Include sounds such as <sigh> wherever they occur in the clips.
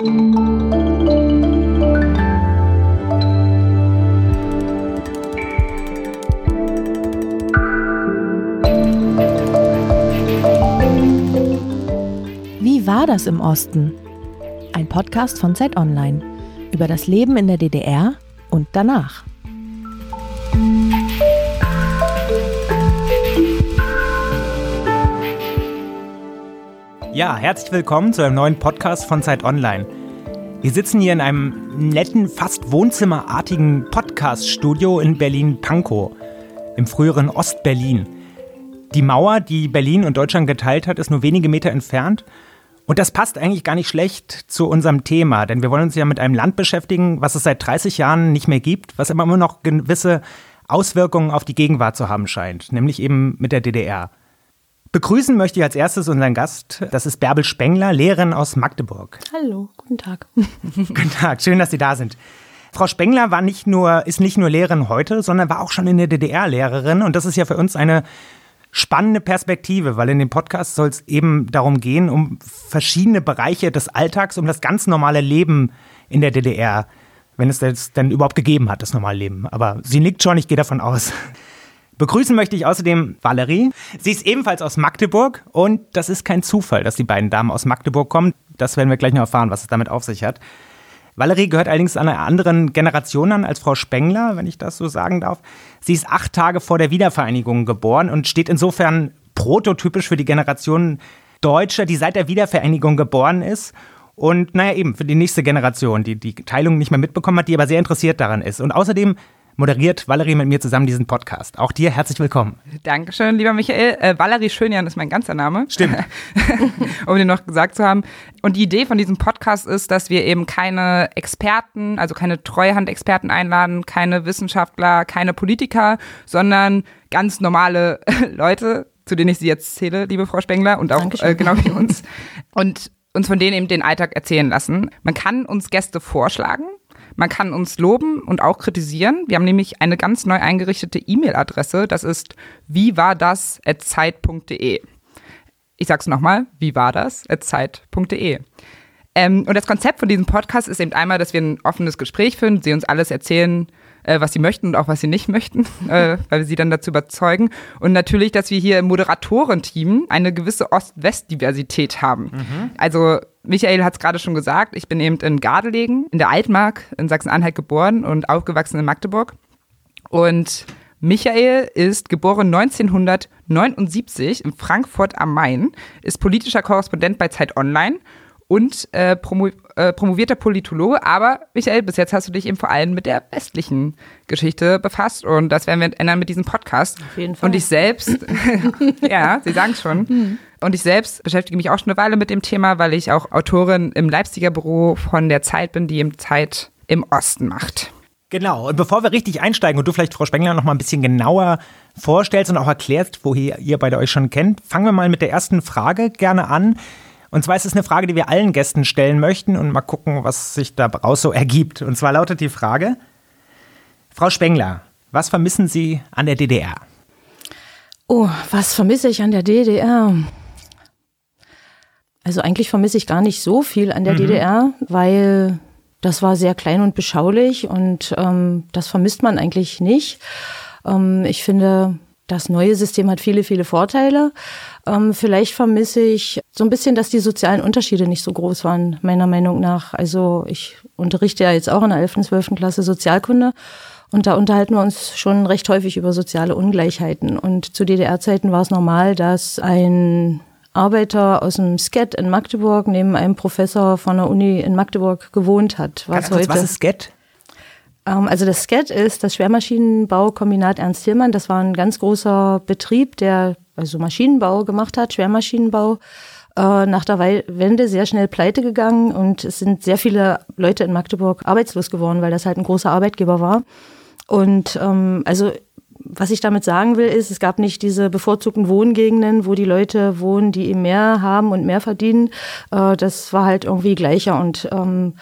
Wie war das im Osten? Ein Podcast von Zeit Online über das Leben in der DDR und danach. Ja, herzlich willkommen zu einem neuen Podcast von Zeit Online. Wir sitzen hier in einem netten, fast wohnzimmerartigen Podcast-Studio in Berlin-Pankow, im früheren Ostberlin. Die Mauer, die Berlin und Deutschland geteilt hat, ist nur wenige Meter entfernt. Und das passt eigentlich gar nicht schlecht zu unserem Thema, denn wir wollen uns ja mit einem Land beschäftigen, was es seit 30 Jahren nicht mehr gibt, was aber immer noch gewisse Auswirkungen auf die Gegenwart zu haben scheint, nämlich eben mit der DDR. Begrüßen möchte ich als erstes unseren Gast. Das ist Bärbel Spengler, Lehrerin aus Magdeburg. Hallo, guten Tag. <laughs> guten Tag, schön, dass Sie da sind. Frau Spengler war nicht nur, ist nicht nur Lehrerin heute, sondern war auch schon in der DDR Lehrerin. Und das ist ja für uns eine spannende Perspektive, weil in dem Podcast soll es eben darum gehen, um verschiedene Bereiche des Alltags, um das ganz normale Leben in der DDR, wenn es das denn überhaupt gegeben hat, das normale Leben. Aber sie nickt schon, ich gehe davon aus. Begrüßen möchte ich außerdem Valerie. Sie ist ebenfalls aus Magdeburg und das ist kein Zufall, dass die beiden Damen aus Magdeburg kommen. Das werden wir gleich noch erfahren, was es damit auf sich hat. Valerie gehört allerdings einer anderen Generation an als Frau Spengler, wenn ich das so sagen darf. Sie ist acht Tage vor der Wiedervereinigung geboren und steht insofern prototypisch für die Generation Deutscher, die seit der Wiedervereinigung geboren ist und naja, eben für die nächste Generation, die die Teilung nicht mehr mitbekommen hat, die aber sehr interessiert daran ist. Und außerdem moderiert Valerie mit mir zusammen diesen Podcast. Auch dir herzlich willkommen. Dankeschön, lieber Michael. Äh, Valerie Schönjan ist mein ganzer Name. Stimmt. <laughs> um dir noch gesagt zu haben. Und die Idee von diesem Podcast ist, dass wir eben keine Experten, also keine Treuhandexperten einladen, keine Wissenschaftler, keine Politiker, sondern ganz normale <laughs> Leute, zu denen ich sie jetzt zähle, liebe Frau Spengler, und auch äh, genau wie uns. <laughs> Und uns von denen eben den Alltag erzählen lassen. Man kann uns Gäste vorschlagen man kann uns loben und auch kritisieren. Wir haben nämlich eine ganz neu eingerichtete E-Mail-Adresse. Das ist wie war das zeit.de. Ich sag's nochmal, wie war das zeit.de. Ähm, und das Konzept von diesem Podcast ist eben einmal, dass wir ein offenes Gespräch führen, sie uns alles erzählen, äh, was sie möchten und auch was sie nicht möchten, <laughs> äh, weil wir sie dann dazu überzeugen. Und natürlich, dass wir hier im Moderatorenteam eine gewisse Ost-West-Diversität haben. Mhm. Also Michael hat es gerade schon gesagt, ich bin eben in Gardelegen, in der Altmark in Sachsen-Anhalt geboren und aufgewachsen in Magdeburg. Und Michael ist geboren 1979 in Frankfurt am Main, ist politischer Korrespondent bei Zeit Online und äh, promo äh, promovierter Politologe. Aber Michael, bis jetzt hast du dich eben vor allem mit der westlichen Geschichte befasst und das werden wir ändern mit diesem Podcast. Auf jeden Fall. Und ich selbst, <laughs> ja, Sie sagen es schon. Mhm. Und ich selbst beschäftige mich auch schon eine Weile mit dem Thema, weil ich auch Autorin im Leipziger Büro von der Zeit bin, die eben Zeit im Osten macht. Genau. Und bevor wir richtig einsteigen und du vielleicht, Frau Spengler, noch mal ein bisschen genauer vorstellst und auch erklärst, woher ihr beide euch schon kennt, fangen wir mal mit der ersten Frage gerne an. Und zwar ist es eine Frage, die wir allen Gästen stellen möchten und mal gucken, was sich daraus so ergibt. Und zwar lautet die Frage, Frau Spengler, was vermissen Sie an der DDR? Oh, was vermisse ich an der DDR? Also eigentlich vermisse ich gar nicht so viel an der mhm. DDR, weil das war sehr klein und beschaulich und ähm, das vermisst man eigentlich nicht. Ähm, ich finde, das neue System hat viele, viele Vorteile. Ähm, vielleicht vermisse ich so ein bisschen, dass die sozialen Unterschiede nicht so groß waren, meiner Meinung nach. Also ich unterrichte ja jetzt auch in der 11. und 12. Klasse Sozialkunde. Und da unterhalten wir uns schon recht häufig über soziale Ungleichheiten. Und zu DDR-Zeiten war es normal, dass ein Arbeiter aus dem SCET in Magdeburg neben einem Professor von der Uni in Magdeburg gewohnt hat. Was, heute, was ist SCET? Ähm, also das SCET ist das Schwermaschinenbaukombinat Ernst Hillmann. Das war ein ganz großer Betrieb, der also Maschinenbau gemacht hat, Schwermaschinenbau. Äh, nach der Wende sehr schnell pleite gegangen und es sind sehr viele Leute in Magdeburg arbeitslos geworden, weil das halt ein großer Arbeitgeber war. Und ähm, also was ich damit sagen will, ist, es gab nicht diese bevorzugten Wohngegenden, wo die Leute wohnen, die eben mehr haben und mehr verdienen. Äh, das war halt irgendwie gleicher und ähm,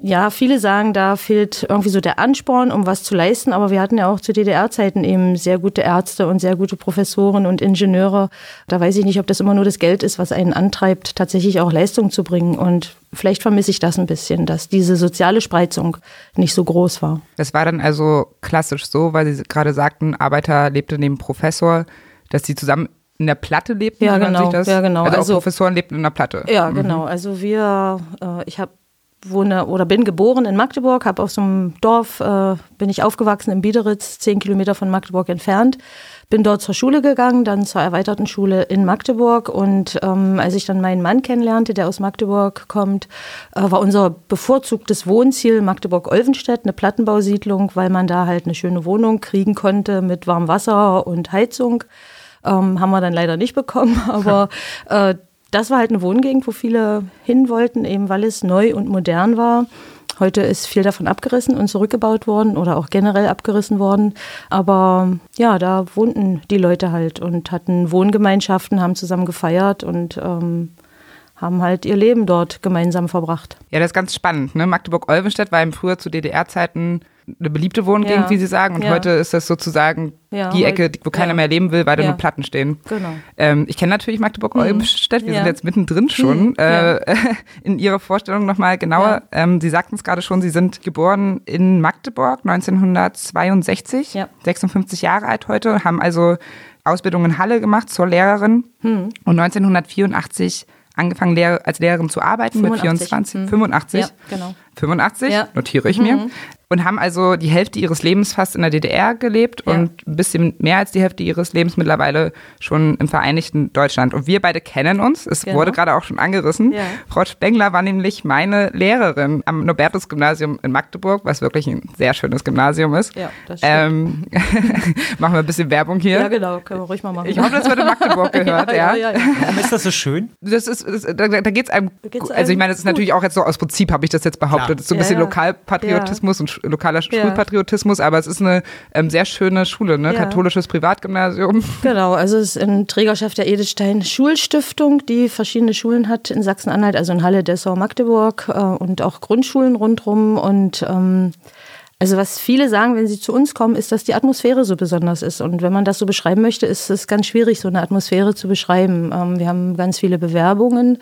ja, viele sagen, da fehlt irgendwie so der Ansporn, um was zu leisten. Aber wir hatten ja auch zu DDR-Zeiten eben sehr gute Ärzte und sehr gute Professoren und Ingenieure. Da weiß ich nicht, ob das immer nur das Geld ist, was einen antreibt, tatsächlich auch Leistung zu bringen. Und vielleicht vermisse ich das ein bisschen, dass diese soziale Spreizung nicht so groß war. Das war dann also klassisch so, weil Sie gerade sagten, Arbeiter lebte neben Professor, dass sie zusammen in der Platte lebten? Ja, genau. Ja, genau. Also, also Professoren lebten in der Platte. Ja, mhm. genau. Also wir, äh, ich habe wohne oder bin geboren in Magdeburg, habe aus so einem Dorf, äh, bin ich aufgewachsen in Biederitz, zehn Kilometer von Magdeburg entfernt. Bin dort zur Schule gegangen, dann zur erweiterten Schule in Magdeburg. Und ähm, als ich dann meinen Mann kennenlernte, der aus Magdeburg kommt, äh, war unser bevorzugtes Wohnziel Magdeburg-Olvenstedt, eine Plattenbausiedlung, weil man da halt eine schöne Wohnung kriegen konnte mit warmem Wasser und Heizung. Ähm, haben wir dann leider nicht bekommen, <laughs> aber äh, das war halt eine Wohngegend, wo viele hin wollten, eben weil es neu und modern war. Heute ist viel davon abgerissen und zurückgebaut worden oder auch generell abgerissen worden. Aber ja, da wohnten die Leute halt und hatten Wohngemeinschaften, haben zusammen gefeiert und ähm, haben halt ihr Leben dort gemeinsam verbracht. Ja, das ist ganz spannend. Ne? Magdeburg-Olvenstedt war eben früher zu DDR-Zeiten eine beliebte Wohngegend, ja. wie Sie sagen. Und ja. heute ist das sozusagen ja, die Ecke, wo keiner mehr leben will, weil da nur Platten stehen. Genau. Ähm, ich kenne natürlich Magdeburg-Olmstedt. Wir sind jetzt mittendrin schon. Hm. Äh, <laughs> in Ihrer Vorstellung nochmal genauer. Ähm, Sie sagten es gerade schon, Sie sind geboren in Magdeburg 1962, 56 Jahre alt heute, haben also Ausbildung in Halle gemacht zur Lehrerin hm. und 1984 angefangen als Lehrerin zu arbeiten 85. mit 24, hm. 85. Ja, genau. 85, ja. notiere ich mir. Mhm und haben also die Hälfte ihres Lebens fast in der DDR gelebt ja. und ein bisschen mehr als die Hälfte ihres Lebens mittlerweile schon im Vereinigten Deutschland. Und wir beide kennen uns. Es genau. wurde gerade auch schon angerissen. Ja. Frau Spengler war nämlich meine Lehrerin am Nobertus-Gymnasium in Magdeburg, was wirklich ein sehr schönes Gymnasium ist. Ja, das ähm, <laughs> machen wir ein bisschen Werbung hier. Ja, genau, können wir ruhig mal machen. Ich hoffe, das wird in Magdeburg <laughs> gehört. ja, ja. ja, Warum ist das so schön? Das ist, das, da, da geht es einem, also ich meine, es ist natürlich auch jetzt so aus Prinzip, habe ich das jetzt behauptet. Klar. ist so ein bisschen Lokalpatriotismus und lokaler ja. Schulpatriotismus, aber es ist eine ähm, sehr schöne Schule, ne? Ja. katholisches Privatgymnasium. <laughs> Genau, also es ist in Trägerschaft der Edelstein Schulstiftung, die verschiedene Schulen hat in Sachsen-Anhalt, also in Halle, Dessau, Magdeburg äh, und auch Grundschulen rundherum und ähm, also was viele sagen, wenn sie zu uns kommen, ist, dass die Atmosphäre so besonders ist. Und wenn man das so beschreiben möchte, ist es ganz schwierig, so eine Atmosphäre zu beschreiben. Ähm, wir haben ganz viele Bewerbungen,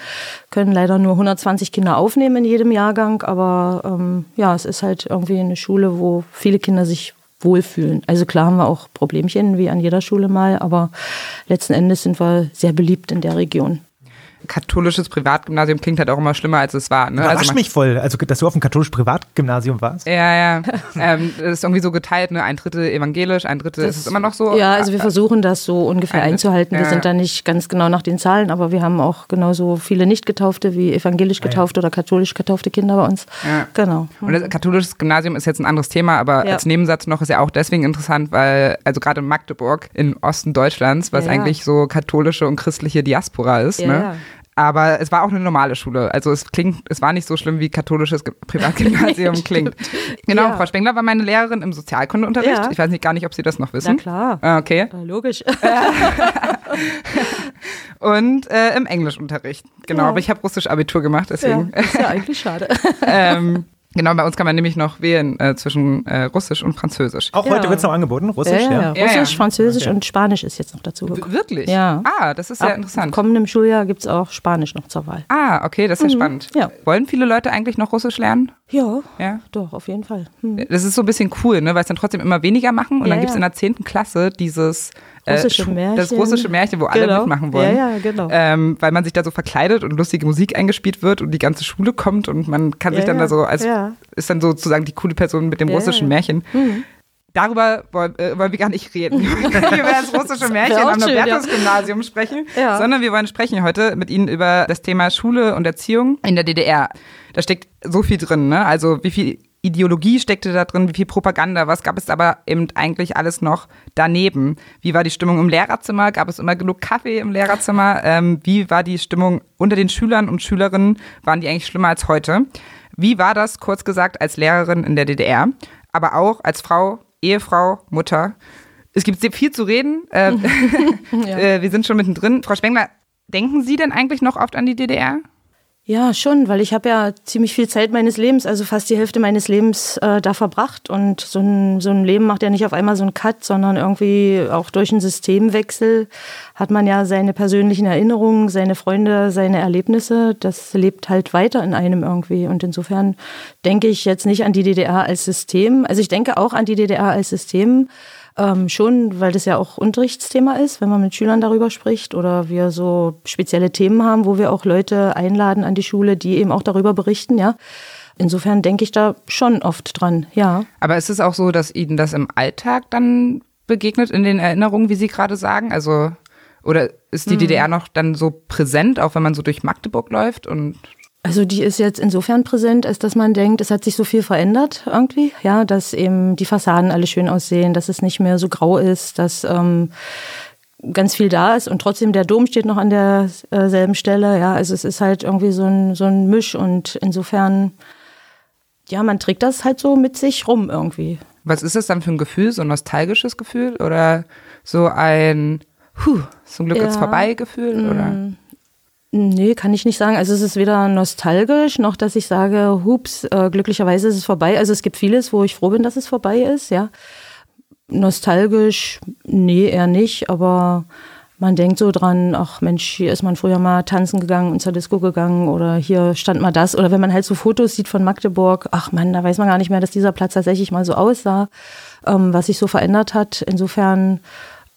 können leider nur 120 Kinder aufnehmen in jedem Jahrgang. Aber ähm, ja, es ist halt irgendwie eine Schule, wo viele Kinder sich wohlfühlen. Also klar haben wir auch Problemchen, wie an jeder Schule mal, aber letzten Endes sind wir sehr beliebt in der Region katholisches Privatgymnasium klingt halt auch immer schlimmer, als es war. Ne? Überrascht also mich voll, also dass du auf einem katholischen Privatgymnasium warst. Ja, ja. <laughs> ähm, das ist irgendwie so geteilt, ne? ein Drittel evangelisch, ein Drittel das, ist es immer noch so. Ja, also wir versuchen das so ungefähr ein, einzuhalten. Wir ja. sind da nicht ganz genau nach den Zahlen, aber wir haben auch genauso viele nicht getaufte wie evangelisch getaufte ja. oder katholisch getaufte Kinder bei uns. Ja. Genau. Und das katholisches Gymnasium ist jetzt ein anderes Thema, aber als Nebensatz noch ist ja auch deswegen interessant, weil also gerade in Magdeburg, im Osten Deutschlands, was eigentlich so katholische und christliche Diaspora ist, ne? Aber es war auch eine normale Schule. Also es klingt, es war nicht so schlimm, wie katholisches Privatgymnasium <laughs> klingt. Genau, ja. Frau Spengler war meine Lehrerin im Sozialkundeunterricht. Ja. Ich weiß nicht gar nicht, ob Sie das noch wissen. Na klar. Ah, okay. Ja, logisch. <laughs> Und äh, im Englischunterricht. Genau, aber ich habe Russisch Abitur gemacht, deswegen. Ja, ist ja eigentlich <laughs> schade. ähm, Genau, bei uns kann man nämlich noch wählen äh, zwischen äh, Russisch und Französisch. Auch ja. heute wird es noch angeboten, Russisch? Ja, ja. Russisch, Französisch okay. und Spanisch ist jetzt noch dazu gekommen. Wirklich? Ja. Ah, das ist sehr Ab interessant. Im kommenden Schuljahr gibt es auch Spanisch noch zur Wahl. Ah, okay, das ist ja mhm. spannend. Ja. Wollen viele Leute eigentlich noch Russisch lernen? Ja, ja, doch, auf jeden Fall. Hm. Das ist so ein bisschen cool, ne, weil es dann trotzdem immer weniger machen und dann gibt es in der 10. Klasse dieses russische äh, Märchen. Das russische Märchen, wo alle genau. mitmachen wollen. Ja, ja, genau. Ähm, weil man sich da so verkleidet und lustige Musik eingespielt wird und die ganze Schule kommt und man kann ja, sich dann ja. da so als ist dann sozusagen die coole Person mit dem russischen Märchen. Mhm. Darüber wollen, äh, wollen, wir gar nicht reden. <laughs> wir über das russische <laughs> Märchen am Norbertus-Gymnasium sprechen, sondern wir wollen sprechen heute mit Ihnen über das Thema Schule und Erziehung in der DDR. Da steckt so viel drin, ne? Also wie viel Ideologie steckte da drin, wie viel Propaganda, was gab es aber eben eigentlich alles noch daneben? Wie war die Stimmung im Lehrerzimmer? Gab es immer genug Kaffee im Lehrerzimmer? Ähm, wie war die Stimmung unter den Schülern und Schülerinnen? Waren die eigentlich schlimmer als heute? Wie war das, kurz gesagt, als Lehrerin in der DDR, aber auch als Frau, Ehefrau, Mutter? Es gibt sehr viel zu reden. Äh, <laughs> ja. <laughs> äh, wir sind schon mittendrin. Frau Spengler, denken Sie denn eigentlich noch oft an die DDR? Ja, schon, weil ich habe ja ziemlich viel Zeit meines Lebens, also fast die Hälfte meines Lebens äh, da verbracht. Und so ein, so ein Leben macht ja nicht auf einmal so einen Cut, sondern irgendwie auch durch einen Systemwechsel hat man ja seine persönlichen Erinnerungen, seine Freunde, seine Erlebnisse. Das lebt halt weiter in einem irgendwie. Und insofern denke ich jetzt nicht an die DDR als System. Also ich denke auch an die DDR als System, ähm, schon, weil das ja auch Unterrichtsthema ist, wenn man mit Schülern darüber spricht oder wir so spezielle Themen haben, wo wir auch Leute einladen an die Schule, die eben auch darüber berichten, ja. Insofern denke ich da schon oft dran, ja. Aber ist es auch so, dass Ihnen das im Alltag dann begegnet in den Erinnerungen, wie Sie gerade sagen? Also, oder ist die hm. DDR noch dann so präsent, auch wenn man so durch Magdeburg läuft und also die ist jetzt insofern präsent, als dass man denkt, es hat sich so viel verändert irgendwie, ja, dass eben die Fassaden alle schön aussehen, dass es nicht mehr so grau ist, dass ähm, ganz viel da ist und trotzdem der Dom steht noch an derselben äh, Stelle, ja, also es ist halt irgendwie so ein, so ein Misch und insofern, ja, man trägt das halt so mit sich rum irgendwie. Was ist das dann für ein Gefühl, so ein nostalgisches Gefühl oder so ein, huh, zum Glück ja, jetzt vorbei Gefühl oder? Mm. Nee, kann ich nicht sagen. Also es ist weder nostalgisch, noch dass ich sage, hups, äh, glücklicherweise ist es vorbei. Also es gibt vieles, wo ich froh bin, dass es vorbei ist, ja. Nostalgisch, nee, eher nicht, aber man denkt so dran, ach Mensch, hier ist man früher mal tanzen gegangen und zur Disco gegangen oder hier stand mal das. Oder wenn man halt so Fotos sieht von Magdeburg, ach man, da weiß man gar nicht mehr, dass dieser Platz tatsächlich mal so aussah, ähm, was sich so verändert hat. Insofern,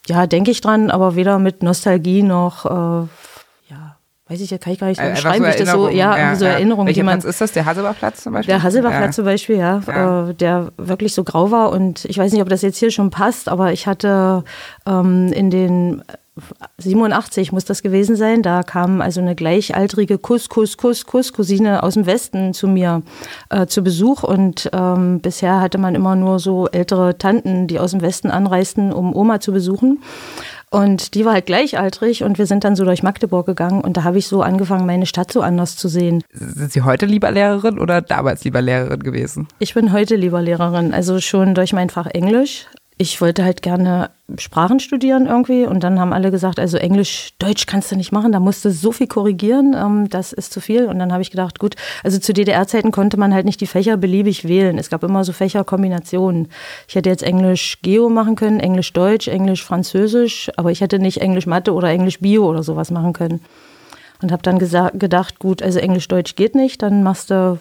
ja, denke ich dran, aber weder mit Nostalgie noch äh, weiß ich, kann ich gar nicht so äh, beschreiben, so wie ich das so, ja, ja so ja. Erinnerungen. Welcher Platz ist das? Der Hasselbachplatz zum Beispiel? Der Hasselbachplatz ja. zum Beispiel, ja, ja. Äh, der wirklich so grau war und ich weiß nicht, ob das jetzt hier schon passt, aber ich hatte ähm, in den 87 muss das gewesen sein. Da kam also eine gleichaltrige Kuss, Kuss, Kuss, Kuss Cousine aus dem Westen zu mir äh, zu Besuch und ähm, bisher hatte man immer nur so ältere Tanten, die aus dem Westen anreisten, um Oma zu besuchen. Und die war halt gleichaltrig und wir sind dann so durch Magdeburg gegangen und da habe ich so angefangen, meine Stadt so anders zu sehen. Sind Sie heute lieber Lehrerin oder damals lieber Lehrerin gewesen? Ich bin heute lieber Lehrerin, also schon durch mein Fach Englisch ich wollte halt gerne Sprachen studieren irgendwie und dann haben alle gesagt, also Englisch, Deutsch kannst du nicht machen, da musst du so viel korrigieren, ähm, das ist zu viel. Und dann habe ich gedacht, gut, also zu DDR-Zeiten konnte man halt nicht die Fächer beliebig wählen. Es gab immer so Fächerkombinationen. Ich hätte jetzt Englisch Geo machen können, Englisch Deutsch, Englisch Französisch, aber ich hätte nicht Englisch Mathe oder Englisch Bio oder sowas machen können. Und habe dann gedacht, gut, also Englisch Deutsch geht nicht, dann machst du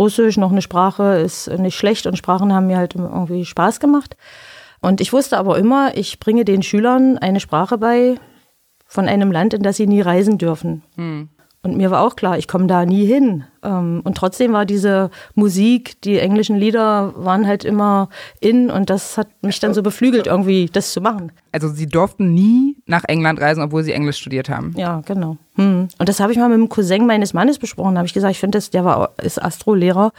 Russisch, noch eine Sprache ist nicht schlecht und Sprachen haben mir halt irgendwie Spaß gemacht. Und ich wusste aber immer, ich bringe den Schülern eine Sprache bei von einem Land, in das sie nie reisen dürfen. Hm. Und mir war auch klar, ich komme da nie hin. Ähm, und trotzdem war diese Musik, die englischen Lieder waren halt immer in und das hat mich dann so beflügelt, irgendwie das zu machen. Also Sie durften nie nach England reisen, obwohl Sie Englisch studiert haben. Ja, genau. Hm. Und das habe ich mal mit dem Cousin meines Mannes besprochen. Da habe ich gesagt, ich finde das, der war, ist Astrolehrer.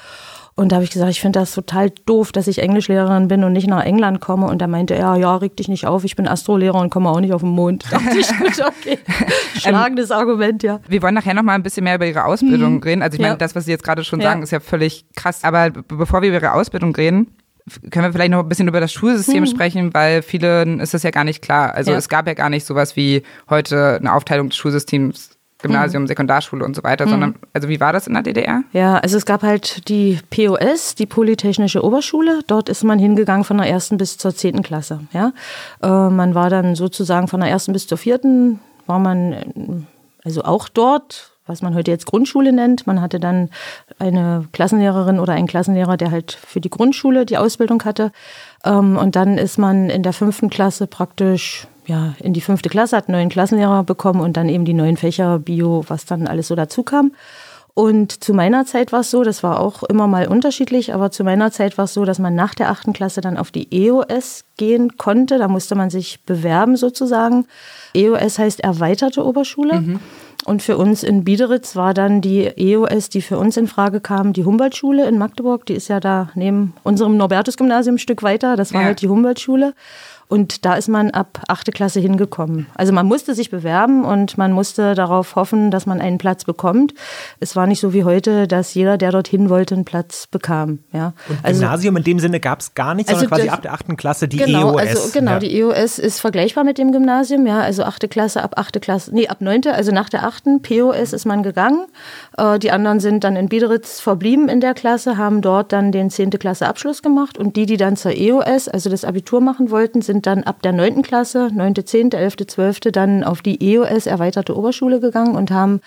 Und da habe ich gesagt, ich finde das total doof, dass ich Englischlehrerin bin und nicht nach England komme. Und da meinte er, ja, reg dich nicht auf, ich bin Astrolehrer und komme auch nicht auf den Mond. Da dachte ich, <laughs> gut, okay. <laughs> Schlagendes ähm, Argument, ja. Wir wollen nachher noch mal ein bisschen mehr über Ihre Ausbildung mhm. reden. Also ich meine, ja. das, was Sie jetzt gerade schon sagen, ja. ist ja völlig krass. Aber bevor wir über Ihre Ausbildung reden, können wir vielleicht noch ein bisschen über das Schulsystem mhm. sprechen, weil vielen ist das ja gar nicht klar. Also ja. es gab ja gar nicht sowas wie heute eine Aufteilung des Schulsystems Gymnasium, mhm. Sekundarschule und so weiter, mhm. sondern, also wie war das in der DDR? Ja, also es gab halt die POS, die Polytechnische Oberschule. Dort ist man hingegangen von der ersten bis zur zehnten Klasse. Ja? Äh, man war dann sozusagen von der ersten bis zur vierten, war man also auch dort, was man heute jetzt Grundschule nennt. Man hatte dann eine Klassenlehrerin oder einen Klassenlehrer, der halt für die Grundschule die Ausbildung hatte. Ähm, und dann ist man in der fünften Klasse praktisch ja, in die fünfte Klasse, hat einen neuen Klassenlehrer bekommen und dann eben die neuen Fächer Bio, was dann alles so dazu kam. Und zu meiner Zeit war es so, das war auch immer mal unterschiedlich, aber zu meiner Zeit war es so, dass man nach der achten Klasse dann auf die EOS gehen konnte. Da musste man sich bewerben sozusagen. EOS heißt erweiterte Oberschule. Mhm. Und für uns in Biederitz war dann die EOS, die für uns in Frage kam, die Humboldtschule in Magdeburg. Die ist ja da neben unserem Norbertus-Gymnasium ein Stück weiter. Das war ja. halt die Humboldtschule. Und da ist man ab achte Klasse hingekommen. Also man musste sich bewerben und man musste darauf hoffen, dass man einen Platz bekommt. Es war nicht so wie heute, dass jeder, der dorthin wollte, einen Platz bekam. Ja. Und also, Gymnasium in dem Sinne gab es gar nichts, sondern also quasi ab der achten Klasse die genau, EOS. Also genau, ja. die EOS ist vergleichbar mit dem Gymnasium. Ja, also achte Klasse ab achte Klasse, nee, ab neunte, also nach der achten POS ist man gegangen. Äh, die anderen sind dann in Biederitz verblieben in der Klasse, haben dort dann den zehnte Klasse Abschluss gemacht und die, die dann zur EOS, also das Abitur machen wollten, sind sind dann ab der 9. Klasse, 9., 10., 11., 12. dann auf die EOS, erweiterte Oberschule gegangen und haben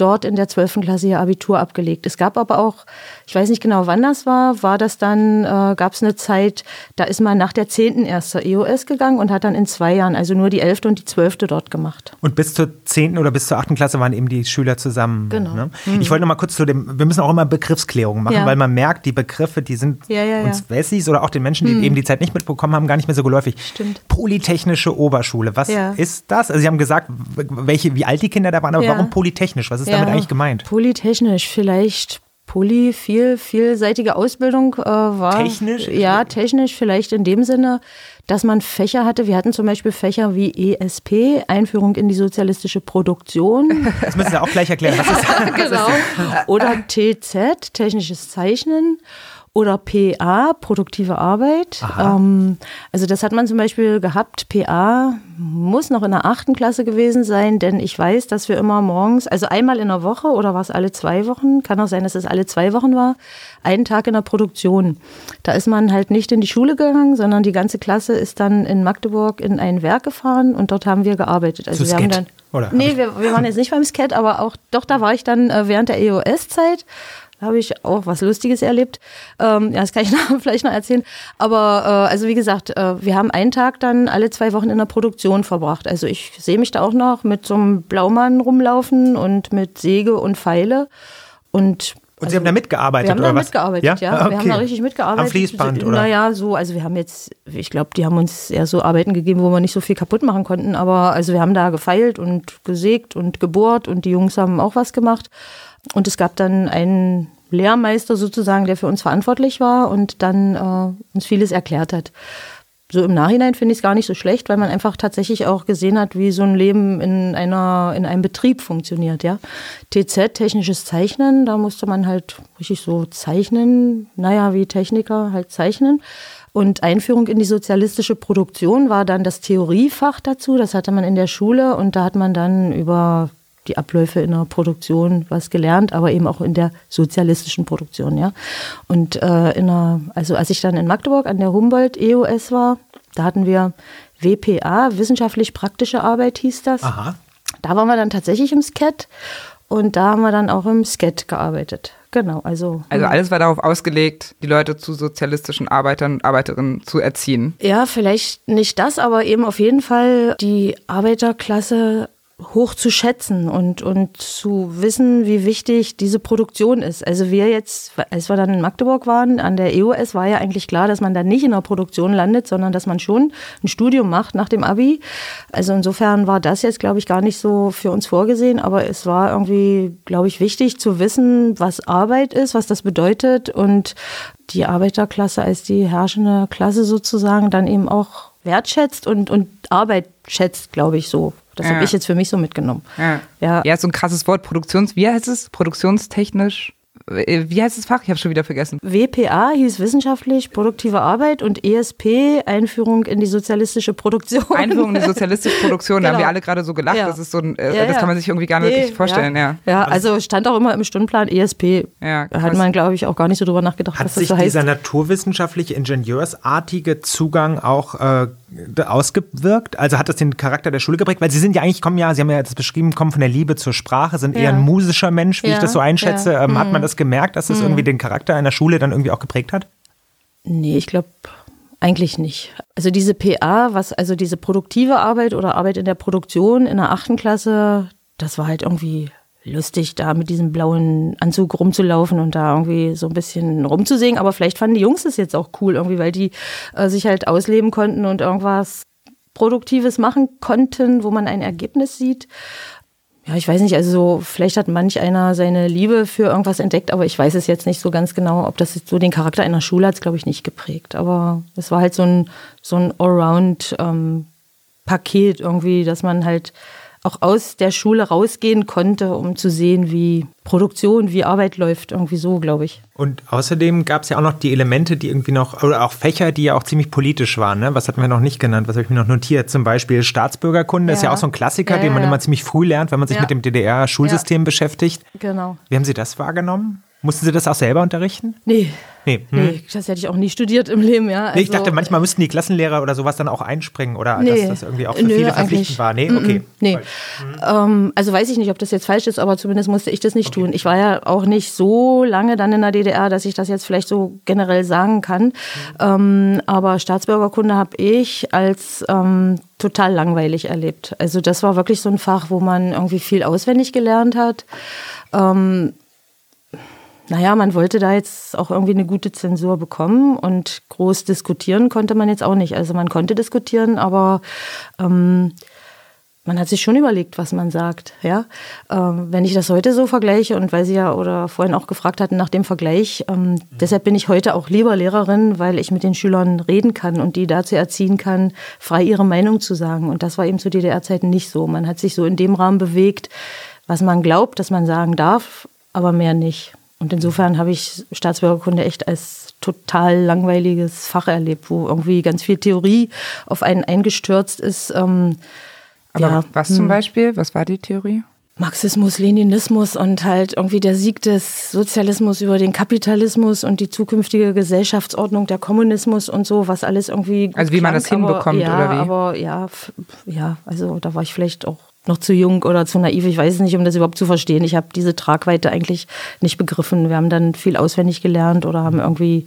dort in der 12. Klasse ihr Abitur abgelegt. Es gab aber auch, ich weiß nicht genau, wann das war, war das dann, äh, gab es eine Zeit, da ist man nach der 10. erst zur EOS gegangen und hat dann in zwei Jahren, also nur die 11. und die 12. dort gemacht. Und bis zur 10. oder bis zur 8. Klasse waren eben die Schüler zusammen. Genau. Ne? Mhm. Ich wollte noch mal kurz zu dem, wir müssen auch immer Begriffsklärung machen, ja. weil man merkt, die Begriffe, die sind ja, ja, uns Wessis oder auch den Menschen, die mhm. eben die Zeit nicht mitbekommen haben, gar nicht mehr so geläufig. Stimmt. Polytechnische Oberschule, was ist das? Also Sie haben gesagt, welche, wie alt die Kinder da waren, aber warum polytechnisch? Was ist damit eigentlich gemeint? Polytechnisch vielleicht. Poly, viel, vielseitige Ausbildung äh, war. Technisch? Ja, technisch vielleicht in dem Sinne, dass man Fächer hatte. Wir hatten zum Beispiel Fächer wie ESP, Einführung in die sozialistische Produktion. <laughs> Das müssen Sie auch gleich erklären. Was ist, <laughs> was genau. Ist Oder TZ, technisches Zeichnen oder PA, produktive Arbeit. Ähm, also das hat man zum Beispiel gehabt. PA muss noch in der achten Klasse gewesen sein, denn ich weiß, dass wir immer morgens, also einmal in der Woche oder war es alle zwei Wochen, kann auch sein, dass es alle zwei Wochen war, einen Tag in der Produktion. Da ist man halt nicht in die Schule gegangen, sondern die ganze Klasse ist dann in Magdeburg in ein Werk gefahren und dort haben wir gearbeitet. Also Zu wir haben dann oder? Nee, wir, wir waren jetzt nicht beim Skat, aber auch, doch, da war ich dann äh, während der EOS-Zeit habe ich auch was Lustiges erlebt. Ähm, ja, das kann ich <laughs> noch, vielleicht noch erzählen. Aber äh, also wie gesagt, äh, wir haben einen Tag dann alle zwei Wochen in der Produktion verbracht. Also ich sehe mich da auch noch mit so einem Blaumann rumlaufen und mit Säge und Pfeile. Und und also, Sie haben da mitgearbeitet, wir haben oder da mitgearbeitet, ja. ja. Okay. Wir haben da richtig mitgearbeitet. Am Fließband, oder? Naja, so, also wir haben jetzt, ich glaube, die haben uns eher so Arbeiten gegeben, wo wir nicht so viel kaputt machen konnten, aber also wir haben da gefeilt und gesägt und gebohrt und die Jungs haben auch was gemacht. Und es gab dann einen Lehrmeister sozusagen, der für uns verantwortlich war und dann äh, uns vieles erklärt hat. So im Nachhinein finde ich es gar nicht so schlecht, weil man einfach tatsächlich auch gesehen hat, wie so ein Leben in einer in einem Betrieb funktioniert, ja. TZ technisches Zeichnen, da musste man halt richtig so zeichnen, naja, wie Techniker halt zeichnen. Und Einführung in die sozialistische Produktion war dann das Theoriefach dazu. Das hatte man in der Schule und da hat man dann über die Abläufe in der Produktion was gelernt, aber eben auch in der sozialistischen Produktion, ja. Und äh, in der, also als ich dann in Magdeburg an der Humboldt EOS war, da hatten wir WPA, wissenschaftlich praktische Arbeit hieß das. Aha. Da waren wir dann tatsächlich im SCAT und da haben wir dann auch im SCAT gearbeitet. Genau, also. Also alles war darauf ausgelegt, die Leute zu sozialistischen Arbeitern und Arbeiterinnen zu erziehen. Ja, vielleicht nicht das, aber eben auf jeden Fall die Arbeiterklasse hoch zu schätzen und, und zu wissen, wie wichtig diese Produktion ist. Also wir jetzt, als wir dann in Magdeburg waren, an der EOS war ja eigentlich klar, dass man da nicht in der Produktion landet, sondern dass man schon ein Studium macht nach dem Abi. Also insofern war das jetzt, glaube ich, gar nicht so für uns vorgesehen, aber es war irgendwie, glaube ich, wichtig zu wissen, was Arbeit ist, was das bedeutet und die Arbeiterklasse als die herrschende Klasse sozusagen dann eben auch wertschätzt und, und Arbeit schätzt, glaube ich, so. Das ja. habe ich jetzt für mich so mitgenommen. Ja. ja. Ja, so ein krasses Wort. Produktions, wie heißt es? Produktionstechnisch äh, wie heißt das Fach? Ich habe schon wieder vergessen. WPA hieß wissenschaftlich produktive Arbeit und ESP Einführung in die sozialistische Produktion. Einführung in die <laughs> sozialistische Produktion. Genau. Da haben wir genau. alle gerade so gelacht. Ja. Das ist so ein, äh, ja, das kann man sich irgendwie gar nicht nee, vorstellen. Ja. ja, also stand auch immer im Stundenplan ESP. Ja, Hat man, glaube ich, auch gar nicht so drüber nachgedacht, Hat was das so heißt. dieser naturwissenschaftliche, ingenieursartige Zugang auch äh, ausgewirkt? Also hat das den Charakter der Schule geprägt? Weil Sie sind ja eigentlich, kommen ja, Sie haben ja das beschrieben, kommen von der Liebe zur Sprache, sind eher ein musischer Mensch, wie ich das so einschätze. Ähm, mhm. Hat man das gemerkt, dass das mhm. irgendwie den Charakter einer Schule dann irgendwie auch geprägt hat? Nee, ich glaube eigentlich nicht. Also diese PA, was, also diese produktive Arbeit oder Arbeit in der Produktion in der achten Klasse, das war halt irgendwie lustig, da mit diesem blauen Anzug rumzulaufen und da irgendwie so ein bisschen rumzusingen. Aber vielleicht fanden die Jungs es jetzt auch cool irgendwie, weil die äh, sich halt ausleben konnten und irgendwas Produktives machen konnten, wo man ein Ergebnis sieht. ja, ich weiß nicht, also so, vielleicht hat manch einer seine Liebe für irgendwas entdeckt, aber ich weiß es jetzt nicht so ganz genau, ob das so den Charakter einer Schule hat, glaube ich, nicht geprägt. Aber es war halt so ein, so ein Allround-Paket ähm, irgendwie, dass man halt auch aus der Schule rausgehen konnte, um zu sehen, wie Produktion, wie Arbeit läuft. Irgendwie so, glaube ich. Und außerdem gab es ja auch noch die Elemente, die irgendwie noch, oder auch Fächer, die ja auch ziemlich politisch waren. Ne? Was hatten wir noch nicht genannt? Was habe ich mir noch notiert? Zum Beispiel Staatsbürgerkunde ja. ist ja auch so ein Klassiker, ja, den man immer ziemlich früh lernt, wenn man sich mit dem DDR-Schulsystem beschäftigt. Genau. Wie haben Sie das wahrgenommen? Mussten Sie das auch selber unterrichten? Nee. Nee. Hm. nee, das hätte ich auch nie studiert im Leben, ja. Also, nee, ich also dachte, manchmal müssten die Klassenlehrer oder sowas dann auch einspringen oder nee, dass das irgendwie auch für nö, viele verpflichtend war. Nee, okay. Nee. Ähm, also weiß ich nicht, ob das jetzt falsch ist, aber zumindest musste ich das nicht okay. tun. Ich war ja auch nicht so lange dann in der DDR, dass ich das jetzt vielleicht so generell sagen kann. Ähm, aber Staatsbürgerkunde habe ich als ähm, total langweilig erlebt. Also das war wirklich so ein Fach, wo man irgendwie viel auswendig gelernt hat. Naja, man wollte da jetzt auch irgendwie eine gute Zensur bekommen und groß diskutieren konnte man jetzt auch nicht. Also man konnte diskutieren, aber ähm, man hat sich schon überlegt, was man sagt. Ja? Ähm, wenn ich das heute so vergleiche und weil Sie ja oder vorhin auch gefragt hatten nach dem Vergleich, ähm, mhm. deshalb bin ich heute auch lieber Lehrerin, weil ich mit den Schülern reden kann und die dazu erziehen kann, frei ihre Meinung zu sagen. Und das war eben zu DDR-Zeiten nicht so. Man hat sich so in dem Rahmen bewegt, was man glaubt, dass man sagen darf, aber mehr nicht. Und insofern habe ich Staatsbürgerkunde echt als total langweiliges Fach erlebt, wo irgendwie ganz viel Theorie auf einen eingestürzt ist. Ähm, Aber ja, was zum hm. Beispiel? Was war die Theorie? Marxismus, Leninismus und halt irgendwie der Sieg des Sozialismus über den Kapitalismus und die zukünftige Gesellschaftsordnung, der Kommunismus und so, was alles irgendwie. Also wie klang, man das hinbekommt ja, oder wie? Aber ja, ja, also da war ich vielleicht auch noch zu jung oder zu naiv, ich weiß es nicht, um das überhaupt zu verstehen. Ich habe diese Tragweite eigentlich nicht begriffen. Wir haben dann viel auswendig gelernt oder haben irgendwie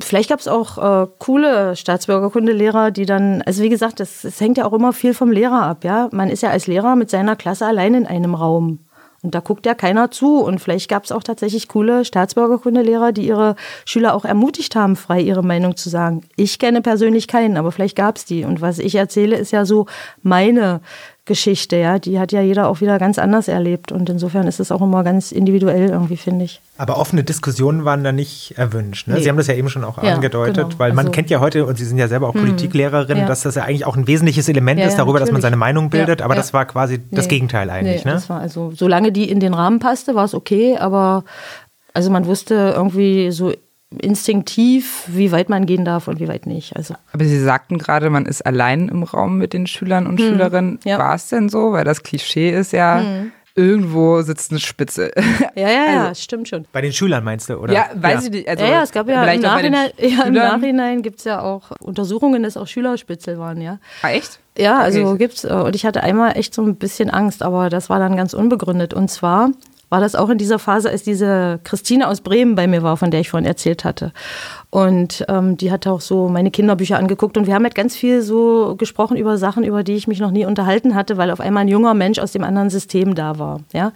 Vielleicht gab es auch äh, coole Staatsbürgerkundelehrer, die dann, also wie gesagt, es hängt ja auch immer viel vom Lehrer ab, ja. Man ist ja als Lehrer mit seiner Klasse allein in einem Raum. Und da guckt ja keiner zu. Und vielleicht gab es auch tatsächlich coole Staatsbürgerkundelehrer, die ihre Schüler auch ermutigt haben, frei ihre Meinung zu sagen. Ich kenne persönlich keinen, aber vielleicht gab es die. Und was ich erzähle, ist ja so meine Geschichte, ja, die hat ja jeder auch wieder ganz anders erlebt und insofern ist es auch immer ganz individuell irgendwie, finde ich. Aber offene Diskussionen waren da nicht erwünscht. Ne? Nee. Sie haben das ja eben schon auch ja, angedeutet, genau. weil man also, kennt ja heute, und Sie sind ja selber auch hm. Politiklehrerin, ja. dass das ja eigentlich auch ein wesentliches Element ja, ist darüber, dass man seine Meinung bildet, aber das war quasi nee. das Gegenteil eigentlich. Nee, ne? das war also, solange die in den Rahmen passte, war es okay, aber also man wusste irgendwie so instinktiv, wie weit man gehen darf und wie weit nicht. Also. Aber Sie sagten gerade, man ist allein im Raum mit den Schülern und hm, Schülerinnen. Ja. War es denn so? Weil das Klischee ist ja, hm. irgendwo sitzt eine Spitze. Ja, ja, ja, <laughs> also, stimmt schon. Bei den Schülern meinst du, oder? Ja, weiß ja. ich nicht. Also ja, ja, es gab ja im Nachhinein, ja, im Nachhinein gibt es ja auch Untersuchungen, dass auch Schülerspitzel waren, ja. Ah, echt? Ja, also okay. gibt's. Äh, und ich hatte einmal echt so ein bisschen Angst, aber das war dann ganz unbegründet. Und zwar war das auch in dieser Phase, als diese Christine aus Bremen bei mir war, von der ich vorhin erzählt hatte. Und ähm, die hat auch so meine Kinderbücher angeguckt und wir haben halt ganz viel so gesprochen über Sachen, über die ich mich noch nie unterhalten hatte, weil auf einmal ein junger Mensch aus dem anderen System da war. Ja?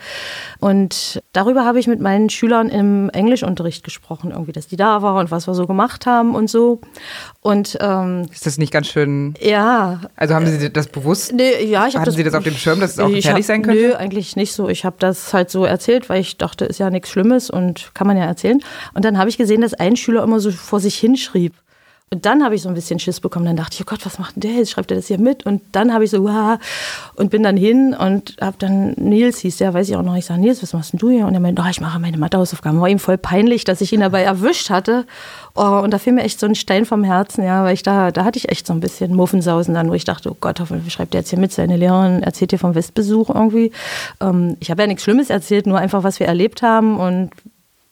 Und darüber habe ich mit meinen Schülern im Englischunterricht gesprochen, irgendwie, dass die da waren und was wir so gemacht haben und so. Und ähm, ist das nicht ganz schön? Ja. Also haben Sie das bewusst? Nee, ja, ich habe das, Sie das auf dem Schirm, dass es auch gefährlich hab, sein könnte? Nö, eigentlich nicht so. Ich habe das halt so erzählt, weil ich dachte, ist ja nichts Schlimmes und kann man ja erzählen. Und dann habe ich gesehen, dass ein Schüler immer so vor sich hinschrieb. Und dann habe ich so ein bisschen Schiss bekommen. Dann dachte ich, oh Gott, was macht denn der jetzt? Schreibt er das hier mit? Und dann habe ich so, wow, und bin dann hin und habe dann, Nils hieß der, weiß ich auch noch, ich sage, Nils, was machst denn du hier? Und er meinte, oh, ich mache meine Mathehausaufgaben. War ihm voll peinlich, dass ich ihn dabei erwischt hatte. Oh, und da fiel mir echt so ein Stein vom Herzen, ja, weil ich da, da hatte ich echt so ein bisschen Muffensausen dann, wo ich dachte, oh Gott, hoffentlich schreibt der jetzt hier mit? Seine Lehrerin erzählt hier vom Westbesuch irgendwie. Ähm, ich habe ja nichts Schlimmes erzählt, nur einfach, was wir erlebt haben und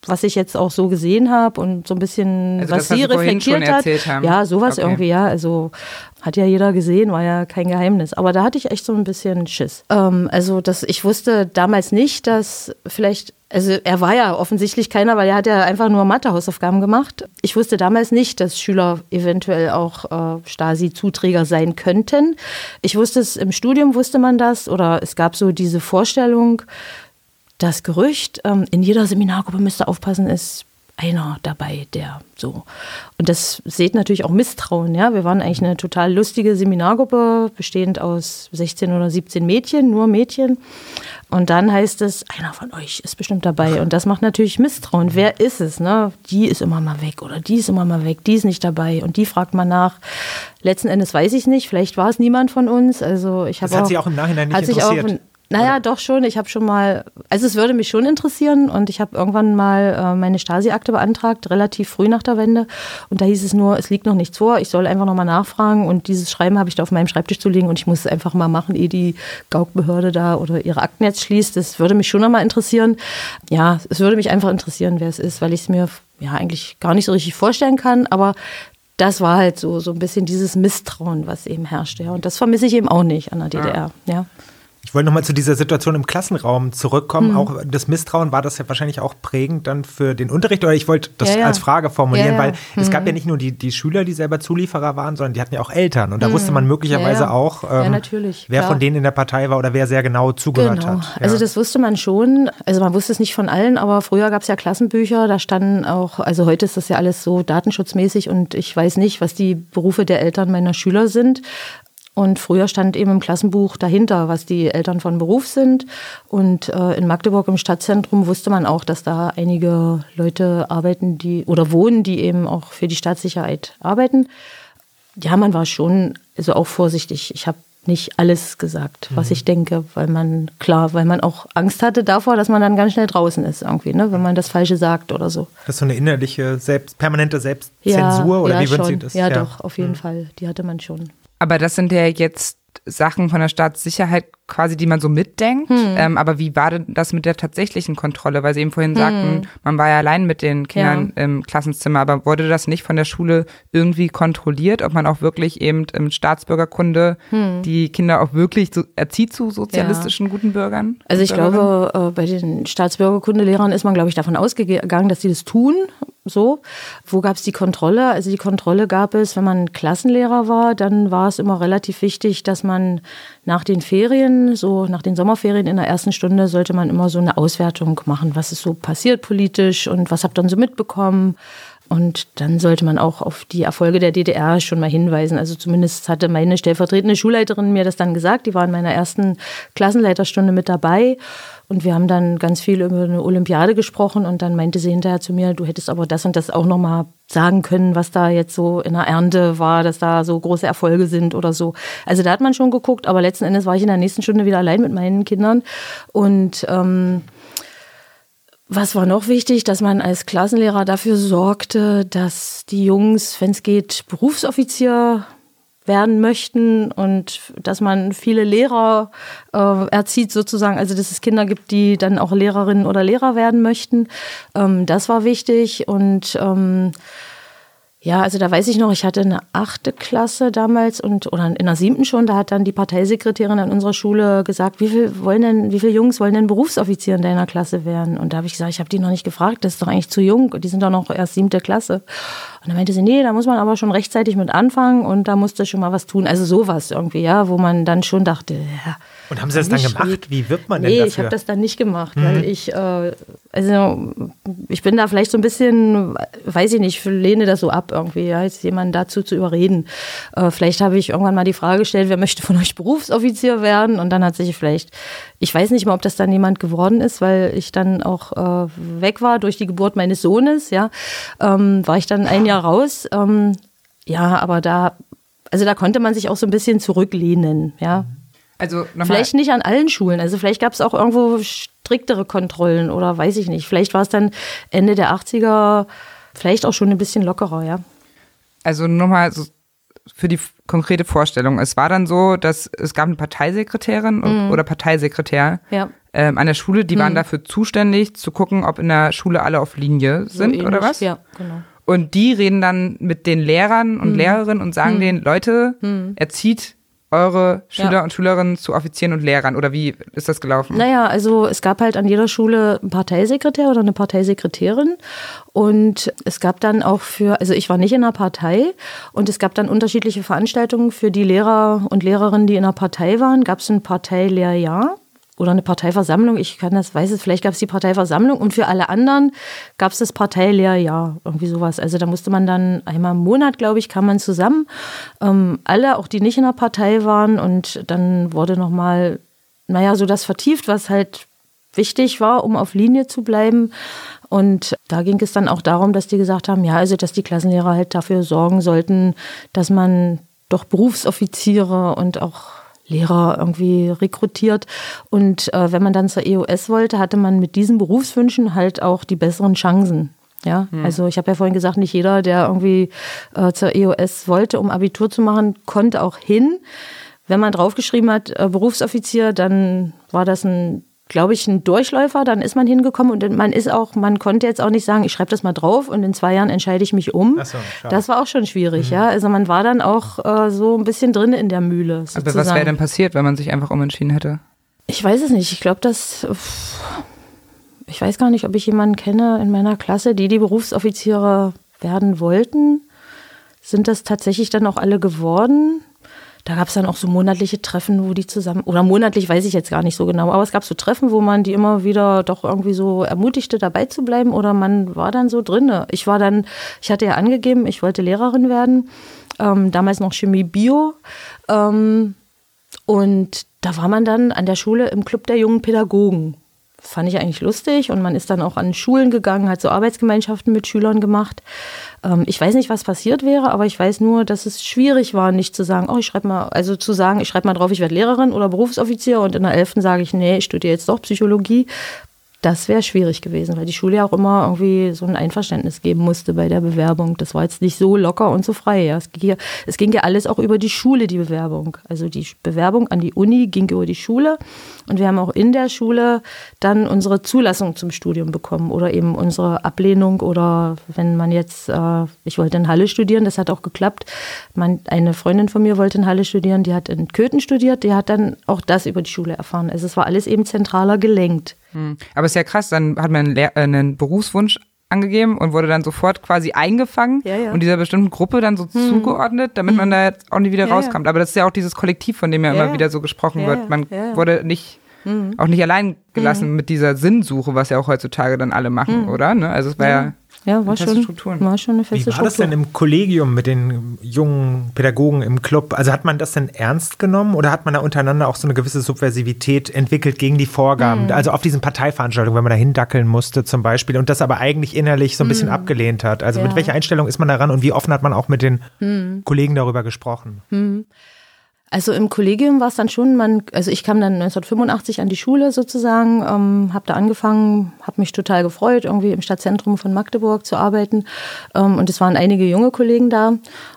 was ich jetzt auch so gesehen habe und so ein bisschen, also was das, sie was reflektiert hat. Haben. Ja, sowas okay. irgendwie, ja. Also hat ja jeder gesehen, war ja kein Geheimnis. Aber da hatte ich echt so ein bisschen Schiss. Ähm, also das, ich wusste damals nicht, dass vielleicht, also er war ja offensichtlich keiner, weil er hat ja einfach nur Mathehausaufgaben gemacht. Ich wusste damals nicht, dass Schüler eventuell auch äh, Stasi-Zuträger sein könnten. Ich wusste es, im Studium wusste man das oder es gab so diese Vorstellung, das Gerücht, ähm, in jeder Seminargruppe müsste aufpassen, ist einer dabei, der so. Und das seht natürlich auch Misstrauen, ja. Wir waren eigentlich eine total lustige Seminargruppe, bestehend aus 16 oder 17 Mädchen, nur Mädchen. Und dann heißt es, einer von euch ist bestimmt dabei. Und das macht natürlich Misstrauen. Wer ist es? Ne? Die ist immer mal weg oder die ist immer mal weg, die ist nicht dabei. Und die fragt man nach. Letzten Endes weiß ich nicht. Vielleicht war es niemand von uns. Also ich das hat auch, sie auch im Nachhinein nicht interessiert. Naja, Oder? doch schon. Ich habe schon mal, also es würde mich schon interessieren und ich habe irgendwann mal äh, meine Stasi-Akte beantragt, relativ früh nach der Wende. Und da hieß es nur, es liegt noch nichts vor, ich soll einfach nochmal nachfragen und dieses Schreiben habe ich da auf meinem Schreibtisch zu liegen und ich muss es einfach mal machen, ehe die Gaukbehörde da oder ihre Akten jetzt schließt. Das würde mich schon nochmal interessieren. Ja, es würde mich einfach interessieren, wer es ist, weil ich es mir ja eigentlich gar nicht so richtig vorstellen kann, aber das war halt so, so ein bisschen dieses Misstrauen, was eben herrschte. Ja. Und das vermisse ich eben auch nicht an der DDR. ja. ja. Ich wollte nochmal zu dieser Situation im Klassenraum zurückkommen. Mhm. Auch das Misstrauen war das ja wahrscheinlich auch prägend dann für den Unterricht. Oder ich wollte das ja, ja. als Frage formulieren, ja, weil mhm. es gab ja nicht nur die, die Schüler, die selber Zulieferer waren, sondern die hatten ja auch Eltern. Und da mhm. wusste man möglicherweise auch, ähm, wer von denen in der Partei war oder wer sehr genau zugehört genau. hat. Also das wusste man schon. Also man wusste es nicht von allen, aber früher gab es ja Klassenbücher, da standen auch, also heute ist das ja alles so datenschutzmäßig und ich weiß nicht, was die Berufe der Eltern meiner Schüler sind. Und früher stand eben im Klassenbuch dahinter, was die Eltern von Beruf sind. Und äh, in Magdeburg im Stadtzentrum wusste man auch, dass da einige Leute arbeiten, die oder wohnen, die eben auch für die Staatssicherheit arbeiten. Ja, man war schon also auch vorsichtig. Ich habe nicht alles gesagt, was mhm. ich denke, weil man, klar, weil man auch Angst hatte davor, dass man dann ganz schnell draußen ist irgendwie, ne, wenn man das Falsche sagt oder so. Das ist so eine innerliche, selbst, permanente Selbstzensur ja, oder ja, wie würden Sie das? Ja, ja, doch, auf jeden mhm. Fall. Die hatte man schon. Aber das sind ja jetzt Sachen von der Staatssicherheit quasi, die man so mitdenkt. Hm. Ähm, aber wie war denn das mit der tatsächlichen Kontrolle? Weil Sie eben vorhin hm. sagten, man war ja allein mit den Kindern ja. im Klassenzimmer, aber wurde das nicht von der Schule irgendwie kontrolliert, ob man auch wirklich eben im Staatsbürgerkunde hm. die Kinder auch wirklich so, erzieht zu sozialistischen ja. guten Bürgern? Also ich glaube, äh, bei den Staatsbürgerkundelehrern ist man, glaube ich, davon ausgegangen, dass sie das tun. So, wo gab es die Kontrolle? Also die Kontrolle gab es, wenn man Klassenlehrer war, dann war es immer relativ wichtig, dass man nach den Ferien, so nach den Sommerferien in der ersten Stunde, sollte man immer so eine Auswertung machen, was ist so passiert politisch und was habt ihr dann so mitbekommen. Und dann sollte man auch auf die Erfolge der DDR schon mal hinweisen. Also zumindest hatte meine stellvertretende Schulleiterin mir das dann gesagt. Die war in meiner ersten Klassenleiterstunde mit dabei. Und wir haben dann ganz viel über eine Olympiade gesprochen und dann meinte sie hinterher zu mir, du hättest aber das und das auch nochmal sagen können, was da jetzt so in der Ernte war, dass da so große Erfolge sind oder so. Also da hat man schon geguckt, aber letzten Endes war ich in der nächsten Stunde wieder allein mit meinen Kindern und ähm, was war noch wichtig, dass man als Klassenlehrer dafür sorgte, dass die Jungs, wenn es geht, Berufsoffizier werden möchten und dass man viele Lehrer äh, erzieht sozusagen, also dass es Kinder gibt, die dann auch Lehrerinnen oder Lehrer werden möchten. Ähm, das war wichtig und ähm, ja, also da weiß ich noch, ich hatte eine achte Klasse damals und oder in der siebten schon, da hat dann die Parteisekretärin an unserer Schule gesagt, wie viel wollen denn, wie viele Jungs wollen denn Berufsoffizier in deiner Klasse werden? Und da habe ich gesagt, ich habe die noch nicht gefragt, das ist doch eigentlich zu jung, die sind doch noch erst siebte Klasse. Und dann meinte sie, nee, da muss man aber schon rechtzeitig mit anfangen und da musste schon mal was tun. Also sowas irgendwie, ja, wo man dann schon dachte, ja, und haben Sie das dann gemacht? Wie wird man denn nee, dafür? ich habe das dann nicht gemacht, mhm. weil ich, äh, also ich bin da vielleicht so ein bisschen, weiß ich nicht, lehne das so ab irgendwie, ja, jetzt jemanden dazu zu überreden. Äh, vielleicht habe ich irgendwann mal die Frage gestellt, wer möchte von euch Berufsoffizier werden? Und dann hat sich vielleicht, ich weiß nicht mal, ob das dann jemand geworden ist, weil ich dann auch äh, weg war durch die Geburt meines Sohnes, ja, ähm, war ich dann ein Jahr raus. Ähm, ja, aber da, also da konnte man sich auch so ein bisschen zurücklehnen, ja. Also vielleicht nicht an allen Schulen. Also vielleicht gab es auch irgendwo striktere Kontrollen oder weiß ich nicht. Vielleicht war es dann Ende der 80er vielleicht auch schon ein bisschen lockerer, ja. Also nochmal so für die konkrete Vorstellung. Es war dann so, dass es gab eine Parteisekretärin mhm. oder Parteisekretär ja. ähm, an der Schule, die mhm. waren dafür zuständig, zu gucken, ob in der Schule alle auf Linie sind so oder was? Ja, genau. Und die reden dann mit den Lehrern und mhm. Lehrerinnen und sagen mhm. denen, Leute, mhm. erzieht eure Schüler ja. und Schülerinnen zu Offizieren und Lehrern? Oder wie ist das gelaufen? Naja, also es gab halt an jeder Schule einen Parteisekretär oder eine Parteisekretärin. Und es gab dann auch für, also ich war nicht in einer Partei. Und es gab dann unterschiedliche Veranstaltungen für die Lehrer und Lehrerinnen, die in einer Partei waren, gab es ein Parteilehrjahr oder eine Parteiversammlung. Ich kann das, weiß es, vielleicht gab es die Parteiversammlung und für alle anderen gab es das Parteilehrjahr, irgendwie sowas. Also da musste man dann einmal im Monat, glaube ich, kam man zusammen, ähm, alle, auch die nicht in der Partei waren und dann wurde nochmal, naja, so das vertieft, was halt wichtig war, um auf Linie zu bleiben. Und da ging es dann auch darum, dass die gesagt haben, ja, also dass die Klassenlehrer halt dafür sorgen sollten, dass man doch Berufsoffiziere und auch Lehrer irgendwie rekrutiert. Und äh, wenn man dann zur EOS wollte, hatte man mit diesen Berufswünschen halt auch die besseren Chancen. Ja, hm. also ich habe ja vorhin gesagt, nicht jeder, der irgendwie äh, zur EOS wollte, um Abitur zu machen, konnte auch hin. Wenn man draufgeschrieben hat, äh, Berufsoffizier, dann war das ein glaube ich, ein Durchläufer, dann ist man hingekommen und man ist auch, man konnte jetzt auch nicht sagen, ich schreibe das mal drauf und in zwei Jahren entscheide ich mich um. So, das war auch schon schwierig, mhm. ja. Also man war dann auch äh, so ein bisschen drin in der Mühle. Sozusagen. Aber was wäre denn passiert, wenn man sich einfach umentschieden hätte? Ich weiß es nicht. Ich glaube, dass ich weiß gar nicht, ob ich jemanden kenne in meiner Klasse, die die Berufsoffiziere werden wollten. Sind das tatsächlich dann auch alle geworden? Da gab es dann auch so monatliche Treffen, wo die zusammen, oder monatlich weiß ich jetzt gar nicht so genau, aber es gab so Treffen, wo man die immer wieder doch irgendwie so ermutigte, dabei zu bleiben oder man war dann so drin. Ich war dann, ich hatte ja angegeben, ich wollte Lehrerin werden, ähm, damals noch Chemie Bio. Ähm, und da war man dann an der Schule im Club der jungen Pädagogen. Fand ich eigentlich lustig und man ist dann auch an Schulen gegangen, hat so Arbeitsgemeinschaften mit Schülern gemacht. Ähm, ich weiß nicht, was passiert wäre, aber ich weiß nur, dass es schwierig war, nicht zu sagen, oh, ich schreibe mal, also zu sagen, ich schreibe mal drauf, ich werde Lehrerin oder Berufsoffizier und in der 11. sage ich, nee, ich studiere jetzt doch Psychologie, das wäre schwierig gewesen, weil die Schule ja auch immer irgendwie so ein Einverständnis geben musste bei der Bewerbung. Das war jetzt nicht so locker und so frei. Ja. Es, ging ja, es ging ja alles auch über die Schule, die Bewerbung. Also die Bewerbung an die Uni ging über die Schule. Und wir haben auch in der Schule dann unsere Zulassung zum Studium bekommen oder eben unsere Ablehnung oder wenn man jetzt, äh, ich wollte in Halle studieren, das hat auch geklappt. Man, eine Freundin von mir wollte in Halle studieren, die hat in Köthen studiert, die hat dann auch das über die Schule erfahren. Also es war alles eben zentraler gelenkt. Hm. Aber ist ja krass, dann hat man einen, Lehr äh, einen Berufswunsch angegeben und wurde dann sofort quasi eingefangen ja, ja. und dieser bestimmten Gruppe dann so hm. zugeordnet, damit hm. man da jetzt auch nicht wieder ja, rauskommt. Aber das ist ja auch dieses Kollektiv, von dem ja, immer wieder so gesprochen wird. Man wurde nicht hm. auch nicht allein gelassen hm. mit dieser Sinnsuche, was ja auch heutzutage dann alle machen, hm. oder? Ne? Also es war ja ja, war schon, Strukturen. war schon eine feste Wie war das denn im Kollegium mit den jungen Pädagogen im Club? Also hat man das denn ernst genommen oder hat man da untereinander auch so eine gewisse Subversivität entwickelt gegen die Vorgaben? Mhm. Also auf diesen Parteiveranstaltungen, wenn man da hindackeln musste zum Beispiel und das aber eigentlich innerlich so ein bisschen mhm. abgelehnt hat. Also ja. mit welcher Einstellung ist man daran und wie offen hat man auch mit den mhm. Kollegen darüber gesprochen? Also im Kollegium war es dann schon, man, also ich kam dann 1985 an die Schule sozusagen, ähm, habe da angefangen, habe mich total gefreut, irgendwie im Stadtzentrum von Magdeburg zu arbeiten. Ähm, und es waren einige junge Kollegen da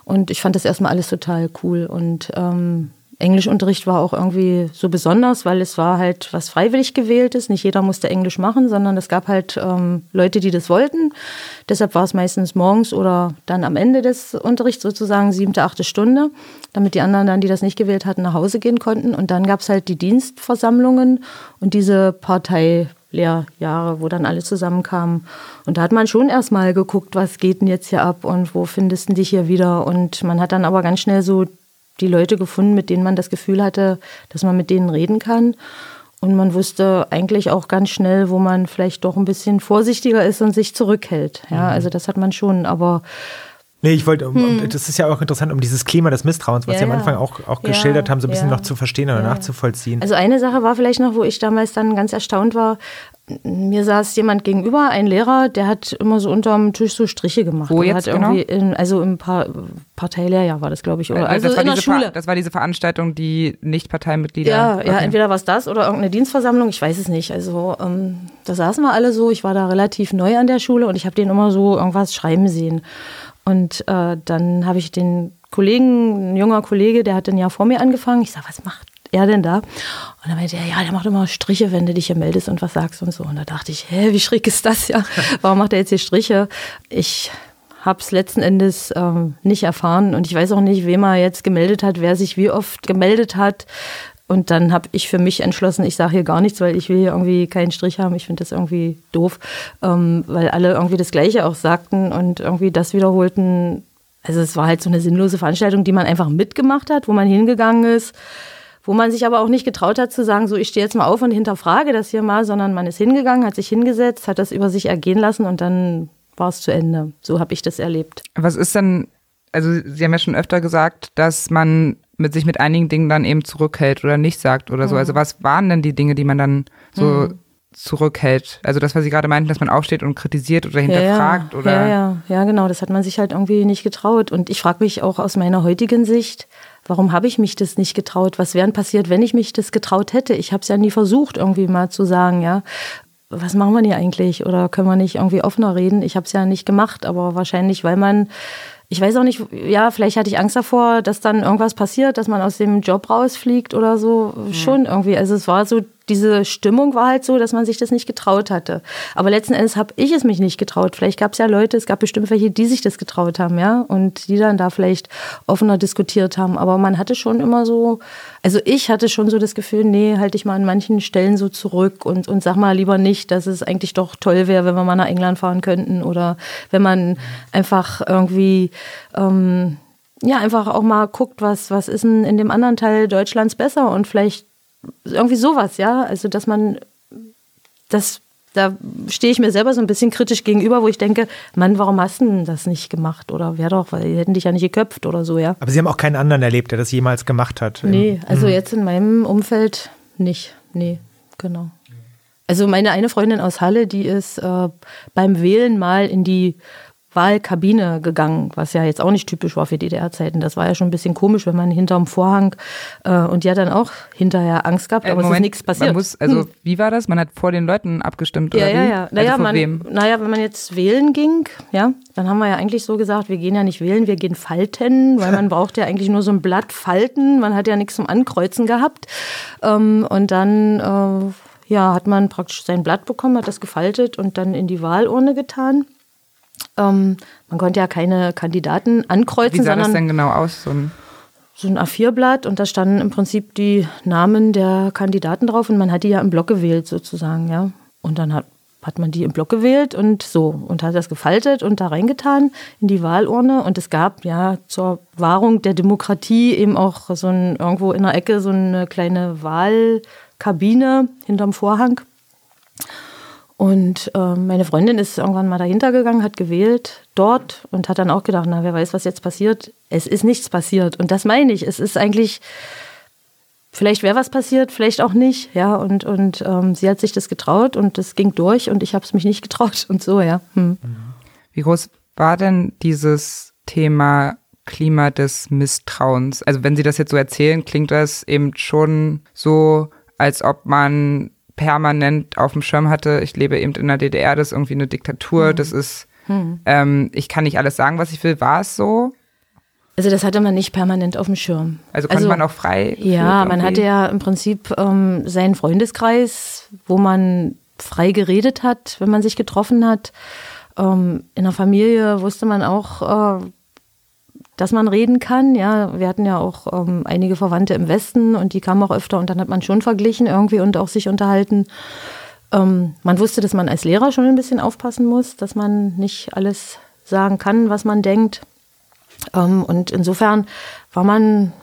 und ich fand das erstmal alles total cool. Und ähm, Englischunterricht war auch irgendwie so besonders, weil es war halt was freiwillig gewähltes. Nicht jeder musste Englisch machen, sondern es gab halt ähm, Leute, die das wollten. Deshalb war es meistens morgens oder dann am Ende des Unterrichts sozusagen siebte, achte Stunde, damit die anderen dann, die das nicht gewählt hatten, nach Hause gehen konnten. Und dann gab es halt die Dienstversammlungen und diese Parteilehrjahre, wo dann alle zusammenkamen. Und da hat man schon erstmal geguckt, was geht denn jetzt hier ab und wo findest du dich hier wieder. Und man hat dann aber ganz schnell so die Leute gefunden, mit denen man das Gefühl hatte, dass man mit denen reden kann. Und man wusste eigentlich auch ganz schnell, wo man vielleicht doch ein bisschen vorsichtiger ist und sich zurückhält. Ja, mhm. also das hat man schon, aber Nee, ich wollte, hm. das ist ja auch interessant, um dieses Klima des Misstrauens, was ja, Sie am Anfang auch, auch ja, geschildert haben, so ein bisschen ja. noch zu verstehen oder nachzuvollziehen. Also eine Sache war vielleicht noch, wo ich damals dann ganz erstaunt war, mir saß jemand gegenüber, ein Lehrer, der hat immer so unterm Tisch so Striche gemacht. Wo jetzt genau? In, also im pa Parteilehrjahr war das, glaube ich. Oder, äh, also in der Schule. das war diese Veranstaltung, die nicht Parteimitglieder. Ja, okay. ja, entweder war es das oder irgendeine Dienstversammlung, ich weiß es nicht. Also ähm, da saßen wir alle so, ich war da relativ neu an der Schule und ich habe den immer so irgendwas schreiben sehen. Und äh, dann habe ich den Kollegen, ein junger Kollege, der hat ein Jahr vor mir angefangen. Ich sage, was macht er denn da? Und dann meinte er, ja, der macht immer Striche, wenn du dich hier meldest und was sagst und so. Und da dachte ich, hä, wie schräg ist das ja? <laughs> Warum macht er jetzt hier Striche? Ich habe es letzten Endes ähm, nicht erfahren und ich weiß auch nicht, wem er jetzt gemeldet hat, wer sich wie oft gemeldet hat. Und dann habe ich für mich entschlossen, ich sage hier gar nichts, weil ich will hier irgendwie keinen Strich haben. Ich finde das irgendwie doof, ähm, weil alle irgendwie das Gleiche auch sagten und irgendwie das wiederholten. Also es war halt so eine sinnlose Veranstaltung, die man einfach mitgemacht hat, wo man hingegangen ist wo man sich aber auch nicht getraut hat zu sagen, so ich stehe jetzt mal auf und hinterfrage das hier mal, sondern man ist hingegangen, hat sich hingesetzt, hat das über sich ergehen lassen und dann war es zu Ende. So habe ich das erlebt. Was ist denn, also Sie haben ja schon öfter gesagt, dass man mit sich mit einigen Dingen dann eben zurückhält oder nicht sagt oder so. Mhm. Also was waren denn die Dinge, die man dann so Mhm. Zurückhält? Also das, was Sie gerade meinten, dass man aufsteht und kritisiert oder hinterfragt ja, oder Ja, ja, ja, genau. Das hat man sich halt irgendwie nicht getraut. Und ich frage mich auch aus meiner heutigen Sicht, warum habe ich mich das nicht getraut? Was wäre passiert, wenn ich mich das getraut hätte? Ich habe es ja nie versucht, irgendwie mal zu sagen, ja. Was machen wir denn hier eigentlich? Oder können wir nicht irgendwie offener reden? Ich habe es ja nicht gemacht, aber wahrscheinlich, weil man, ich weiß auch nicht, ja, vielleicht hatte ich Angst davor, dass dann irgendwas passiert, dass man aus dem Job rausfliegt oder so. Schon irgendwie. Also es war so, diese Stimmung war halt so, dass man sich das nicht getraut hatte. Aber letzten Endes habe ich es mich nicht getraut. Vielleicht gab es ja Leute, es gab bestimmt welche, die sich das getraut haben, ja, und die dann da vielleicht offener diskutiert haben. Aber man hatte schon immer so, also ich hatte schon so das Gefühl, nee, halte ich mal an manchen Stellen so zurück und, und sag mal lieber nicht, dass es eigentlich doch toll wäre, wenn wir mal nach England fahren könnten oder wenn man einfach irgendwie ähm, ja, einfach auch mal guckt, was, was ist denn in dem anderen Teil Deutschlands besser und vielleicht irgendwie sowas, ja. Also, dass man das, da stehe ich mir selber so ein bisschen kritisch gegenüber, wo ich denke, Mann, warum hast du denn das nicht gemacht? Oder wäre doch, weil die hätten dich ja nicht geköpft oder so, ja. Aber Sie haben auch keinen anderen erlebt, der das jemals gemacht hat. Nee, also jetzt in meinem Umfeld nicht. Nee, genau. Also meine eine Freundin aus Halle, die ist äh, beim Wählen mal in die Wahlkabine gegangen, was ja jetzt auch nicht typisch war für DDR-Zeiten. Das war ja schon ein bisschen komisch, wenn man hinterm Vorhang äh, und hat dann auch hinterher Angst gehabt, Äh, aber es ist nichts passiert. Man muss, also Hm. wie war das? Man hat vor den Leuten abgestimmt Ja, oder ja, wie? ja. Naja, also man, wem? naja, wenn man jetzt wählen ging, ja, dann haben wir ja eigentlich so gesagt, wir gehen ja nicht wählen, wir gehen falten, weil man <laughs> braucht ja eigentlich nur so ein Blatt falten. Man hat ja nichts zum Ankreuzen gehabt. Ähm, und dann äh, ja, hat man praktisch sein Blatt bekommen, hat das gefaltet und dann in die Wahlurne getan. Ähm, man konnte ja keine Kandidaten ankreuzen, Wie sah das denn genau aus? So ein, so ein A4-Blatt und da standen im Prinzip die Namen der Kandidaten drauf und man hat die ja im Block gewählt sozusagen, ja. Und dann hat, hat man die im Block gewählt und so und hat das gefaltet und da reingetan in die Wahlurne und es gab ja zur Wahrung der Demokratie eben auch so ein irgendwo in der Ecke so eine kleine Wahlkabine hinterm Vorhang. Und äh, meine Freundin ist irgendwann mal dahinter gegangen, hat gewählt dort und hat dann auch gedacht, na, wer weiß, was jetzt passiert. Es ist nichts passiert. Und das meine ich. Es ist eigentlich, vielleicht wäre was passiert, vielleicht auch nicht. Ja, und, und ähm, sie hat sich das getraut und das ging durch und ich habe es mich nicht <laughs> getraut und so, ja. Hm. wie groß war denn dieses Thema Klima des Misstrauens? Also wenn Sie das jetzt so erzählen, klingt das eben schon so, als ob man permanent auf dem Schirm hatte, ich lebe eben in der DDR, das ist irgendwie eine Diktatur, das ist, ähm, ich kann nicht alles sagen, was ich will. War es so? Also das hatte man nicht permanent auf dem Schirm. Also konnte man auch frei. Ja, man hatte ja im Prinzip ähm, seinen Freundeskreis, wo man frei geredet hat, wenn man sich getroffen hat. Ähm, in der Familie wusste man auch, äh, dass man reden kann. Ja, wir hatten ja auch ähm, einige Verwandte im Westen und die kamen auch öfter und dann hat man schon verglichen irgendwie und auch sich unterhalten. Ähm, man wusste, dass man als Lehrer schon ein bisschen aufpassen muss, dass man nicht alles sagen kann, was man denkt. Ähm, und insofern war man,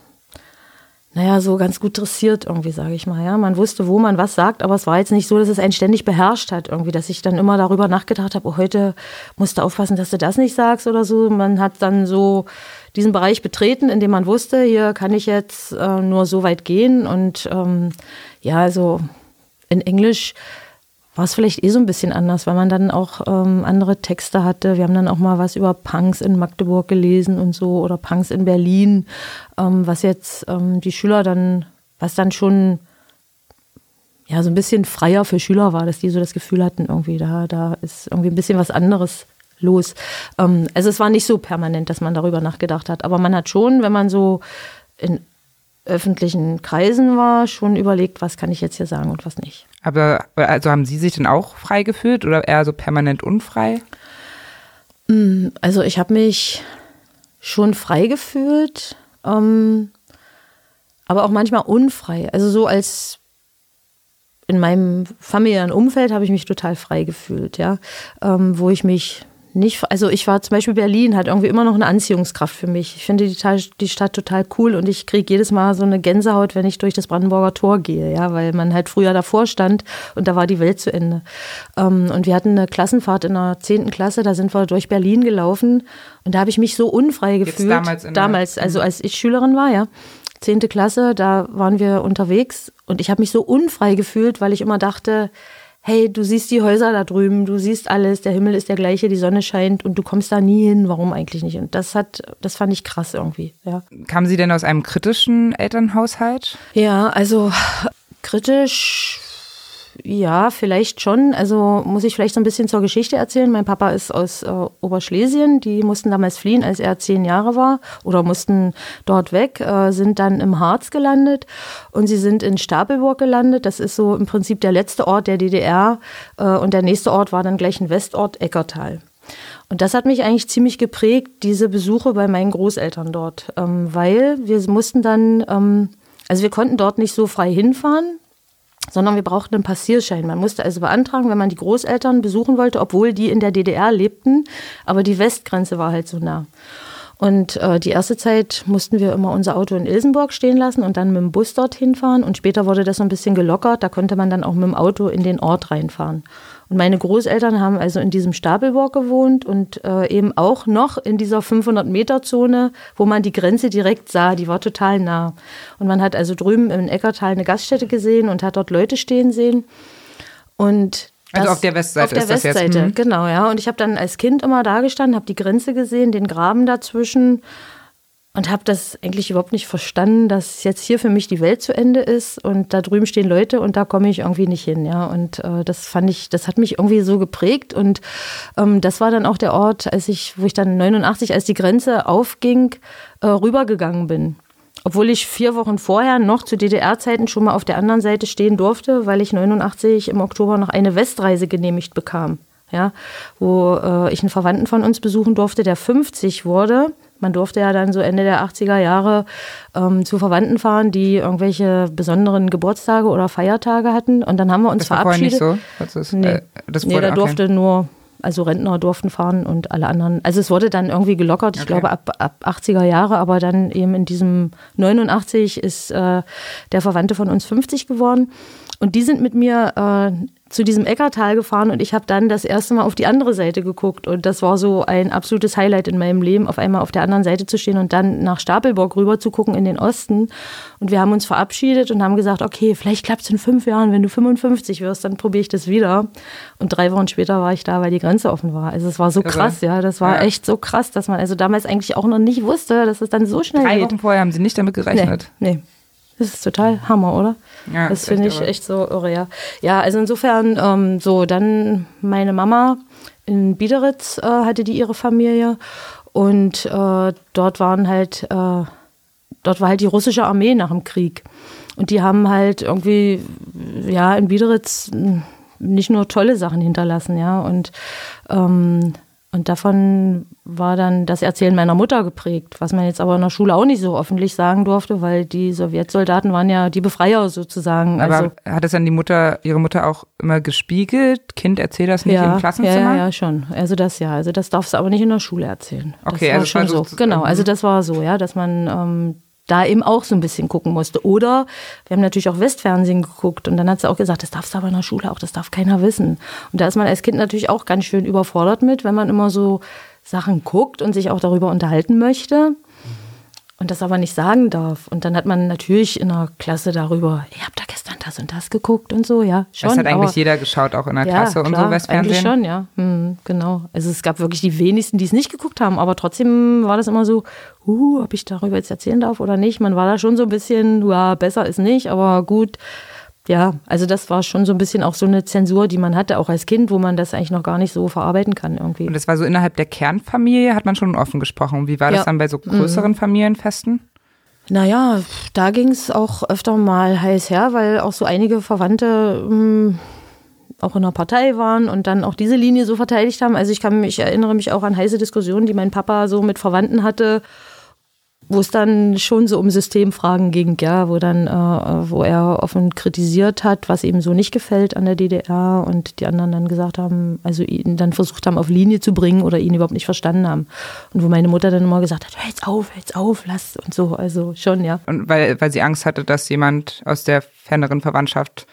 naja, so ganz gut dressiert irgendwie, sage ich mal. Ja, man wusste, wo man was sagt, aber es war jetzt nicht so, dass es einen ständig beherrscht hat irgendwie, dass ich dann immer darüber nachgedacht habe, oh, heute musst du aufpassen, dass du das nicht sagst oder so. Man hat dann so diesen Bereich betreten, in dem man wusste, hier kann ich jetzt äh, nur so weit gehen und ähm, ja, also in Englisch war es vielleicht eh so ein bisschen anders, weil man dann auch ähm, andere Texte hatte. Wir haben dann auch mal was über Punks in Magdeburg gelesen und so oder Punks in Berlin, ähm, was jetzt ähm, die Schüler dann, was dann schon ja so ein bisschen freier für Schüler war, dass die so das Gefühl hatten, irgendwie da, da ist irgendwie ein bisschen was anderes los. Ähm, also es war nicht so permanent, dass man darüber nachgedacht hat, aber man hat schon, wenn man so in öffentlichen Kreisen war, schon überlegt, was kann ich jetzt hier sagen und was nicht. Aber also haben Sie sich denn auch frei gefühlt oder eher so permanent unfrei? Also ich habe mich schon frei gefühlt, ähm, aber auch manchmal unfrei. Also so als in meinem familiären Umfeld habe ich mich total frei gefühlt, ja, ähm, wo ich mich nicht, also ich war zum Beispiel Berlin, hat irgendwie immer noch eine Anziehungskraft für mich. Ich finde die, die Stadt total cool und ich kriege jedes Mal so eine Gänsehaut, wenn ich durch das Brandenburger Tor gehe, ja, weil man halt früher davor stand und da war die Welt zu Ende. Ähm, und wir hatten eine Klassenfahrt in der 10. Klasse, da sind wir durch Berlin gelaufen und da habe ich mich so unfrei gefühlt. Jetzt damals, damals, also mhm. als ich Schülerin war, ja. Zehnte Klasse, da waren wir unterwegs und ich habe mich so unfrei gefühlt, weil ich immer dachte, hey, du siehst die Häuser da drüben, du siehst alles, der Himmel ist der gleiche, die Sonne scheint und du kommst da nie hin, warum eigentlich nicht? Und das hat, das fand ich krass irgendwie, ja. Kamen Sie denn aus einem kritischen Elternhaushalt? Ja, also kritisch ja, vielleicht schon. Also muss ich vielleicht so ein bisschen zur Geschichte erzählen. Mein Papa ist aus äh, Oberschlesien. Die mussten damals fliehen, als er zehn Jahre war oder mussten dort weg, äh, sind dann im Harz gelandet und sie sind in Stapelburg gelandet. Das ist so im Prinzip der letzte Ort der DDR äh, und der nächste Ort war dann gleich ein Westort, Eckertal. Und das hat mich eigentlich ziemlich geprägt, diese Besuche bei meinen Großeltern dort, ähm, weil wir mussten dann, ähm, also wir konnten dort nicht so frei hinfahren, sondern wir brauchten einen Passierschein. Man musste also beantragen, wenn man die Großeltern besuchen wollte, obwohl die in der DDR lebten, aber die Westgrenze war halt so nah. Und äh, die erste Zeit mussten wir immer unser Auto in Ilsenburg stehen lassen und dann mit dem Bus dorthin fahren. Und später wurde das so ein bisschen gelockert. Da konnte man dann auch mit dem Auto in den Ort reinfahren. Und meine Großeltern haben also in diesem Stapelburg gewohnt und äh, eben auch noch in dieser 500-Meter-Zone, wo man die Grenze direkt sah. Die war total nah. Und man hat also drüben im Eckertal eine Gaststätte gesehen und hat dort Leute stehen sehen. Und das, also auf der Westseite auf der ist Westseite, das jetzt. Hm. genau, ja. Und ich habe dann als Kind immer da gestanden, habe die Grenze gesehen, den Graben dazwischen und habe das eigentlich überhaupt nicht verstanden, dass jetzt hier für mich die Welt zu Ende ist und da drüben stehen Leute und da komme ich irgendwie nicht hin, ja. Und äh, das fand ich, das hat mich irgendwie so geprägt und ähm, das war dann auch der Ort, als ich, wo ich dann 89, als die Grenze aufging, äh, rübergegangen bin. Obwohl ich vier Wochen vorher noch zu DDR-Zeiten schon mal auf der anderen Seite stehen durfte, weil ich 89 im Oktober noch eine Westreise genehmigt bekam. Ja, wo äh, ich einen Verwandten von uns besuchen durfte, der 50 wurde man durfte ja dann so Ende der 80er Jahre ähm, zu Verwandten fahren, die irgendwelche besonderen Geburtstage oder Feiertage hatten. Und dann haben wir uns das war verabschiedet. Nicht so? Das nee, äh, das nee da durfte okay. nur, also Rentner durften fahren und alle anderen. Also es wurde dann irgendwie gelockert, ich okay. glaube ab, ab 80er Jahre, aber dann eben in diesem 89 ist äh, der Verwandte von uns 50 geworden. Und die sind mit mir äh, zu diesem Eckertal gefahren und ich habe dann das erste Mal auf die andere Seite geguckt. Und das war so ein absolutes Highlight in meinem Leben, auf einmal auf der anderen Seite zu stehen und dann nach Stapelburg rüber zu gucken in den Osten. Und wir haben uns verabschiedet und haben gesagt, okay, vielleicht klappt es in fünf Jahren, wenn du 55 wirst, dann probiere ich das wieder. Und drei Wochen später war ich da, weil die Grenze offen war. Also es war so krass, ja. Das war ja. echt so krass, dass man also damals eigentlich auch noch nicht wusste, dass es dann so schnell drei geht. Drei Wochen vorher haben sie nicht damit gerechnet. Nee, nee. Das ist total Hammer, oder? Ja, das finde ich irre. echt so irre, ja. Ja, also insofern, ähm, so, dann meine Mama in Biederitz äh, hatte die ihre Familie und äh, dort waren halt, äh, dort war halt die russische Armee nach dem Krieg. Und die haben halt irgendwie, ja, in Biederitz hm, nicht nur tolle Sachen hinterlassen, ja. Und ähm, und davon war dann das Erzählen meiner Mutter geprägt, was man jetzt aber in der Schule auch nicht so öffentlich sagen durfte, weil die Sowjetsoldaten waren ja die Befreier sozusagen. Aber also, hat es dann die Mutter, ihre Mutter auch immer gespiegelt? Kind, erzähl das nicht ja, im Klassenzimmer? Ja, ja, schon. Also das ja. Also das darfst du aber nicht in der Schule erzählen. Das okay, also schon so. Genau, also das war so, ja, dass man ähm, da eben auch so ein bisschen gucken musste. Oder wir haben natürlich auch Westfernsehen geguckt und dann hat sie auch gesagt, das darfst du aber in der Schule auch, das darf keiner wissen. Und da ist man als Kind natürlich auch ganz schön überfordert mit, wenn man immer so Sachen guckt und sich auch darüber unterhalten möchte und das aber nicht sagen darf. Und dann hat man natürlich in der Klasse darüber, ihr habt da gestern das und das geguckt und so, ja, schon. Das hat eigentlich jeder geschaut, auch in der ja, Klasse klar, und so Westfernsehen. Eigentlich schon, ja, hm, genau. Also es gab wirklich die wenigsten, die es nicht geguckt haben, aber trotzdem war das immer so, uh, ob ich darüber jetzt erzählen darf oder nicht. Man war da schon so ein bisschen, ja, besser ist nicht, aber gut, ja, also das war schon so ein bisschen auch so eine Zensur, die man hatte, auch als Kind, wo man das eigentlich noch gar nicht so verarbeiten kann irgendwie. Und das war so innerhalb der Kernfamilie, hat man schon offen gesprochen. Wie war das ja. dann bei so größeren mhm. Familienfesten? Naja, da ging es auch öfter mal heiß her, weil auch so einige Verwandte mh, hm, auch in der Partei waren und dann auch diese Linie so verteidigt haben. Also ich kann mich, ich erinnere mich auch an heiße Diskussionen, die mein Papa so mit Verwandten hatte wo es dann schon so um Systemfragen ging, ja, wo dann, äh, wo er offen kritisiert hat, was ihm so nicht gefällt an der DDR und die anderen dann gesagt haben, also ihn dann versucht haben, auf Linie zu bringen oder ihn überhaupt nicht verstanden haben. Und wo meine Mutter dann immer gesagt hat, hör jetzt auf, hör jetzt auf, lass und so, also schon, ja. Und weil, weil sie Angst hatte, dass jemand aus der ferneren Verwandtschaft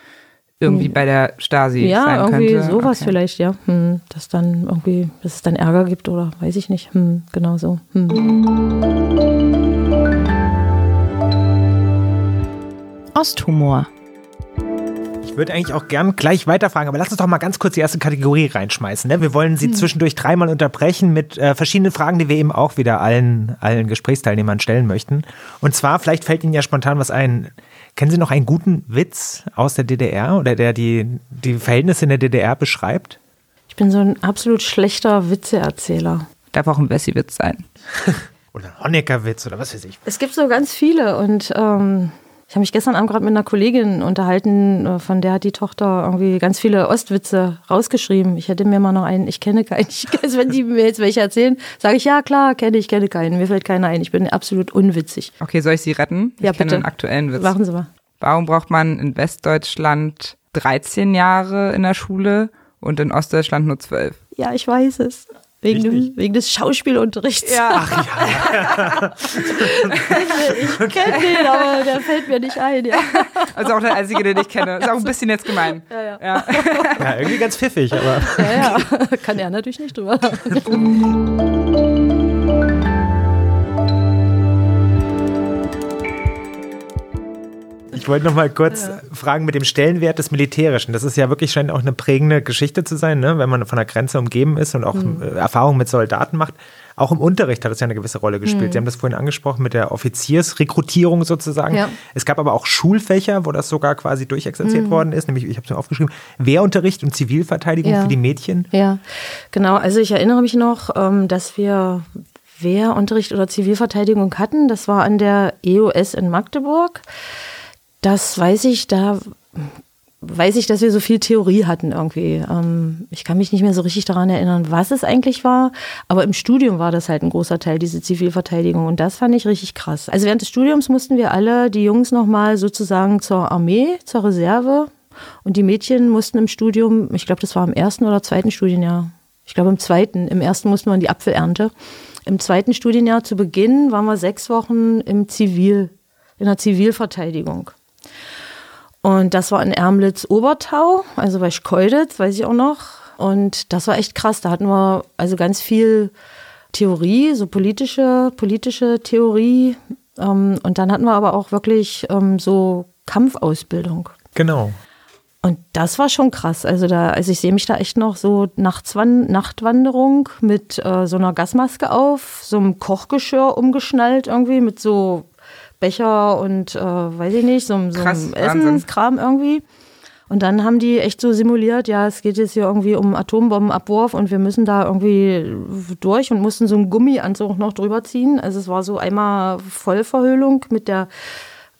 irgendwie bei der Stasi ja, sein könnte. Ja, irgendwie sowas okay. vielleicht, ja. Hm, dass dann irgendwie, dass es dann Ärger gibt oder weiß ich nicht. Hm, genau so. Hm. Osthumor. Ich würde eigentlich auch gern gleich weiterfragen, aber lass uns doch mal ganz kurz die erste Kategorie reinschmeißen. Ne? Wir wollen sie hm. zwischendurch dreimal unterbrechen mit äh, verschiedenen Fragen, die wir eben auch wieder allen, allen Gesprächsteilnehmern stellen möchten. Und zwar, vielleicht fällt Ihnen ja spontan was ein. Kennen Sie noch einen guten Witz aus der DDR oder der die, die Verhältnisse in der DDR beschreibt? Ich bin so ein absolut schlechter Witzeerzähler. Darf auch <laughs> ein Bessie-Witz sein. oder Honecker-Witz oder was weiß ich. Es gibt so ganz viele und ähm, ich habe mich gestern Abend gerade mit einer Kollegin unterhalten, äh, von der hat die Tochter irgendwie ganz viele Ostwitze rausgeschrieben. Ich hätte mir mal noch einen, ich kenne keinen. <laughs> Ich, also wenn die mir jetzt welche erzählen, sage ich, ja klar, kenne ich, kenne keinen. Mir fällt keiner ein. Ich bin absolut unwitzig. Okay, soll ich Sie retten? Ja, ich bitte. kenne einen aktuellen Witz. Machen Sie mal. Warum braucht man in Westdeutschland 13 Jahre in der Schule und in Ostdeutschland nur 12? Ja, ich weiß es. Wegen, dem, wegen des Schauspielunterrichts. Ja. <laughs> Ach ja. ich kenne den, aber der fällt mir nicht ein. Ja. Also auch der einzige, den ich kenne. Ist auch ein bisschen jetzt gemein. Ja, ja. ja. ja irgendwie ganz pfiffig, aber. Ja, ja. Kann er natürlich nicht drüber. <laughs> Ich wollte noch mal kurz ja. fragen mit dem Stellenwert des Militärischen. Das ist ja wirklich scheint auch eine prägende Geschichte zu sein, ne? wenn man von der Grenze umgeben ist und auch mhm. Erfahrungen mit Soldaten macht. Auch im Unterricht hat es ja eine gewisse Rolle gespielt. Mhm. Sie haben das vorhin angesprochen mit der Offiziersrekrutierung sozusagen. Ja. Es gab aber auch Schulfächer, wo das sogar quasi durchexerziert mhm. worden ist, nämlich, ich habe es mir aufgeschrieben, Wehrunterricht und Zivilverteidigung ja. für die Mädchen. Ja, genau. Also ich erinnere mich noch, ähm, dass wir Wehrunterricht oder Zivilverteidigung hatten. Das war an der EOS in Magdeburg. Das weiß ich, da weiß ich, dass wir so viel Theorie hatten irgendwie. Ähm, ich kann mich nicht mehr so richtig daran erinnern, was es eigentlich war, aber im Studium war das halt ein großer Teil, diese Zivilverteidigung und das fand ich richtig krass. Also während des Studiums mussten wir alle, die Jungs nochmal sozusagen zur Armee, zur Reserve und die Mädchen mussten im Studium, ich glaube, das war im ersten oder zweiten Studienjahr, ich glaube im zweiten, im ersten mussten wir in die Apfelernte. Im zweiten Studienjahr zu Beginn waren wir sechs Wochen im Zivil, in der Zivilverteidigung. Und das war in Ermlitz-Obertau, also bei Schkeuditz, weiß ich auch noch. Und das war echt krass. Da hatten wir also ganz viel Theorie, so politische, politische Theorie. Ähm, und dann hatten wir aber auch wirklich ähm, so Kampfausbildung. Genau. Und das war schon krass. Also da, also ich sehe mich da echt noch so Nachtwan Nachtwanderung mit äh, so einer Gasmaske auf, so einem Kochgeschirr umgeschnallt irgendwie mit so Becher und äh, weiß ich nicht, so, so Krass, Essenskram irgendwie. Und dann haben die echt so simuliert, ja, es geht jetzt hier irgendwie um Atombombenabwurf und wir müssen da irgendwie durch und mussten so einen Gummianzug noch drüber ziehen. Also es war so einmal Vollverhüllung mit der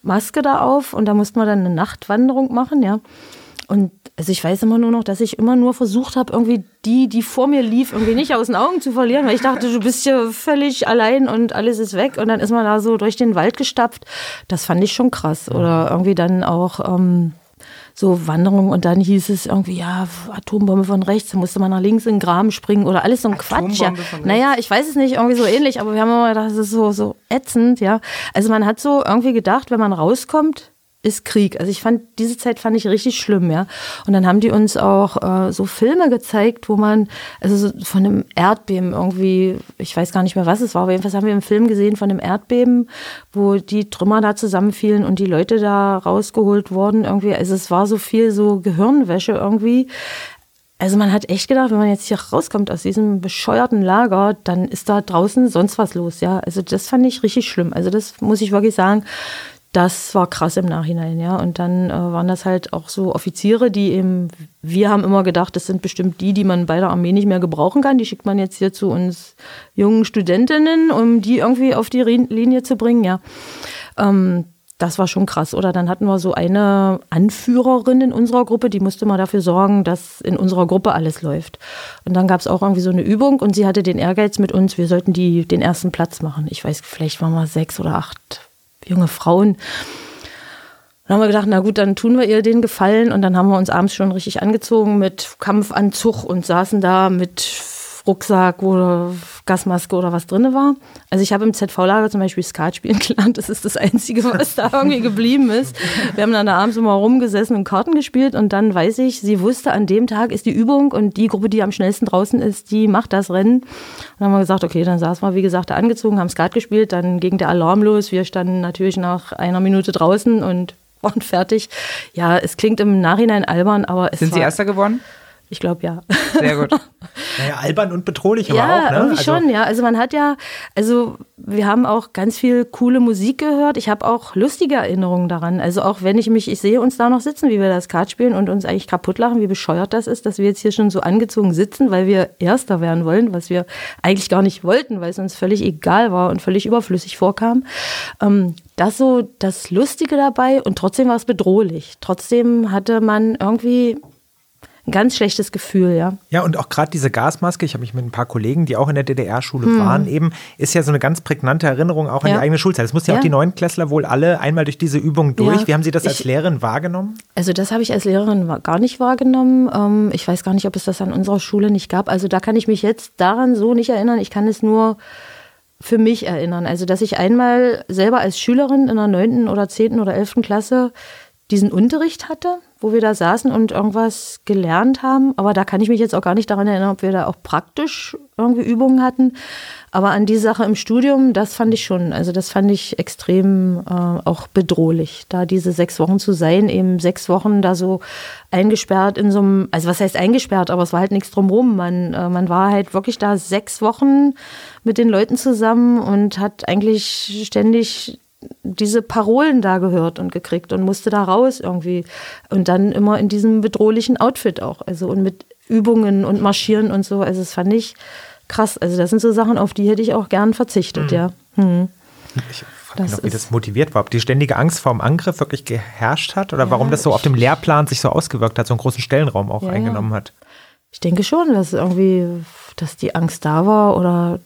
Maske da auf und da mussten wir dann eine Nachtwanderung machen, ja. Und also ich weiß immer nur noch, dass ich immer nur versucht habe, irgendwie die, die vor mir lief, irgendwie nicht aus den Augen zu verlieren, weil ich dachte, du bist hier völlig allein und alles ist weg. Und dann ist man da so durch den Wald gestapft. Das fand ich schon krass. Oder irgendwie dann auch ähm, so Wanderung und dann hieß es irgendwie, ja, Atombombe von rechts, da musste man nach links in den Graben springen oder alles so ein Quatsch. Ja. Naja, ich weiß es nicht, irgendwie so ähnlich, aber wir haben immer gedacht, das ist so, so ätzend, ja. Also man hat so irgendwie gedacht, wenn man rauskommt, ist Krieg. Also ich fand, diese Zeit fand ich richtig schlimm, ja. Und dann haben die uns auch äh, so Filme gezeigt, wo man, also so von einem Erdbeben irgendwie, ich weiß gar nicht mehr, was es war, aber jedenfalls haben wir einen Film gesehen von einem Erdbeben, wo die Trümmer da zusammenfielen und die Leute da rausgeholt wurden irgendwie. Also es war so viel so Gehirnwäsche irgendwie. Also man hat echt gedacht, wenn man jetzt hier rauskommt aus diesem bescheuerten Lager, dann ist da draußen sonst was los, ja. Also das fand ich richtig schlimm. Also das muss ich wirklich sagen, das war krass im Nachhinein, ja. Und dann äh, waren das halt auch so Offiziere, die eben, wir haben immer gedacht, das sind bestimmt die, die man bei der Armee nicht mehr gebrauchen kann. Die schickt man jetzt hier zu uns jungen Studentinnen, um die irgendwie auf die Linie zu bringen, ja. Ähm, das war schon krass. Oder dann hatten wir so eine Anführerin in unserer Gruppe, die musste mal dafür sorgen, dass in unserer Gruppe alles läuft. Und dann gab es auch irgendwie so eine Übung und sie hatte den Ehrgeiz mit uns, wir sollten die den ersten Platz machen. Ich weiß, vielleicht waren wir sechs oder acht junge Frauen. Dann haben wir gedacht, na gut, dann tun wir ihr den Gefallen und dann haben wir uns abends schon richtig angezogen mit Kampfanzug und saßen da mit Rucksack oder Gasmaske oder was drin war. Also ich habe im ZV-Lager zum Beispiel Skat spielen <laughs> gelernt. Das ist das Einzige, was da irgendwie geblieben ist. Wir haben dann da abends immer rumgesessen und Karten gespielt und dann weiß ich, sie wusste, an dem Tag ist die Übung und die Gruppe, die am schnellsten draußen ist, die macht das Rennen. Und dann haben wir gesagt, okay, dann saßen wir, wie gesagt, da angezogen, haben Skat gespielt, dann ging der Alarm los. Wir standen natürlich nach einer Minute draußen und <laughs> waren fertig. Ja, es klingt im Nachhinein albern, aber es Sind Sie Erster geworden? Ich glaube ja. Sehr gut. <laughs> Naja, albern und bedrohlich ja, aber auch, ne? irgendwie schon, ja. Also man hat ja, also wir haben auch ganz viel coole Musik gehört. Ich habe auch lustige Erinnerungen daran. Also auch wenn ich mich, ich sehe uns da noch sitzen, wie wir das Kart spielen und uns eigentlich kaputt lachen, wie bescheuert das ist, dass wir jetzt hier schon so angezogen sitzen, weil wir Erster werden wollen, was wir eigentlich gar nicht wollten, weil es uns völlig egal war und völlig überflüssig vorkam. Ähm, das so das Lustige dabei und trotzdem war es bedrohlich. Trotzdem hatte man irgendwie ein ganz schlechtes Gefühl, ja. Ja, und auch gerade diese Gasmaske, ich habe mich mit ein paar Kollegen, die auch in der DDR-Schule hm. waren, eben, ist ja so eine ganz prägnante Erinnerung auch an ja. die eigene Schulzeit. Das mussten ja, ja auch die Neunklässler wohl alle einmal durch diese Übung durch. Ja. Wie haben Sie das als ich, Lehrerin wahrgenommen? Also das habe ich als Lehrerin gar nicht wahrgenommen. Ähm, ich weiß gar nicht, ob es das an unserer Schule nicht gab. Also da kann ich mich jetzt daran so nicht erinnern. Ich kann es nur für mich erinnern. Also dass ich einmal selber als Schülerin in der neunten oder zehnten oder elften Klasse diesen Unterricht hatte, wo wir da saßen und irgendwas gelernt haben. Aber da kann ich mich jetzt auch gar nicht daran erinnern, ob wir da auch praktisch irgendwie Übungen hatten. Aber an die Sache im Studium, das fand ich schon, also das fand ich extrem äh, auch bedrohlich, da diese sechs Wochen zu sein, eben sechs Wochen da so eingesperrt in so einem, also was heißt eingesperrt, aber es war halt nichts drumherum. Man, äh, man war halt wirklich da sechs Wochen mit den Leuten zusammen und hat eigentlich ständig diese Parolen da gehört und gekriegt und musste da raus irgendwie. Und dann immer in diesem bedrohlichen Outfit auch. Also und mit Übungen und Marschieren und so. Also das fand ich krass. Also das sind so Sachen, auf die hätte ich auch gern verzichtet, mhm. ja. Mhm. Ich frage mich noch, wie das motiviert war. Ob die ständige Angst vor dem Angriff wirklich geherrscht hat oder ja, warum das so auf dem Lehrplan sich so ausgewirkt hat, so einen großen Stellenraum auch ja, eingenommen hat. Ich denke schon, dass irgendwie, dass die Angst da war oder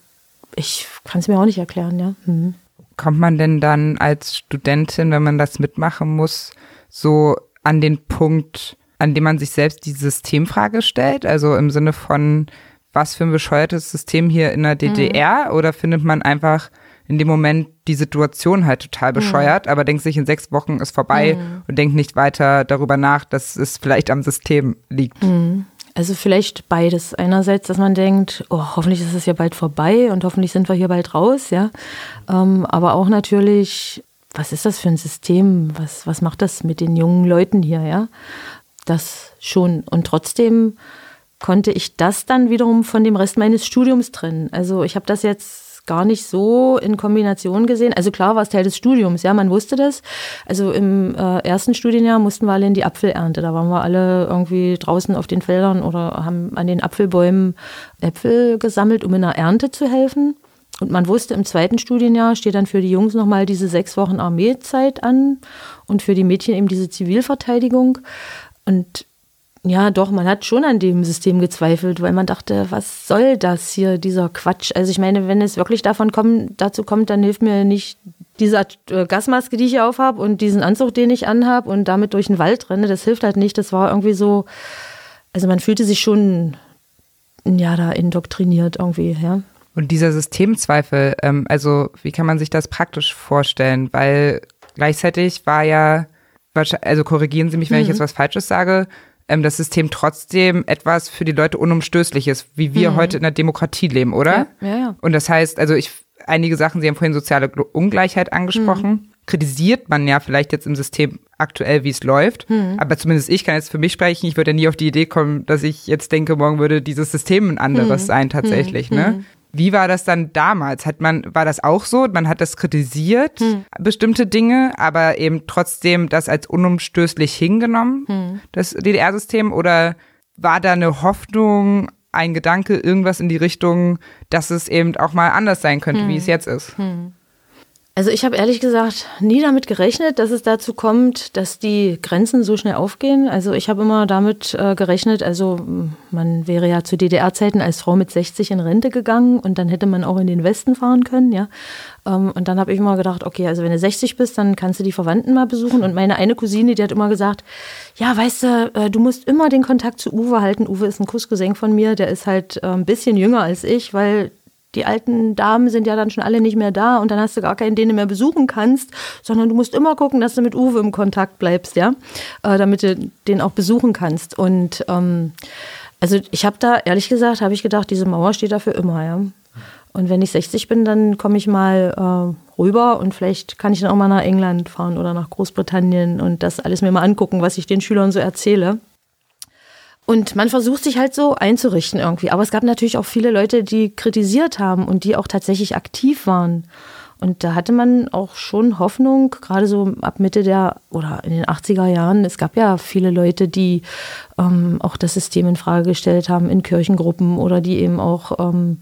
ich kann es mir auch nicht erklären, ja. Mhm kommt man denn dann als Studentin, wenn man das mitmachen muss, so an den Punkt, an dem man sich selbst die Systemfrage stellt? Also im Sinne von, was für ein bescheuertes System hier in der DDR? Mhm. Oder findet man einfach in dem Moment die Situation halt total mhm. bescheuert, mhm. aber denkt sich, in sechs Wochen ist vorbei mhm. und denkt nicht weiter darüber nach, dass es vielleicht am System liegt? Also vielleicht beides. Einerseits, dass man denkt, oh, hoffentlich ist es ja bald vorbei und hoffentlich sind wir hier bald raus, ja. Ähm, aber auch natürlich, was ist das für ein System? Was, was macht das mit den jungen Leuten hier, ja? Das schon. Und trotzdem konnte ich das dann wiederum von dem Rest meines Studiums trennen. Also ich habe das jetzt gar nicht so in Kombination gesehen. Also klar war es Teil des Studiums, ja, man wusste das. Also im äh, ersten Studienjahr mussten wir alle in die Apfelernte. Da waren wir alle irgendwie draußen auf den Feldern oder haben an den Apfelbäumen Äpfel gesammelt, um in der Ernte zu helfen. Und man wusste, im zweiten Studienjahr steht dann für die Jungs nochmal diese sechs Wochen Armeezeit an und für die Mädchen eben diese Zivilverteidigung. Und ja, doch, man hat schon an dem System gezweifelt, weil man dachte, was soll das hier, dieser Quatsch? Also ich meine, wenn es wirklich davon kommt, dazu kommt, dann hilft mir nicht diese äh, Gasmaske, die ich hier aufhab und diesen Anzug, den ich anhab und damit durch den Wald renne, das hilft halt nicht. Das war irgendwie so, also man fühlte sich schon, ja, da indoktriniert irgendwie, ja. Und dieser Systemzweifel, ähm, also wie kann man sich das praktisch vorstellen? Weil gleichzeitig war ja, also korrigieren Sie mich, wenn mhm. ich jetzt was Falsches sage, ähm, das System trotzdem etwas für die Leute unumstößliches, wie wir mhm. heute in der Demokratie leben, oder? Ja, ja, ja. Und das heißt, also ich, einige Sachen, Sie haben vorhin soziale Ungleichheit angesprochen. Mhm. Kritisiert man ja vielleicht jetzt im System aktuell, wie es läuft. Mhm. Aber zumindest ich kann jetzt für mich sprechen. Ich würde ja nie auf die Idee kommen, dass ich jetzt denke, morgen würde dieses System ein anderes mhm. sein tatsächlich. Ne? Wie war das dann damals? Hat man, war das auch so? Man hat das kritisiert, hm. bestimmte Dinge, aber eben trotzdem das als unumstößlich hingenommen, hm. das DDR-System? Oder war da eine Hoffnung, ein Gedanke, irgendwas in die Richtung, dass es eben auch mal anders sein könnte, hm. wie es jetzt ist? Hm. Also ich habe ehrlich gesagt nie damit gerechnet, dass es dazu kommt, dass die Grenzen so schnell aufgehen. Also ich habe immer damit äh, gerechnet, also man wäre ja zu DDR-Zeiten als Frau mit 60 in Rente gegangen und dann hätte man auch in den Westen fahren können, ja. Ähm, und dann habe ich immer gedacht, okay, also wenn du 60 bist, dann kannst du die Verwandten mal besuchen. Und meine eine Cousine, die hat immer gesagt, ja, weißt du, äh, du musst immer den Kontakt zu Uwe halten. Uwe ist ein Kussgesang von mir, der ist halt äh, ein bisschen jünger als ich, weil die alten Damen sind ja dann schon alle nicht mehr da und dann hast du gar keinen, den du mehr besuchen kannst, sondern du musst immer gucken, dass du mit Uwe im Kontakt bleibst, ja, äh, damit du den auch besuchen kannst. Und ähm, also ich habe da, ehrlich gesagt, habe ich gedacht, diese Mauer steht dafür immer, ja. Und wenn ich 60 bin, dann komme ich mal äh, rüber und vielleicht kann ich dann auch mal nach England fahren oder nach Großbritannien und das alles mir mal angucken, was ich den Schülern so erzähle. Und man versucht sich halt so einzurichten irgendwie. Aber es gab natürlich auch viele Leute, die kritisiert haben und die auch tatsächlich aktiv waren. Und da hatte man auch schon Hoffnung, gerade so ab Mitte der oder in den 80er Jahren. Es gab ja viele Leute, die ähm, auch das System in Frage gestellt haben in Kirchengruppen oder die eben auch ähm,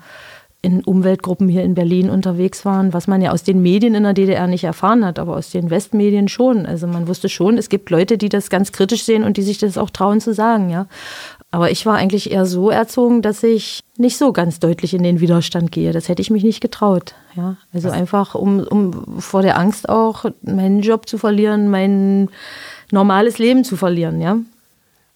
in Umweltgruppen hier in Berlin unterwegs waren, was man ja aus den Medien in der DDR nicht erfahren hat, aber aus den Westmedien schon. Also man wusste schon, es gibt Leute, die das ganz kritisch sehen und die sich das auch trauen zu sagen, ja. Aber ich war eigentlich eher so erzogen, dass ich nicht so ganz deutlich in den Widerstand gehe. Das hätte ich mich nicht getraut. Ja, also was? einfach, um, um vor der Angst auch meinen Job zu verlieren, mein normales Leben zu verlieren, ja.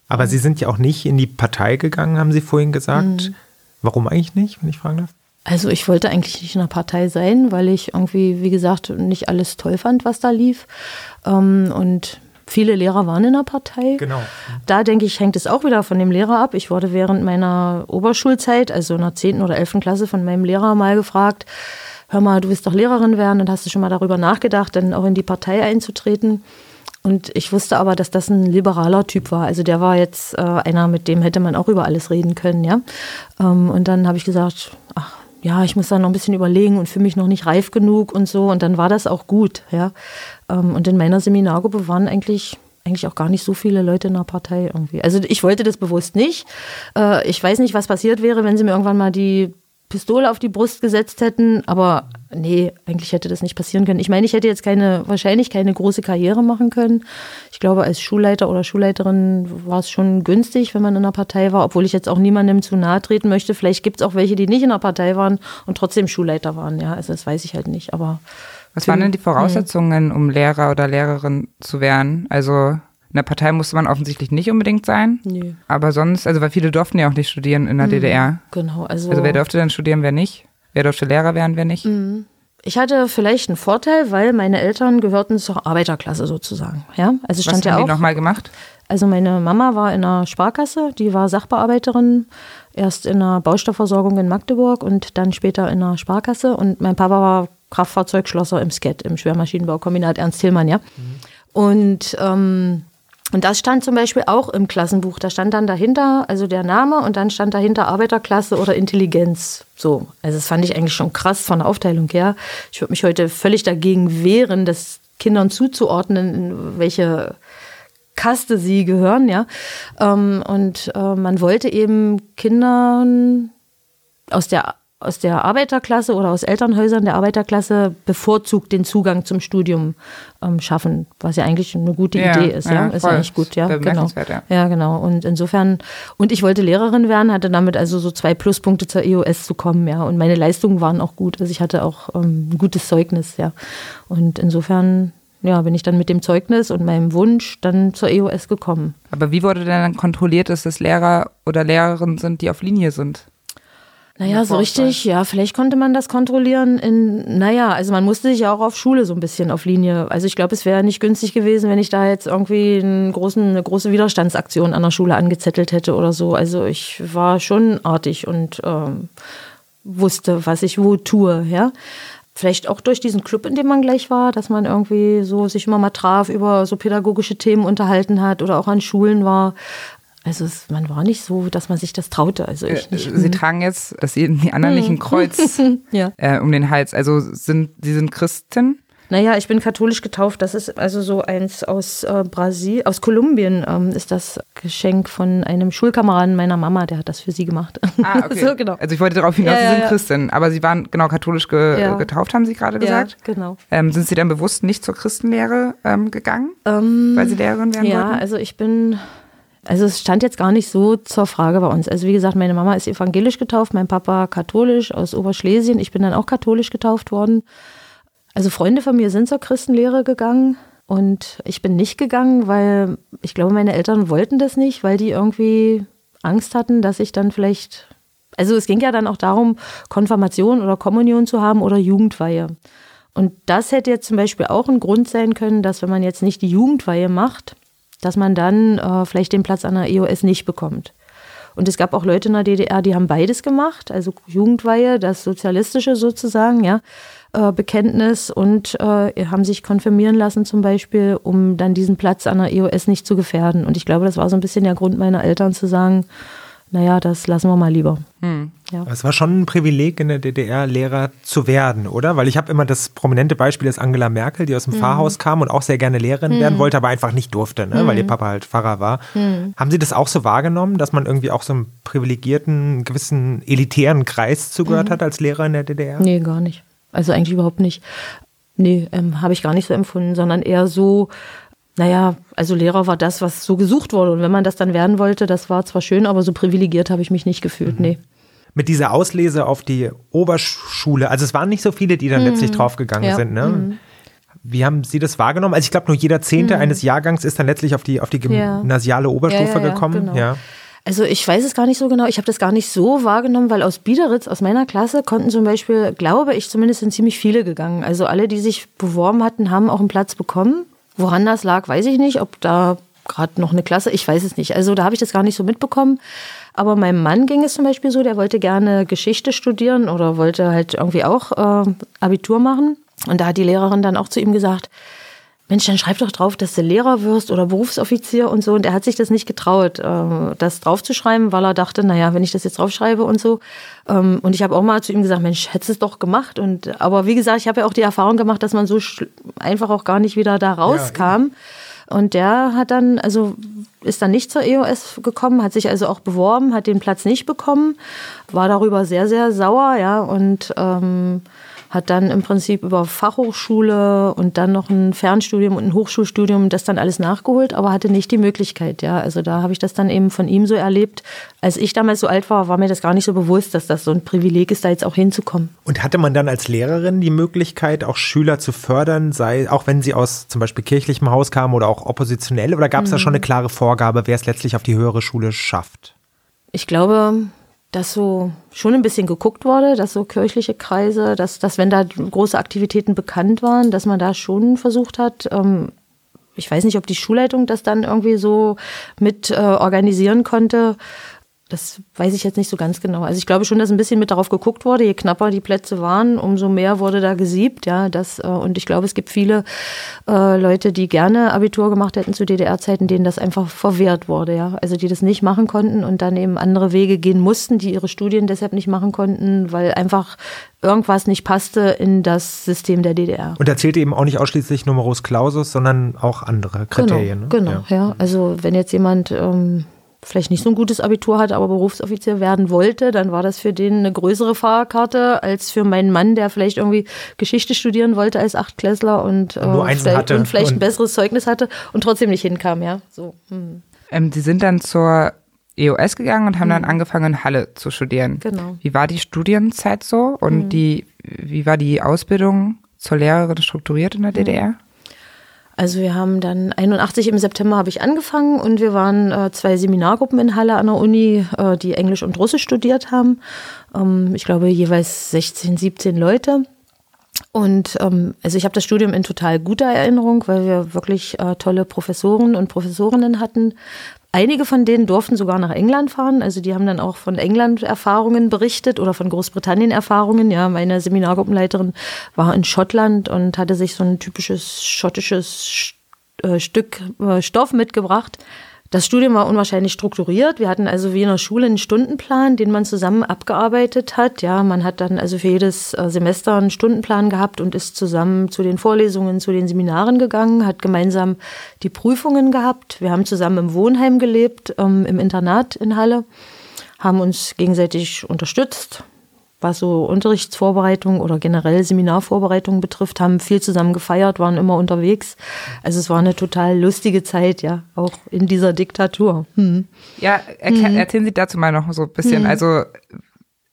Aber Sie sind ja auch nicht in die Partei gegangen, haben Sie vorhin gesagt. Mhm. Warum eigentlich nicht, wenn ich fragen darf? Also ich wollte eigentlich nicht in einer Partei sein, weil ich irgendwie, wie gesagt, nicht alles toll fand, was da lief. Ähm, und viele Lehrer waren in der Partei. Genau. Da denke ich, hängt es auch wieder von dem Lehrer ab. Ich wurde während meiner Oberschulzeit, also in der 10. oder 11. Klasse, von meinem Lehrer mal gefragt, hör mal, du willst doch Lehrerin werden und hast du schon mal darüber nachgedacht, dann auch in die Partei einzutreten. Und ich wusste aber, dass das ein liberaler Typ war. Also der war jetzt äh, einer, mit dem hätte man auch über alles reden können, ja. Ähm, und dann habe ich gesagt, ach, ja, ich muss da noch ein bisschen überlegen und für mich noch nicht reif genug und so. Und dann war das auch gut, ja. Ähm, und in meiner Seminargruppe waren eigentlich eigentlich auch gar nicht so viele Leute in der Partei irgendwie. Also ich wollte das bewusst nicht. Äh, ich weiß nicht, was passiert wäre, wenn sie mir irgendwann mal die Pistole auf die Brust gesetzt hätten, aber nee, eigentlich hätte das nicht passieren können. Ich meine, ich hätte jetzt keine, wahrscheinlich keine große Karriere machen können. Ich glaube, als Schulleiter oder Schulleiterin war es schon günstig, wenn man in einer Partei war, obwohl ich jetzt auch niemandem zu nahe treten möchte. Vielleicht gibt es auch welche, die nicht in der Partei waren und trotzdem Schulleiter waren. Ja, also das weiß ich halt nicht. Aber was waren denn die Voraussetzungen, um Lehrer oder Lehrerin zu werden? Also in der Partei musste man offensichtlich nicht unbedingt sein. Nee. Aber sonst, also weil viele durften ja auch nicht studieren in der mhm, DDR. Genau. Also, also wer durfte dann studieren, wer nicht? Wer durfte Lehrer werden, wer nicht? Mhm. Ich hatte vielleicht einen Vorteil, weil meine Eltern gehörten zur Arbeiterklasse sozusagen. Ja, also stand Was ja haben auch. die nochmal gemacht? Also meine Mama war in einer Sparkasse, die war Sachbearbeiterin, erst in einer Baustoffversorgung in Magdeburg und dann später in einer Sparkasse. Und mein Papa war Kraftfahrzeugschlosser im SCET, im Schwermaschinenbaukombinat Ernst Tillmann, ja. Mhm. Und ähm, und das stand zum Beispiel auch im Klassenbuch. Da stand dann dahinter, also der Name und dann stand dahinter Arbeiterklasse oder Intelligenz. So, also das fand ich eigentlich schon krass von der Aufteilung her. Ich würde mich heute völlig dagegen wehren, das Kindern zuzuordnen, in welche Kaste sie gehören, ja. Ähm, und äh, man wollte eben Kindern aus der aus der Arbeiterklasse oder aus Elternhäusern der Arbeiterklasse bevorzugt den Zugang zum Studium ähm, schaffen, was ja eigentlich eine gute ja, Idee ist. Ja, ja ist eigentlich gut, ja, genau. Ja. ja, genau. Und insofern, und ich wollte Lehrerin werden, hatte damit also so zwei Pluspunkte zur EOS zu kommen, ja. Und meine Leistungen waren auch gut. Also ich hatte auch ähm, ein gutes Zeugnis, ja. Und insofern ja, bin ich dann mit dem Zeugnis und meinem Wunsch dann zur EOS gekommen. Aber wie wurde denn dann kontrolliert, dass das Lehrer oder Lehrerinnen sind, die auf Linie sind? Naja, so richtig, ja, vielleicht konnte man das kontrollieren in, naja, also man musste sich ja auch auf Schule so ein bisschen auf Linie. Also ich glaube, es wäre nicht günstig gewesen, wenn ich da jetzt irgendwie einen großen, eine große Widerstandsaktion an der Schule angezettelt hätte oder so. Also ich war schon artig und ähm, wusste, was ich wo tue, ja. Vielleicht auch durch diesen Club, in dem man gleich war, dass man irgendwie so sich immer mal traf, über so pädagogische Themen unterhalten hat oder auch an Schulen war. Also es, man war nicht so, dass man sich das traute. Also ich nicht. Sie tragen jetzt, dass Sie die anderen nicht ein Kreuz <laughs> ja. äh, um den Hals. Also sind Sie sind Christin? Naja, ich bin katholisch getauft. Das ist also so eins aus äh, Brasil, aus Kolumbien ähm, ist das Geschenk von einem Schulkameraden meiner Mama, der hat das für sie gemacht. Ah, <laughs> okay. so, genau. Also ich wollte darauf hinaus, ja, Sie sind ja. Christin, aber Sie waren genau katholisch ge ja. getauft, haben Sie gerade gesagt. Ja, genau. Ähm, sind Sie dann bewusst nicht zur Christenlehre ähm, gegangen, ähm, weil Sie Lehrerin werden ja, wollten? Ja, also ich bin also es stand jetzt gar nicht so zur Frage bei uns. Also wie gesagt, meine Mama ist evangelisch getauft, mein Papa katholisch aus Oberschlesien. Ich bin dann auch katholisch getauft worden. Also Freunde von mir sind zur Christenlehre gegangen und ich bin nicht gegangen, weil ich glaube, meine Eltern wollten das nicht, weil die irgendwie Angst hatten, dass ich dann vielleicht, also es ging ja dann auch darum, Konfirmation oder Kommunion zu haben oder Jugendweihe. Und das hätte jetzt zum Beispiel auch ein Grund sein können, dass wenn man jetzt nicht die Jugendweihe macht, dass man dann äh, vielleicht den Platz an der EOS nicht bekommt. Und es gab auch Leute in der DDR, die haben beides gemacht, also Jugendweihe, das Sozialistische sozusagen, ja, äh, Bekenntnis und äh, haben sich konfirmieren lassen zum Beispiel, um dann diesen Platz an der EOS nicht zu gefährden. Und ich glaube, das war so ein bisschen der Grund meiner Eltern zu sagen, naja, das lassen wir mal lieber. Hm. Ja. Es war schon ein Privileg, in der DDR Lehrer zu werden, oder? Weil ich habe immer das prominente Beispiel ist Angela Merkel, die aus dem mhm. Pfarrhaus kam und auch sehr gerne Lehrerin mhm. werden wollte, aber einfach nicht durfte, ne? Mhm. weil ihr Papa halt Pfarrer war. Mhm. Haben Sie das auch so wahrgenommen, dass man irgendwie auch so einem privilegierten, gewissen elitären Kreis zugehört mhm. hat als Lehrer in der DDR? Nee, gar nicht. Also eigentlich überhaupt nicht. Nee, ähm, habe ich gar nicht so empfunden, sondern eher so, naja, also Lehrer war das, was so gesucht wurde. Und wenn man das dann werden wollte, das war zwar schön, aber so privilegiert habe ich mich nicht gefühlt, mhm. nee. Mit dieser Auslese auf die Oberschule, also es waren nicht so viele, die dann mhm. letztlich draufgegangen ja. sind, ne? Mhm. Wie haben Sie das wahrgenommen? Also ich glaube, nur jeder Zehnte mhm. eines Jahrgangs ist dann letztlich auf die, auf die gymnasiale ja. Oberstufe ja, gekommen. Genau. Ja. Also ich weiß es gar nicht so genau. Ich habe das gar nicht so wahrgenommen, weil aus Biederitz, aus meiner Klasse, konnten zum Beispiel, glaube ich, zumindest sind ziemlich viele gegangen. Also alle, die sich beworben hatten, haben auch einen Platz bekommen. Woran das lag, weiß ich nicht. Ob da gerade noch eine Klasse, ich weiß es nicht. Also da habe ich das gar nicht so mitbekommen. Aber meinem Mann ging es zum Beispiel so, der wollte gerne Geschichte studieren oder wollte halt irgendwie auch äh, Abitur machen. Und da hat die Lehrerin dann auch zu ihm gesagt, Mensch, dann schreib doch drauf, dass du Lehrer wirst oder Berufsoffizier und so. Und er hat sich das nicht getraut, äh, das draufzuschreiben, weil er dachte, naja, wenn ich das jetzt draufschreibe und so. Ähm, und ich habe auch mal zu ihm gesagt, Mensch, hättest es doch gemacht. Und aber wie gesagt, ich habe ja auch die Erfahrung gemacht, dass man so einfach auch gar nicht wieder da rauskam. Ja, und der hat dann, also ist dann nicht zur EOS gekommen, hat sich also auch beworben, hat den Platz nicht bekommen, war darüber sehr, sehr sauer, ja, und ähm, hat dann im Prinzip über Fachhochschule und dann noch ein Fernstudium und ein Hochschulstudium das dann alles nachgeholt, aber hatte nicht die Möglichkeit. Ja, also da habe ich das dann eben von ihm so erlebt. Als ich damals so alt war, war mir das gar nicht so bewusst, dass das so ein Privileg ist, da jetzt auch hinzukommen. Und hatte man dann als Lehrerin die Möglichkeit, auch Schüler zu fördern, sei auch wenn sie aus zum Beispiel kirchlichem Haus kamen oder auch oppositionell, oder gab es mhm. da schon eine klare Vorgabe, wer es letztlich auf die höhere Schule schafft? Ich glaube, dass so schon ein bisschen geguckt wurde, dass so kirchliche Kreise, dass, dass wenn da große Aktivitäten bekannt waren, dass man da schon versucht hat, ähm, ich weiß nicht, ob die Schulleitung das dann irgendwie so mit äh, organisieren konnte, das weiß ich jetzt nicht so ganz genau. Also ich glaube schon, dass ein bisschen mit darauf geguckt wurde. Je knapper die Plätze waren, umso mehr wurde da gesiebt. Ja, das, äh, und ich glaube, es gibt viele äh, Leute, die gerne Abitur gemacht hätten zu DDR-Zeiten, denen das einfach verwehrt wurde. Ja, also die das nicht machen konnten und dann eben andere Wege gehen mussten, die ihre Studien deshalb nicht machen konnten, weil einfach irgendwas nicht passte in das System der DDR. Und da zählte eben auch nicht ausschließlich Numerus Clausus, sondern auch andere Kriterien. Genau, ne? genau ja. ja. Also wenn jetzt jemand ähm, vielleicht nicht so ein gutes Abitur hatte, aber Berufsoffizier werden wollte, dann war das für den eine größere Fahrkarte als für meinen Mann, der vielleicht irgendwie Geschichte studieren wollte als Achtklässler und, und, äh, vielleicht, und vielleicht, ein besseres Zeugnis hatte und trotzdem nicht hinkam, ja. So. Hm. Ähm, Sie sind dann zur EOS gegangen und haben mhm. dann angefangen, in Halle zu studieren. Genau. Wie war die Studienzeit so und mhm. die, wie war die Ausbildung zur Lehrerin strukturiert in der DDR? Also wir haben dann 81 im September habe ich angefangen und wir waren äh, zwei Seminargruppen in Halle an der Uni, äh, die Englisch und Russisch studiert haben. Ähm, ich glaube jeweils 16, 17 Leute. Und ähm, also ich habe das Studium in total guter Erinnerung, weil wir wirklich äh, tolle Professoren und Professorinnen hatten, Einige von denen durften sogar nach England fahren. Also die haben dann auch von England Erfahrungen berichtet oder von Großbritannien Erfahrungen. Ja, meine Seminargruppenleiterin war in Schottland und hatte sich so ein typisches schottisches äh, Stück äh, Stoff mitgebracht Das Studium war unwahrscheinlich strukturiert. Wir hatten also wie in der Schule einen Stundenplan, den man zusammen abgearbeitet hat. Ja, man hat dann also für jedes äh, Semester einen Stundenplan gehabt und ist zusammen zu den Vorlesungen, zu den Seminaren gegangen, hat gemeinsam die Prüfungen gehabt. Wir haben zusammen im Wohnheim gelebt, ähm, im Internat in Halle, haben uns gegenseitig unterstützt, was so Unterrichtsvorbereitung oder generell Seminarvorbereitung betrifft, haben viel zusammen gefeiert, waren immer unterwegs. Also es war eine total lustige Zeit, ja, auch in dieser Diktatur. Hm. Ja, mhm. erzählen Sie dazu mal noch so ein bisschen. Mhm. Also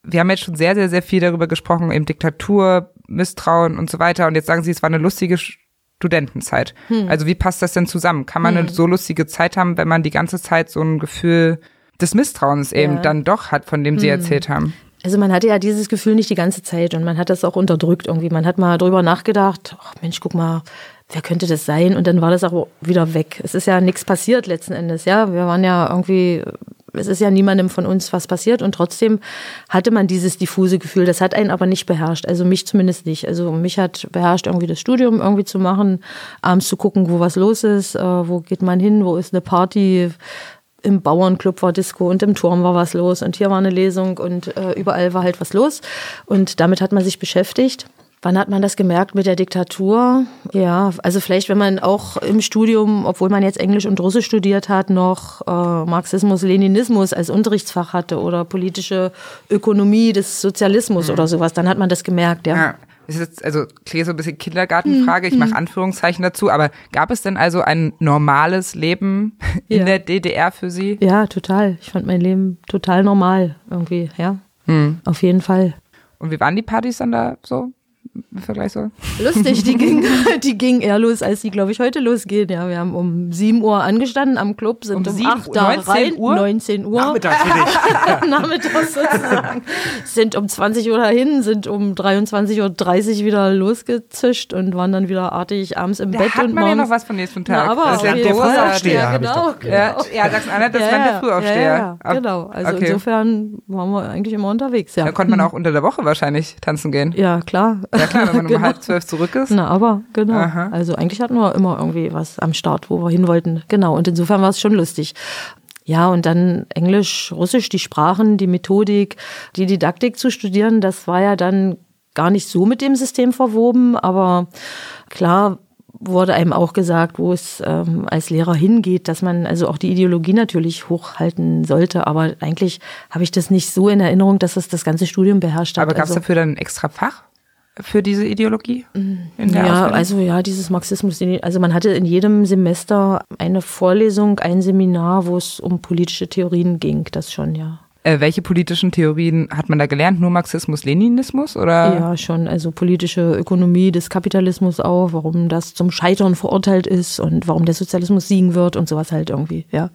wir haben jetzt schon sehr, sehr, sehr viel darüber gesprochen, eben Diktatur, Misstrauen und so weiter. Und jetzt sagen Sie, es war eine lustige Studentenzeit. Hm. Also wie passt das denn zusammen? Kann man hm. eine so lustige Zeit haben, wenn man die ganze Zeit so ein Gefühl des Misstrauens eben ja. dann doch hat, von dem Sie hm. erzählt haben? Also man hatte ja dieses Gefühl nicht die ganze Zeit und man hat das auch unterdrückt irgendwie. Man hat mal drüber nachgedacht, ach Mensch, guck mal, wer könnte das sein? Und dann war das auch wieder weg. Es ist ja nichts passiert letzten Endes, ja. Wir waren ja irgendwie, es ist ja niemandem von uns was passiert und trotzdem hatte man dieses diffuse Gefühl. Das hat einen aber nicht beherrscht. Also mich zumindest nicht. Also mich hat beherrscht, irgendwie das Studium irgendwie zu machen, abends zu gucken, wo was los ist, äh, wo geht man hin, wo ist eine Party, im Bauernclub war Disco und im Turm war was los und hier war eine Lesung und äh, überall war halt was los. Und damit hat man sich beschäftigt. Wann hat man das gemerkt mit der Diktatur? Ja, also vielleicht, wenn man auch im Studium, obwohl man jetzt Englisch und Russisch studiert hat, noch äh, Marxismus, Leninismus als Unterrichtsfach hatte oder politische Ökonomie des Sozialismus mhm. oder sowas, dann hat man das gemerkt, ja. ja ist jetzt, also klingt so ein bisschen Kindergartenfrage, ich mache hm. Anführungszeichen dazu, aber gab es denn also ein normales Leben in ja. der DDR für Sie? Ja, total. Ich fand mein Leben total normal irgendwie, ja. Hm. Auf jeden Fall. Und wie waren die Partys dann da so? Im Vergleich so? Lustig, die <laughs> ging, die ging eher los, als die, glaube ich, heute losgehen. Ja, wir haben um 7 Uhr angestanden am Club, sind um, um 8 da 19 rein. Uhr? 19 Uhr. Nachmittags für dich. <laughs> Nachmittags sozusagen. sind um 20 Uhr dahin, sind um 23.30 Uhr wieder losgezischt und waren dann wieder artig abends im da Bett. hat und man ja noch was von nächsten Tag. Na, aber das ist ja der Frühaufsteher. Ja, genau. genau. Ja, ja Sachsen-Anhalt ist ja, der Frühaufsteher. Ja, ja, genau. Also okay. insofern waren wir eigentlich immer unterwegs. Ja. Da konnte man <clears throat> auch unter der Woche wahrscheinlich tanzen gehen. Ja, klar. Ja, klar, wenn man <laughs> um genau. halb zwölf zurück ist. Na, aber genau. Aha. Also eigentlich hatten wir immer irgendwie was am Start, wo wir hin wollten. Genau. Und insofern war es schon lustig. Ja, und dann Englisch, Russisch, die Sprachen, die Methodik, die Didaktik zu studieren, das war ja dann gar nicht so mit dem System verwoben, aber klar wurde einem auch gesagt, wo es ähm, als Lehrer hingeht, dass man also auch die Ideologie natürlich hochhalten sollte. Aber eigentlich habe ich das nicht so in Erinnerung, dass es das ganze Studium beherrscht hat. Aber gab es also, dafür dann ein extra Fach? Für diese Ideologie? ja, also ja, dieses Marxismus. Also man hatte in jedem Semester eine Vorlesung, ein Seminar, wo es um politische Theorien ging, das schon, ja. Äh, welche politischen Theorien hat man da gelernt? Nur Marxismus, Leninismus oder? Ja, schon. Also politische Ökonomie des Kapitalismus auch, warum das zum Scheitern verurteilt ist und warum der Sozialismus siegen wird und sowas halt irgendwie, ja.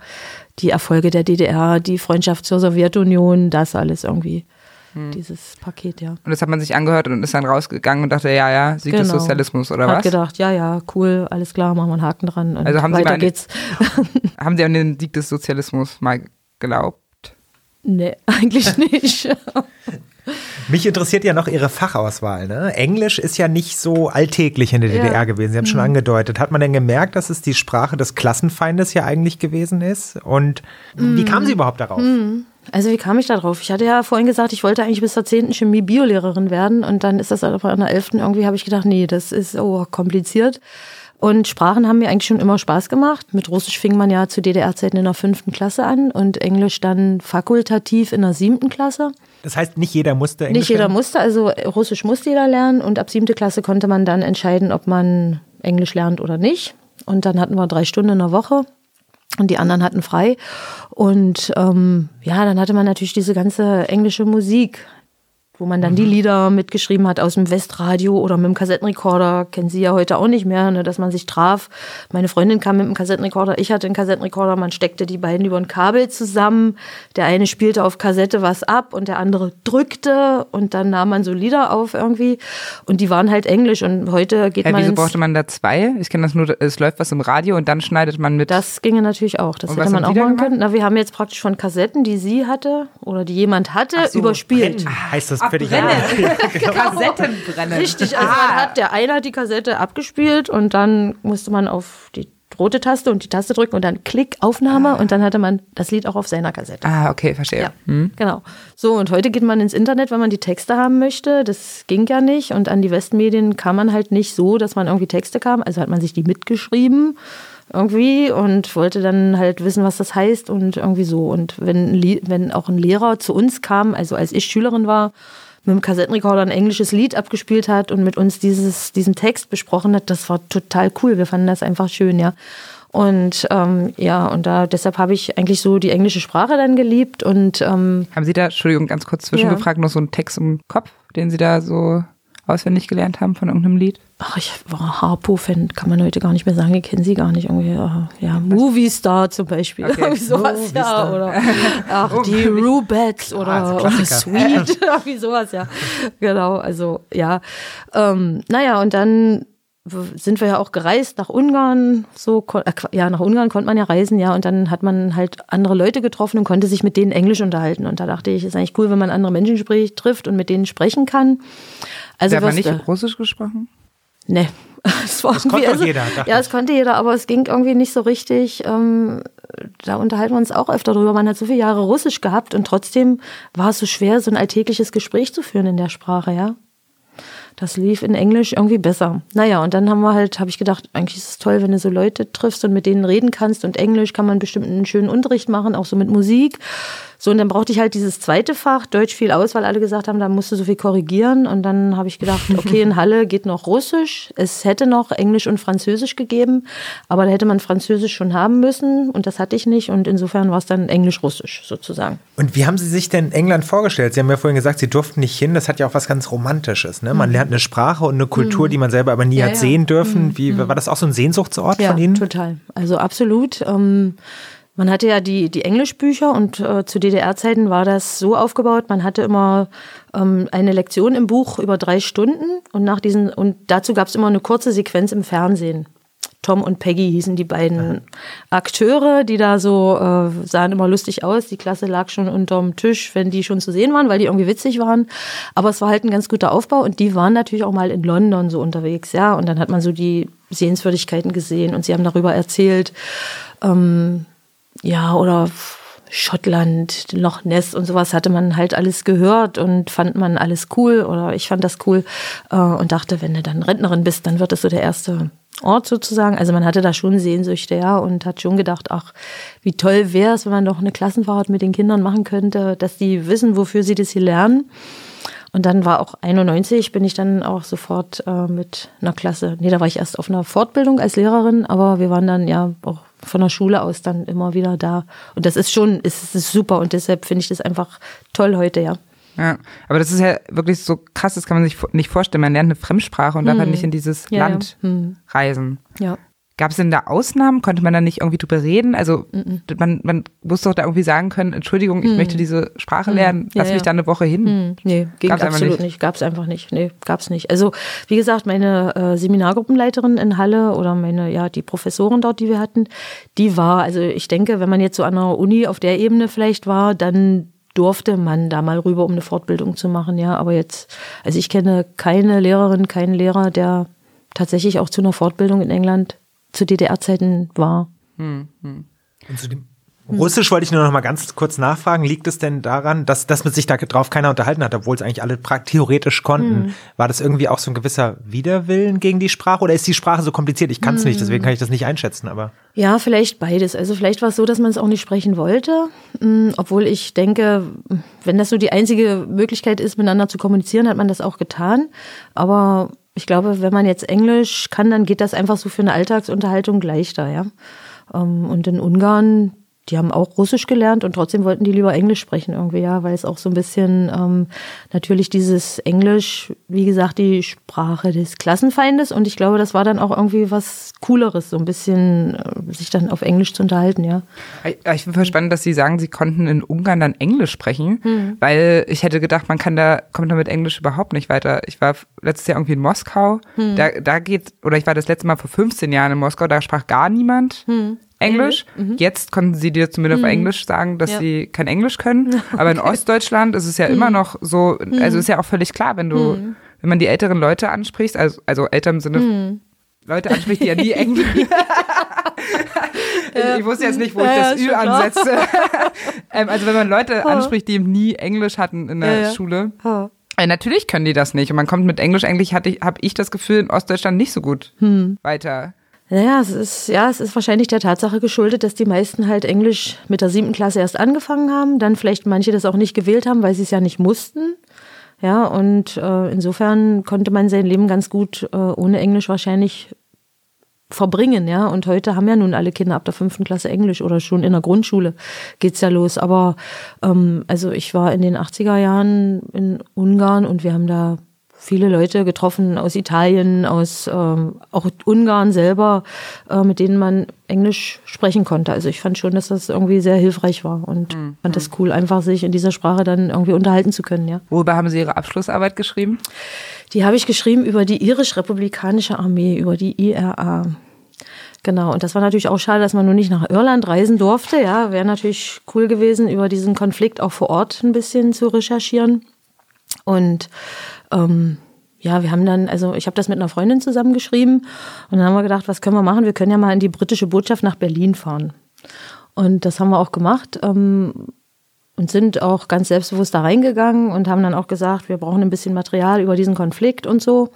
Die Erfolge der DDR, die Freundschaft zur Sowjetunion, das alles irgendwie. Hm. Dieses Paket, ja. Und das hat man sich angehört und ist dann rausgegangen und dachte, ja, ja, Sieg genau. des Sozialismus oder hat was? Hat gedacht, ja, ja, cool, alles klar, machen wir einen Haken dran. also haben Sie, mal geht's. <laughs> haben Sie an den Sieg des Sozialismus mal geglaubt? Nee, <laughs> eigentlich nicht. <laughs> Mich interessiert ja noch Ihre Fachauswahl. Ne? Englisch ist ja nicht so alltäglich in der DDR ja. gewesen. Sie haben schon mhm. angedeutet. Hat man denn gemerkt, dass es die Sprache des Klassenfeindes ja eigentlich gewesen ist? Und mhm. wie kamen Sie überhaupt darauf? Mhm. Also wie kam ich da drauf? Ich hatte ja vorhin gesagt, ich wollte eigentlich bis zur 10. Chemie-Biolehrerin werden und dann ist das aber an der 11. irgendwie habe ich gedacht, nee, das ist oh, kompliziert. Und Sprachen haben mir eigentlich schon immer Spaß gemacht. Mit Russisch fing man ja zu DDR-Zeiten in der fünften Klasse an und Englisch dann fakultativ in der siebten Klasse. Das heißt, nicht jeder musste Englisch Nicht jeder lernen? musste, also Russisch musste jeder lernen und ab siebte Klasse konnte man dann entscheiden, ob man Englisch lernt oder nicht. Und dann hatten wir drei Stunden in der Woche und die anderen hatten frei. Und ähm, ja, dann hatte man natürlich diese ganze englische Musik wo man dann mhm. die Lieder mitgeschrieben hat aus dem Westradio oder mit dem Kassettenrekorder, kennen Sie ja heute auch nicht mehr, ne, dass man sich traf. Meine Freundin kam mit dem Kassettenrekorder, ich hatte einen Kassettenrekorder, man steckte die beiden über ein Kabel zusammen. Der eine spielte auf Kassette was ab und der andere drückte und dann nahm man so Lieder auf irgendwie und die waren halt englisch und heute geht äh, man. Wieso brauchte man da zwei? Ich kenne das nur, es läuft was im Radio und dann schneidet man mit. Das ginge natürlich auch, das und hätte man auch machen können. Na, wir haben jetzt praktisch von Kassetten, die sie hatte oder die jemand hatte, so, überspielt. Heißt das für dich <laughs> <laughs> genau. Kassetten brennen. Richtig, also ah. man hat, der eine hat die Kassette abgespielt und dann musste man auf die rote Taste und die Taste drücken und dann Klick, Aufnahme und dann hatte man das Lied auch auf seiner Kassette. Ah, okay, verstehe. Ja, genau. So, und heute geht man ins Internet, wenn man die Texte haben möchte. Das ging ja nicht. Und an die Westmedien kam man halt nicht so, dass man irgendwie Texte kam. Also hat man sich die mitgeschrieben irgendwie und wollte dann halt wissen, was das heißt und irgendwie so. Und wenn, wenn auch ein Lehrer zu uns kam, also als ich Schülerin war, mit dem Kassettenrekorder ein englisches Lied abgespielt hat und mit uns dieses, diesen Text besprochen hat, das war total cool. Wir fanden das einfach schön, ja. Und ähm, ja, und da deshalb habe ich eigentlich so die englische Sprache dann geliebt und ähm, haben Sie da, Entschuldigung, ganz kurz zwischengefragt, ja. noch so einen Text im Kopf, den Sie da so auswendig gelernt haben von irgendeinem Lied? Ach, ich war Harpo-Fan, kann man heute gar nicht mehr sagen, ich kenne sie gar nicht. Irgendwie, äh, ja, Movie Star zum Beispiel. Okay. <laughs> Irgendwie sowas, Movie ja. Oder <laughs> ach, die Rubettes oder ah, oh, Sweet, <laughs> wie sowas, ja. Genau, also ja. Ähm, naja, und dann sind wir ja auch gereist nach Ungarn, so äh, ja nach Ungarn konnte man ja reisen, ja und dann hat man halt andere Leute getroffen und konnte sich mit denen Englisch unterhalten und da dachte ich, ist eigentlich cool, wenn man andere Menschen spricht, trifft und mit denen sprechen kann. Also hat man nicht Russisch gesprochen? Nee. <laughs> Es war das konnte also, jeder. Ja, es konnte jeder, aber es ging irgendwie nicht so richtig. Ähm, da unterhalten wir uns auch öfter drüber. Man hat so viele Jahre Russisch gehabt und trotzdem war es so schwer, so ein alltägliches Gespräch zu führen in der Sprache, ja. Das lief in Englisch irgendwie besser. Naja, und dann haben wir halt, habe ich gedacht, eigentlich ist es toll, wenn du so Leute triffst und mit denen reden kannst. Und Englisch kann man bestimmt einen schönen Unterricht machen, auch so mit Musik. So, und dann brauchte ich halt dieses zweite Fach, Deutsch viel aus, weil alle gesagt haben, da musst du so viel korrigieren. Und dann habe ich gedacht, <laughs> okay, in Halle geht noch Russisch. Es hätte noch Englisch und Französisch gegeben, aber da hätte man Französisch schon haben müssen und das hatte ich nicht. Und insofern war es dann Englisch-Russisch sozusagen. Und wie haben Sie sich denn England vorgestellt? Sie haben ja vorhin gesagt, Sie durften nicht hin. Das hat ja auch was ganz Romantisches. Ne? Man mhm. lernt eine Sprache und eine Kultur, mhm. die man selber aber nie ja, hat ja. sehen dürfen. Mhm. Wie, mhm. war das auch so ein Sehnsuchtsort ja, von Ihnen? total. Also absolut. Ähm, man hatte ja die, die Englischbücher und äh, zu DDR-Zeiten war das so aufgebaut, man hatte immer ähm, eine Lektion im Buch über drei Stunden und nach diesen, und dazu gab es immer eine kurze Sequenz im Fernsehen. Tom und Peggy hießen die beiden Akteure, die da so äh, sahen immer lustig aus. Die Klasse lag schon unterm Tisch, wenn die schon zu sehen waren, weil die irgendwie witzig waren. Aber es war halt ein ganz guter Aufbau und die waren natürlich auch mal in London so unterwegs, ja. Und dann hat man so die Sehenswürdigkeiten gesehen und sie haben darüber erzählt. Ähm, ja, oder Schottland, Loch Ness und sowas hatte man halt alles gehört und fand man alles cool oder ich fand das cool äh, und dachte, wenn du dann Rentnerin bist, dann wird das so der erste Ort sozusagen. Also man hatte da schon Sehnsüchte, ja, und hat schon gedacht, ach, wie toll wäre es, wenn man doch eine Klassenfahrt mit den Kindern machen könnte, dass die wissen, wofür sie das hier lernen. Und dann war auch 91, bin ich dann auch sofort äh, mit einer Klasse, nee, da war ich erst auf einer Fortbildung als Lehrerin, aber wir waren dann ja auch von der Schule aus dann immer wieder da. Und das ist schon, es ist super und deshalb finde ich das einfach toll heute, ja. Ja, aber das ist ja wirklich so krass, das kann man sich nicht vorstellen. Man lernt eine Fremdsprache und hm. darf halt nicht in dieses ja, Land ja. Hm. reisen. Ja. Gab es denn da Ausnahmen? Konnte man da nicht irgendwie drüber reden? Also man, man muss doch da irgendwie sagen können, Entschuldigung, ich mm. möchte diese Sprache lernen, lass ja, mich da eine Woche hin. Mm. Nee, ging gab's absolut nicht. nicht. Gab es einfach nicht. Nee, gab es nicht. Also wie gesagt, meine äh, Seminargruppenleiterin in Halle oder meine, ja, die Professorin dort, die wir hatten, die war, also ich denke, wenn man jetzt so an einer Uni auf der Ebene vielleicht war, dann durfte man da mal rüber, um eine Fortbildung zu machen, ja. Aber jetzt, also ich kenne keine Lehrerin, keinen Lehrer, der tatsächlich auch zu einer Fortbildung in England zu DDR-Zeiten war. Hm, hm. Und zu dem Russisch wollte ich nur noch mal ganz kurz nachfragen. Liegt es denn daran, dass, dass mit sich da drauf keiner unterhalten hat, obwohl es eigentlich alle theoretisch konnten? Hm. War das irgendwie auch so ein gewisser Widerwillen gegen die Sprache oder ist die Sprache so kompliziert? Ich kann es hm. nicht, deswegen kann ich das nicht einschätzen, aber. Ja, vielleicht beides. Also vielleicht war es so, dass man es auch nicht sprechen wollte, hm, obwohl ich denke, wenn das so die einzige Möglichkeit ist, miteinander zu kommunizieren, hat man das auch getan. Aber ich glaube, wenn man jetzt Englisch kann, dann geht das einfach so für eine Alltagsunterhaltung leichter, ja. Ähm, und in Ungarn die haben auch Russisch gelernt und trotzdem wollten die lieber Englisch sprechen irgendwie, ja, weil es auch so ein bisschen ähm, natürlich dieses Englisch, wie gesagt, die Sprache des Klassenfeindes und ich glaube, das war dann auch irgendwie was Cooleres, so ein bisschen äh, sich dann auf Englisch zu unterhalten, ja. Ich finde voll spannend, dass Sie sagen, Sie konnten in Ungarn dann Englisch sprechen, hm. weil ich hätte gedacht, man kann da, kommt da mit Englisch überhaupt nicht weiter. Ich war letztes Jahr irgendwie in Moskau, hm. da, da geht, oder ich war das letzte Mal vor 15 Jahren in Moskau, da sprach gar niemand. Hm. Englisch. Mhm. Jetzt konnten sie dir zumindest mhm. auf Englisch sagen, dass ja. sie kein Englisch können. <laughs> Aber in Ostdeutschland ist es ja mhm. immer noch so, also mhm. ist ja auch völlig klar, wenn du, mhm. wenn man die älteren Leute ansprichst, also, also älter im Sinne Leute anspricht, die ja nie Englisch. <laughs> ich wusste jetzt nicht, wo ich Ja, das Ü ansetze. <laughs> ähm, also wenn man Leute anspricht, die eben nie Englisch hatten in der Ja, ja. Schule. Ja. Äh, natürlich können die das nicht. Und man kommt mit Englisch eigentlich, habe ich das Gefühl, in Ostdeutschland nicht so gut Hm. weiter. Naja, es ist, ja, es ist wahrscheinlich der Tatsache geschuldet, dass die meisten halt Englisch mit der siebten Klasse erst angefangen haben, dann vielleicht manche das auch nicht gewählt haben, weil sie es ja nicht mussten. Ja, und äh, insofern konnte man sein Leben ganz gut äh, ohne Englisch wahrscheinlich verbringen, ja. Und heute haben ja nun alle Kinder ab der fünften Klasse Englisch oder schon in der Grundschule geht's ja los. Aber ähm, also ich war in den 80er Jahren in Ungarn und wir haben da viele Leute getroffen aus Italien, aus ähm, auch Ungarn selber, äh, mit denen man Englisch sprechen konnte. Also ich fand schon, dass das irgendwie sehr hilfreich war und fand das cool, einfach sich in dieser Sprache dann irgendwie unterhalten zu können, ja. Worüber haben Sie Ihre Abschlussarbeit geschrieben? Die habe ich geschrieben über die irisch-republikanische Armee, über die IRA. Genau, und das war natürlich auch schade, dass man nur nicht nach Irland reisen durfte. Ja, wäre natürlich cool gewesen, über diesen Konflikt auch vor Ort ein bisschen zu recherchieren. Und ähm, ja, wir haben dann, also ich habe das mit einer Freundin zusammengeschrieben und dann haben wir gedacht, was können wir machen? Wir können ja mal in die britische Botschaft nach Berlin fahren. Und das haben wir auch gemacht. Ähm, und sind auch ganz selbstbewusst da reingegangen und haben dann auch gesagt, wir brauchen ein bisschen Material über diesen Konflikt und so.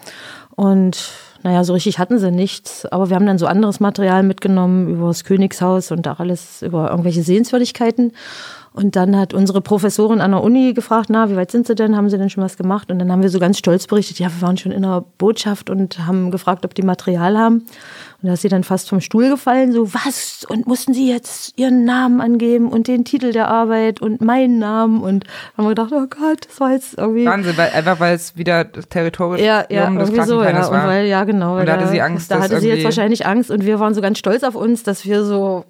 Und naja, so richtig hatten sie nichts, aber wir haben dann so anderes Material mitgenommen über das Königshaus und auch alles über irgendwelche Sehenswürdigkeiten. Und dann hat unsere Professorin an der Uni gefragt, na, wie weit sind Sie denn? Haben Sie denn schon was gemacht? Und dann haben wir so ganz stolz berichtet, ja, wir waren schon in der Botschaft und haben gefragt, ob die Material haben. Und da ist sie dann fast vom Stuhl gefallen, so, was? Und mussten Sie jetzt Ihren Namen angeben und den Titel der Arbeit und meinen Namen? Und haben wir gedacht, oh Gott, das war jetzt irgendwie. Wahnsinn, weil, einfach weil es wieder das Territorium Ja, ja, des so, ja. Klassenfeindes Und war. weil, ja, genau. Und da hatte sie Angst, Da hatte sie jetzt wahrscheinlich Angst und wir waren so ganz stolz auf uns, dass wir so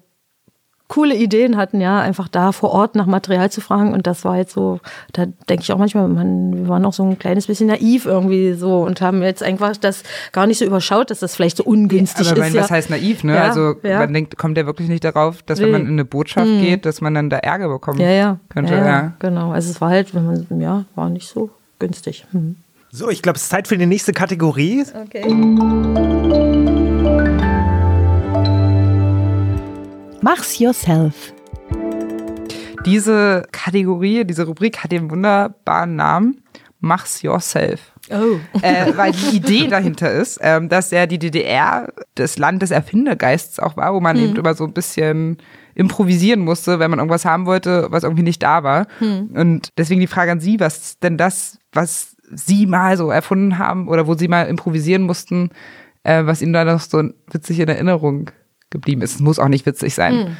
coole Ideen hatten, ja, einfach da vor Ort nach Material zu fragen. Und das war jetzt so, da denke ich auch manchmal, man, wir waren auch so ein kleines bisschen naiv irgendwie so und haben jetzt einfach das gar nicht so überschaut, dass das vielleicht so ungünstig Aber ich ist. meine, ja. was heißt naiv, ne? Ja, also ja. man denkt, kommt ja wirklich nicht darauf, dass wenn man in eine Botschaft geht, dass man dann da Ärger bekommen ja, ja, könnte. ja, Ja, ja, genau. Also es war halt, wenn man, ja, war nicht so günstig. Mhm. So, ich glaube, es ist Zeit für die nächste Kategorie. Okay. Mach's yourself. Diese Kategorie, diese Rubrik hat den wunderbaren Namen Mach's Yourself. Oh. äh, weil die Idee dahinter ist, ähm, dass ja die DDR das Land des Erfindergeists auch war, wo man eben immer so ein bisschen improvisieren musste, wenn man irgendwas haben wollte, was irgendwie nicht da war. Und deswegen die Frage an Sie, was denn das, was Sie mal so erfunden haben oder wo Sie mal improvisieren mussten, äh, was Ihnen da noch so witzig in Erinnerung geblieben ist? Es muss auch nicht witzig sein.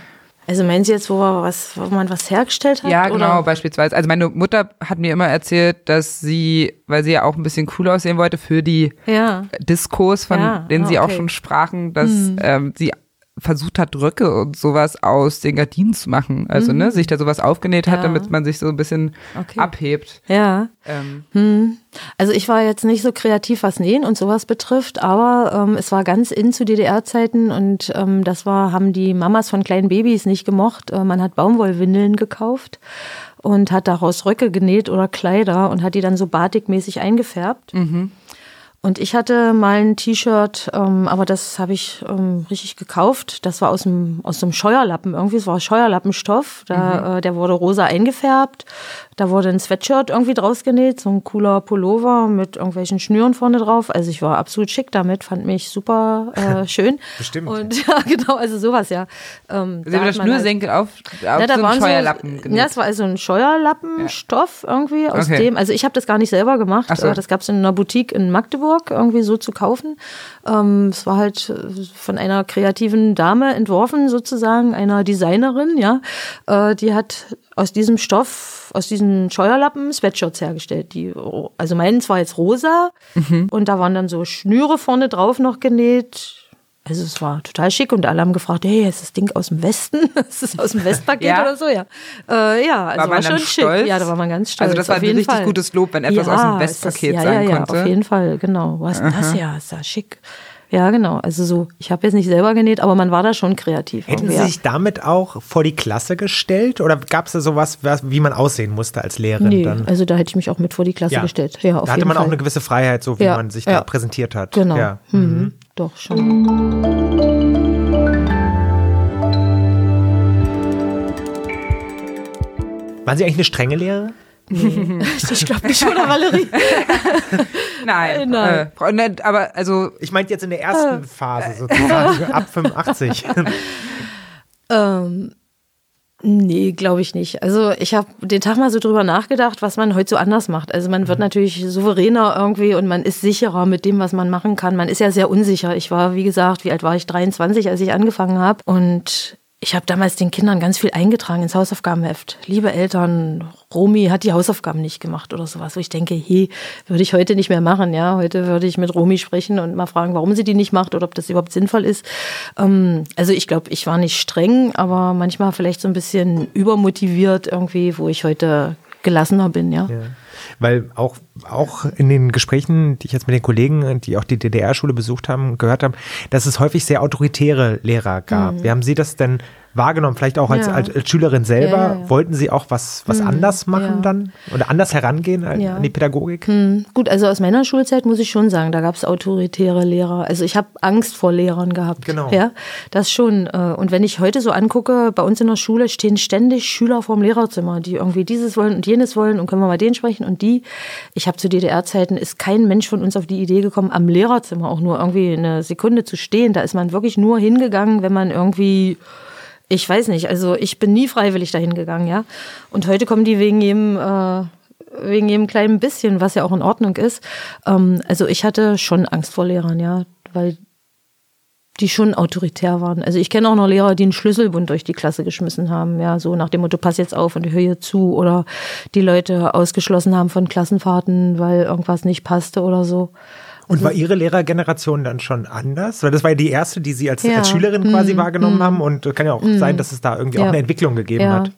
Also meinen Sie jetzt, wo, was, wo man was hergestellt hat? Ja, genau, Oder? beispielsweise. Also meine Mutter hat mir immer erzählt, dass sie, weil sie ja auch ein bisschen cool aussehen wollte für die Ja. Diskurs, von Ja, denen ah, sie auch okay. Hm. schon sprachen, dass ähm, sie versucht hat, Röcke und sowas aus den Gardinen zu machen. Also, ne, sich da sowas aufgenäht hat, Mhm. Ja. damit man sich so ein bisschen Okay. abhebt. Ja. Ähm, Also ich war jetzt nicht so kreativ, was Nähen und sowas betrifft, aber ähm, es war ganz in zu DDR-Zeiten und ähm, das war, haben die Mamas von kleinen Babys nicht gemocht. Äh, man hat Baumwollwindeln gekauft und hat daraus Röcke genäht oder Kleider und hat die dann so batikmäßig eingefärbt. Und ich hatte mal ein T-Shirt, ähm, aber das habe ich ähm, richtig gekauft. Das war aus dem aus einem Scheuerlappen irgendwie. Es war Scheuerlappenstoff. Da, äh, der wurde rosa eingefärbt. Da wurde ein Sweatshirt irgendwie draus genäht, so ein cooler Pullover mit irgendwelchen Schnüren vorne drauf. Also ich war absolut schick damit, fand mich super äh, <laughs> schön. Bestimmt. Und <laughs> ja, genau, also sowas ja. Ähm, sie da das man halt- Schnürsenkel auf, auf ja, da so einen Scheuerlappen so, genäht. Ja, es war also ein Scheuerlappenstoff irgendwie aus Okay. dem. Also ich habe das gar nicht selber gemacht. Ach so. Das gab es in einer Boutique in Magdeburg irgendwie so zu kaufen. Ähm, es war halt äh, von einer kreativen Dame entworfen sozusagen, einer Designerin, ja. Äh, die hat aus diesem Stoff, aus diesen Scheuerlappen Sweatshirts hergestellt. Die, also meins war jetzt rosa Mhm. und da waren dann so Schnüre vorne drauf noch genäht. Also es war total schick und alle haben gefragt, hey, ist das Ding aus dem Westen? <laughs> ist das aus dem Westpaket <laughs> Ja? oder so? Ja, äh, ja also War war, man dann schon schick. stolz? Ja, da war man ganz stolz. Also das war ein richtig Fall. gutes Lob, wenn etwas aus dem Westpaket das, ja, sein ja, konnte. Ja, auf jeden Fall, genau. Was ist das ja? Ist ja schick. Ja, genau. Also so, ich habe jetzt nicht selber genäht, aber man war da schon kreativ. Hätten Sie sich damit auch vor die Klasse gestellt oder gab es da sowas, was- wie man aussehen musste als Lehrerin Nee, dann? also da hätte ich mich auch mit vor die Klasse Ja. gestellt. Ja, auf da hatte man Fall. auch eine gewisse Freiheit, so wie Ja, man sich da ja. präsentiert hat. Genau. Ja. Mhm. Doch schon. Waren Sie eigentlich eine strenge Lehrerin? <laughs> ich glaube nicht, oder Valerie? <laughs> Nein, Nein. Äh, Frau- ne, aber also Ich meinte jetzt in der Äh. ersten Phase sozusagen, ab 85. <laughs> Ähm, nee, glaube ich nicht. Also ich habe den Tag mal so drüber nachgedacht, was man heute so anders macht. Also man wird natürlich souveräner irgendwie und man ist sicherer mit dem, was man machen kann. Man ist ja sehr unsicher. Ich war, wie gesagt, wie alt war ich? 23, als ich angefangen habe. Und ich habe damals den Kindern ganz viel eingetragen ins Hausaufgabenheft. Liebe Eltern, Romy hat die Hausaufgaben nicht gemacht oder sowas. Wo ich denke, hey, würde ich heute nicht mehr machen. Ja, heute würde ich mit Romy sprechen und mal fragen, warum sie die nicht macht oder ob das überhaupt sinnvoll ist. Ähm, also ich glaube, ich war nicht streng, aber manchmal vielleicht so ein bisschen übermotiviert irgendwie, wo ich heute gelassener bin. Ja. Ja. Weil auch, auch in den Gesprächen, die ich jetzt mit den Kollegen, die auch die DDR-Schule besucht haben, gehört haben, dass es häufig sehr autoritäre Lehrer gab. Wie haben Sie das denn wahrgenommen? Vielleicht auch als. Ja. als, als Schülerin selber? Ja. Wollten Sie auch was, was anders machen dann? Oder anders herangehen an, an die Pädagogik? Hm, Gut, also aus meiner Schulzeit muss ich schon sagen, da gab es autoritäre Lehrer. Also ich habe Angst vor Lehrern gehabt. Genau. Ja, das schon. äh, Und wenn ich heute so angucke, bei uns in der Schule stehen ständig Schüler vorm Lehrerzimmer, die irgendwie dieses wollen und jenes wollen und können wir mal den sprechen und die. Ich habe zu DDR-Zeiten ist kein Mensch von uns auf die Idee gekommen, am Lehrerzimmer auch nur irgendwie eine Sekunde zu stehen. Da ist man wirklich nur hingegangen, wenn man irgendwie ich weiß nicht, also ich bin nie freiwillig dahin gegangen, ja. Und heute kommen die wegen jedem, äh, wegen jedem kleinen bisschen, was ja auch in Ordnung ist. Ähm, also ich hatte schon Angst vor Lehrern, ja, weil die schon autoritär waren. Also ich kenne auch noch Lehrer, die einen Schlüsselbund durch die Klasse geschmissen haben, ja, so nach dem Motto, pass jetzt auf und hör hier zu oder die Leute ausgeschlossen haben von Klassenfahrten, weil irgendwas nicht passte oder so. Und war Ihre Lehrergeneration dann schon anders? Weil das war ja die erste, die Sie als, Ja. Als Schülerin quasi wahrgenommen haben. Und kann ja auch sein, dass es da irgendwie auch Ja. eine Entwicklung gegeben ja. hat.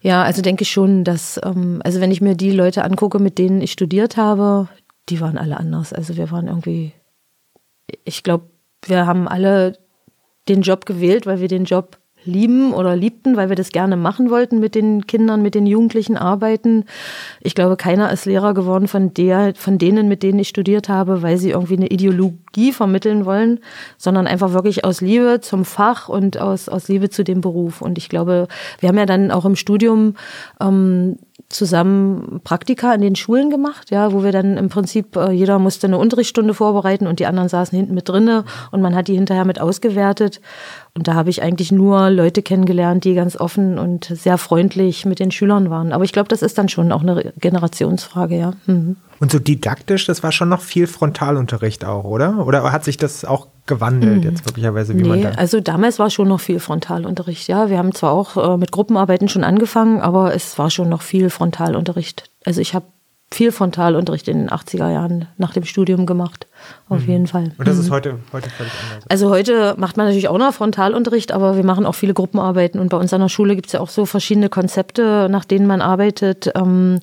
Ja, also denke ich schon, dass, ähm, also wenn ich mir die Leute angucke, mit denen ich studiert habe, die waren alle anders. Also wir waren irgendwie, ich glaube, wir haben alle den Job gewählt, weil wir den Job lieben oder liebten, weil wir das gerne machen wollten mit den Kindern, mit den Jugendlichen arbeiten. Ich glaube, keiner ist Lehrer geworden von der, von denen, mit denen ich studiert habe, weil sie irgendwie eine Ideologie vermitteln wollen, sondern einfach wirklich aus Liebe zum Fach und aus, aus Liebe zu dem Beruf. Und ich glaube, wir haben ja dann auch im Studium ähm, zusammen Praktika in den Schulen gemacht, ja, wo wir dann im Prinzip, äh, jeder musste eine Unterrichtsstunde vorbereiten und die anderen saßen hinten mit drinne und man hat die hinterher mit ausgewertet. Und da habe ich eigentlich nur Leute kennengelernt, die ganz offen und sehr freundlich mit den Schülern waren. Aber ich glaube, das ist dann schon auch eine Generationsfrage, ja. Mhm. Und so didaktisch, das war schon noch viel Frontalunterricht auch, oder? Oder hat sich das auch gewandelt jetzt möglicherweise, wie man Nee, da... also damals war schon noch viel Frontalunterricht, ja. Wir haben zwar auch äh, mit Gruppenarbeiten schon angefangen, aber es war schon noch viel Frontalunterricht. Also ich habe viel Frontalunterricht in den 80er Jahren nach dem Studium gemacht, auf jeden Fall. Und das ist heute, heute völlig anders. Also heute macht man natürlich auch noch Frontalunterricht, aber wir machen auch viele Gruppenarbeiten. Und bei uns an der Schule gibt es ja auch so verschiedene Konzepte, nach denen man arbeitet, ähm,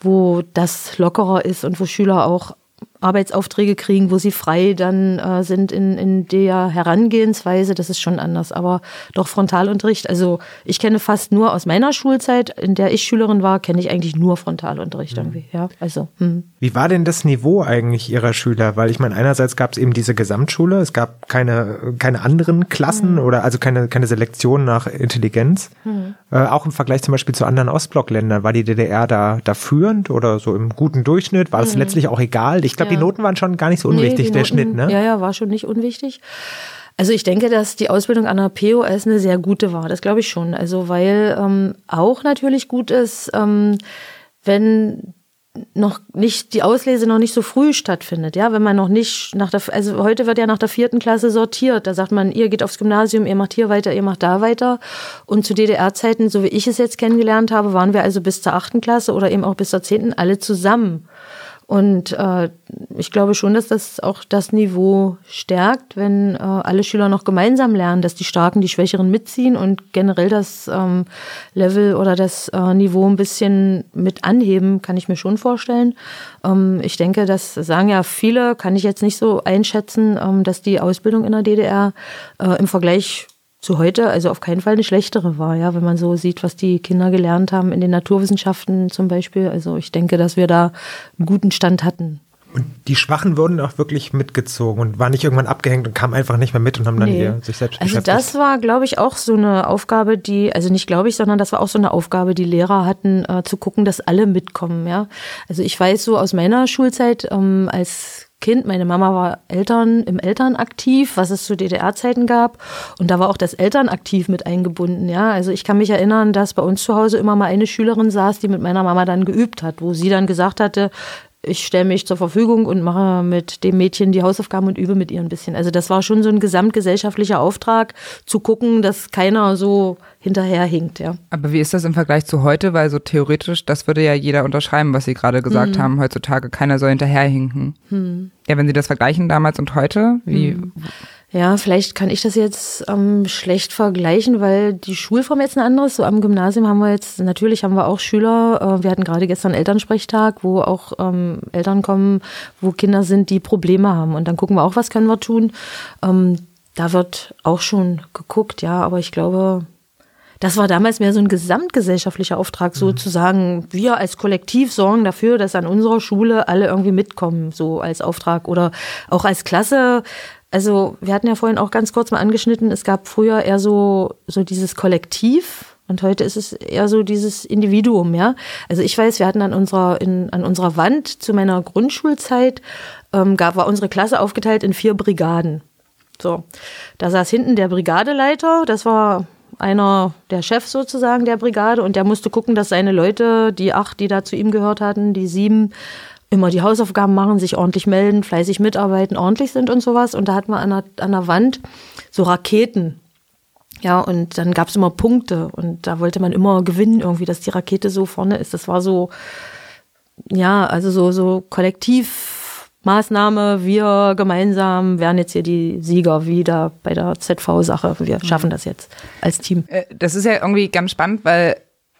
wo das lockerer ist und wo Schüler auch Arbeitsaufträge kriegen, wo sie frei dann äh, sind in, in der Herangehensweise. Das ist schon anders. Aber doch Frontalunterricht. Also ich kenne fast nur aus meiner Schulzeit, in der ich Schülerin war, kenne ich eigentlich nur Frontalunterricht irgendwie. Ja, also. Hm. Wie war denn das Niveau eigentlich Ihrer Schüler? Weil ich meine, einerseits gab es eben diese Gesamtschule, es gab keine, keine anderen Klassen oder also keine, keine Selektion nach Intelligenz. Äh, auch im Vergleich zum Beispiel zu anderen Ostblockländern. War die DDR da, da führend oder so im guten Durchschnitt? War das letztlich auch egal? Ich glaube, die Ja. Noten waren schon gar nicht so Nee, unwichtig, die der Noten- Schnitt, ne? Ja, ja, war schon nicht unwichtig. Also ich denke, dass die Ausbildung an der POS eine sehr gute war. Das glaube ich schon. Also weil ähm, auch natürlich gut ist, ähm, wenn noch nicht die Auslese noch nicht so früh stattfindet, ja, wenn man noch nicht nach der, also heute wird ja nach der vierten Klasse sortiert. Da sagt man, ihr geht aufs Gymnasium, ihr macht hier weiter, ihr macht da weiter. Und zu DDR-Zeiten, so wie ich es jetzt kennengelernt habe, waren wir also bis zur achten Klasse oder eben auch bis zur zehnten alle zusammen. Und äh, ich glaube schon, dass das auch das Niveau stärkt, wenn äh, alle Schüler noch gemeinsam lernen, dass die Starken die Schwächeren mitziehen und generell das ähm, Level oder das äh, Niveau ein bisschen mit anheben, kann ich mir schon vorstellen. Ähm, ich denke, das sagen ja viele, kann ich jetzt nicht so einschätzen, ähm, dass die Ausbildung in der DDR äh, im Vergleich zu heute also auf keinen Fall eine schlechtere war, ja, wenn man so sieht, was die Kinder gelernt haben in den Naturwissenschaften zum Beispiel. Also ich denke, dass wir da einen guten Stand hatten. Und die Schwachen wurden auch wirklich mitgezogen und waren nicht irgendwann abgehängt und kamen einfach nicht mehr mit und haben dann nee. hier sich selbst Also das war, glaube ich, auch so eine Aufgabe, die, also nicht glaube ich, sondern das war auch so eine Aufgabe, die Lehrer hatten, äh, zu gucken, dass alle mitkommen, ja. Also ich weiß so aus meiner Schulzeit, ähm, als Kind. Meine Mama war Eltern im Elternaktiv, was es zu DDR-Zeiten gab. Und da war auch das Elternaktiv mit eingebunden. Ja, also ich kann mich erinnern, dass bei uns zu Hause immer mal eine Schülerin saß, die mit meiner Mama dann geübt hat, wo sie dann gesagt hatte, ich stelle mich zur Verfügung und mache mit dem Mädchen die Hausaufgaben und übe mit ihr ein bisschen. Also das war schon so ein gesamtgesellschaftlicher Auftrag, zu gucken, dass keiner so hinterherhinkt, ja. Aber wie ist das im Vergleich zu heute? Weil so theoretisch, das würde ja jeder unterschreiben, was Sie gerade gesagt hm. haben, heutzutage, keiner soll hinterherhinken. Hm. Ja, wenn Sie das vergleichen damals und heute, wie... Hm. Ja, vielleicht kann ich das jetzt ähm, schlecht vergleichen, weil die Schulform jetzt eine andere ist. So am Gymnasium haben wir jetzt, natürlich haben wir auch Schüler, äh, wir hatten gerade gestern Elternsprechtag, wo auch ähm, Eltern kommen, wo Kinder sind, die Probleme haben. Und dann gucken wir auch, was können wir tun. Ähm, da wird auch schon geguckt, ja, aber ich glaube, das war damals mehr so ein gesamtgesellschaftlicher Auftrag, mhm. sozusagen. Wir als Kollektiv sorgen dafür, dass an unserer Schule alle irgendwie mitkommen, so als Auftrag oder auch als Klasse also wir hatten ja vorhin auch ganz kurz mal angeschnitten, es gab früher eher so, so dieses Kollektiv und heute ist es eher so dieses Individuum, ja. Also ich weiß, wir hatten an unserer, in, an unserer Wand zu meiner Grundschulzeit, ähm, gab, war unsere Klasse aufgeteilt in vier Brigaden. So, da saß hinten der Brigadeleiter, das war einer der Chefs sozusagen der Brigade und der musste gucken, dass seine Leute, die acht, die da zu ihm gehört hatten, die sieben, immer die Hausaufgaben machen, sich ordentlich melden, fleißig mitarbeiten, ordentlich sind und sowas. Und da hatten wir an der, an der Wand so Raketen. Ja, und dann gab es immer Punkte und da wollte man immer gewinnen, irgendwie, dass die Rakete so vorne ist. Das war so, ja, also so, so Kollektivmaßnahme. Wir gemeinsam werden jetzt hier die Sieger wieder bei der ZV-Sache. Wir schaffen das jetzt als Team. Äh, das ist ja irgendwie ganz spannend, weil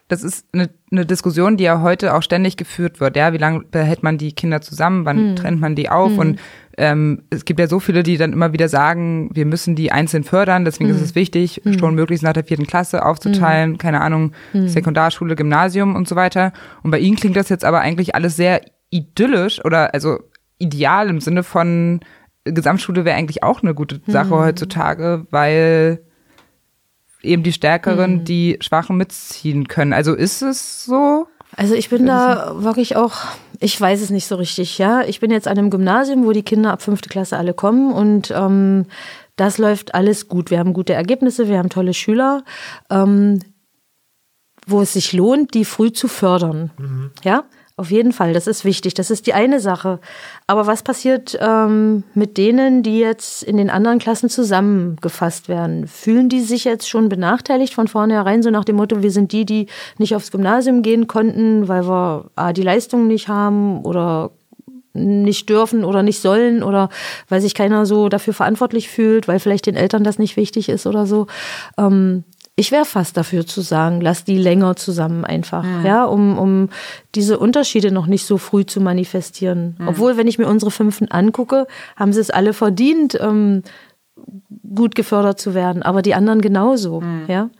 das ist eine, eine Diskussion, die ja heute auch ständig geführt wird. Ja, wie lange behält man die Kinder zusammen? Wann hm. trennt man die auf? Hm. Und ähm, es gibt ja so viele, die dann immer wieder sagen, wir müssen die einzeln fördern. Deswegen hm. ist es wichtig, hm. schon möglichst nach der vierten Klasse aufzuteilen. Hm. Keine Ahnung, hm. Sekundarschule, Gymnasium und so weiter. Und bei Ihnen klingt das jetzt aber eigentlich alles sehr idyllisch oder also ideal im Sinne von Gesamtschule wäre eigentlich auch eine gute Sache heutzutage, weil eben die Stärkeren, mhm. die Schwachen mitziehen können. Also ist es so? Also ich bin da wirklich auch, ich weiß es nicht so richtig, ja. Ich bin jetzt an einem Gymnasium, wo die Kinder ab fünfte Klasse alle kommen und ähm, das läuft alles gut. Wir haben gute Ergebnisse, wir haben tolle Schüler. Ähm, wo es sich lohnt, die früh zu fördern. Mhm. Ja, auf jeden Fall, das ist wichtig. Das ist die eine Sache. Aber was passiert ähm, mit denen, die jetzt in den anderen Klassen zusammengefasst werden? Fühlen die sich jetzt schon benachteiligt von vornherein, so nach dem Motto, wir sind die, die nicht aufs Gymnasium gehen konnten, weil wir A, die Leistung nicht haben oder nicht dürfen oder nicht sollen oder weil sich keiner so dafür verantwortlich fühlt, weil vielleicht den Eltern das nicht wichtig ist oder so. Ähm, ich wäre fast dafür zu sagen, lass die länger zusammen einfach, mhm. ja, um, um diese Unterschiede noch nicht so früh zu manifestieren. Mhm. Obwohl, wenn ich mir unsere Fünften angucke, haben sie es alle verdient, ähm, gut gefördert zu werden, aber die anderen genauso, mhm. ja.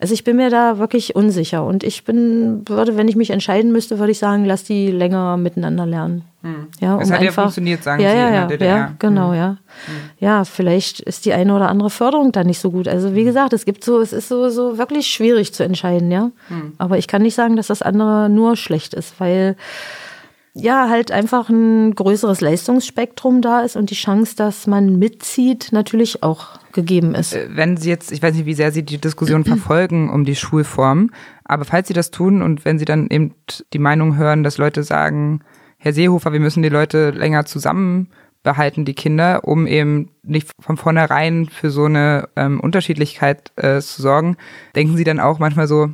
Also ich bin mir da wirklich unsicher und ich bin, würde, wenn ich mich entscheiden müsste, würde ich sagen, lass die länger miteinander lernen. Hm. Ja, um das hat einfach, ja funktioniert, sagen ja, Sie ja, in der DDR. Ja, genau, hm. ja. Hm. Ja, vielleicht ist die eine oder andere Förderung da nicht so gut. Also wie hm. gesagt, es gibt so, es ist so, so wirklich schwierig zu entscheiden, ja. Hm. Aber ich kann nicht sagen, dass das andere nur schlecht ist, weil ja, halt einfach ein größeres Leistungsspektrum da ist und die Chance, dass man mitzieht, natürlich auch gegeben ist. Äh, wenn Sie jetzt, ich weiß nicht, wie sehr Sie die Diskussion <clears throat> verfolgen um die Schulform, aber falls Sie das tun und wenn Sie dann eben die Meinung hören, dass Leute sagen, Herr Seehofer, wir müssen die Leute länger zusammen behalten, die Kinder, um eben nicht von vornherein für so eine ähm, Unterschiedlichkeit äh, zu sorgen, denken Sie dann auch manchmal so,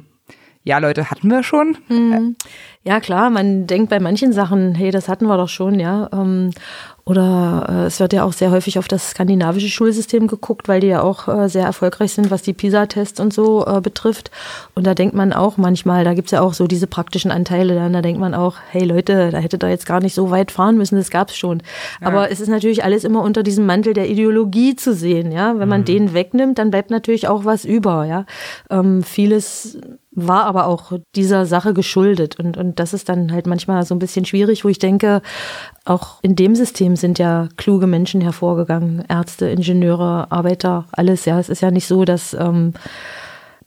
ja, Leute, hatten wir schon. Mhm. Ja, klar, man denkt bei manchen Sachen, hey, das hatten wir doch schon, ja. Ähm, oder äh, es wird ja auch sehr häufig auf das skandinavische Schulsystem geguckt, weil die ja auch äh, sehr erfolgreich sind, was die PISA-Tests und so äh, betrifft. Und da denkt man auch manchmal, da gibt's ja auch so diese praktischen Anteile, dann, da denkt man auch, hey Leute, da hätte da jetzt gar nicht so weit fahren müssen, das gab's schon. Ja. Aber es ist natürlich alles immer unter diesem Mantel der Ideologie zu sehen, ja. Wenn man mhm. den wegnimmt, dann bleibt natürlich auch was über, ja. Ähm, vieles war aber auch dieser Sache geschuldet. Und, und das ist dann halt manchmal so ein bisschen schwierig, wo ich denke, auch in dem System sind ja kluge Menschen hervorgegangen. Ärzte, Ingenieure, Arbeiter, alles. Ja, es ist ja nicht so, dass ähm,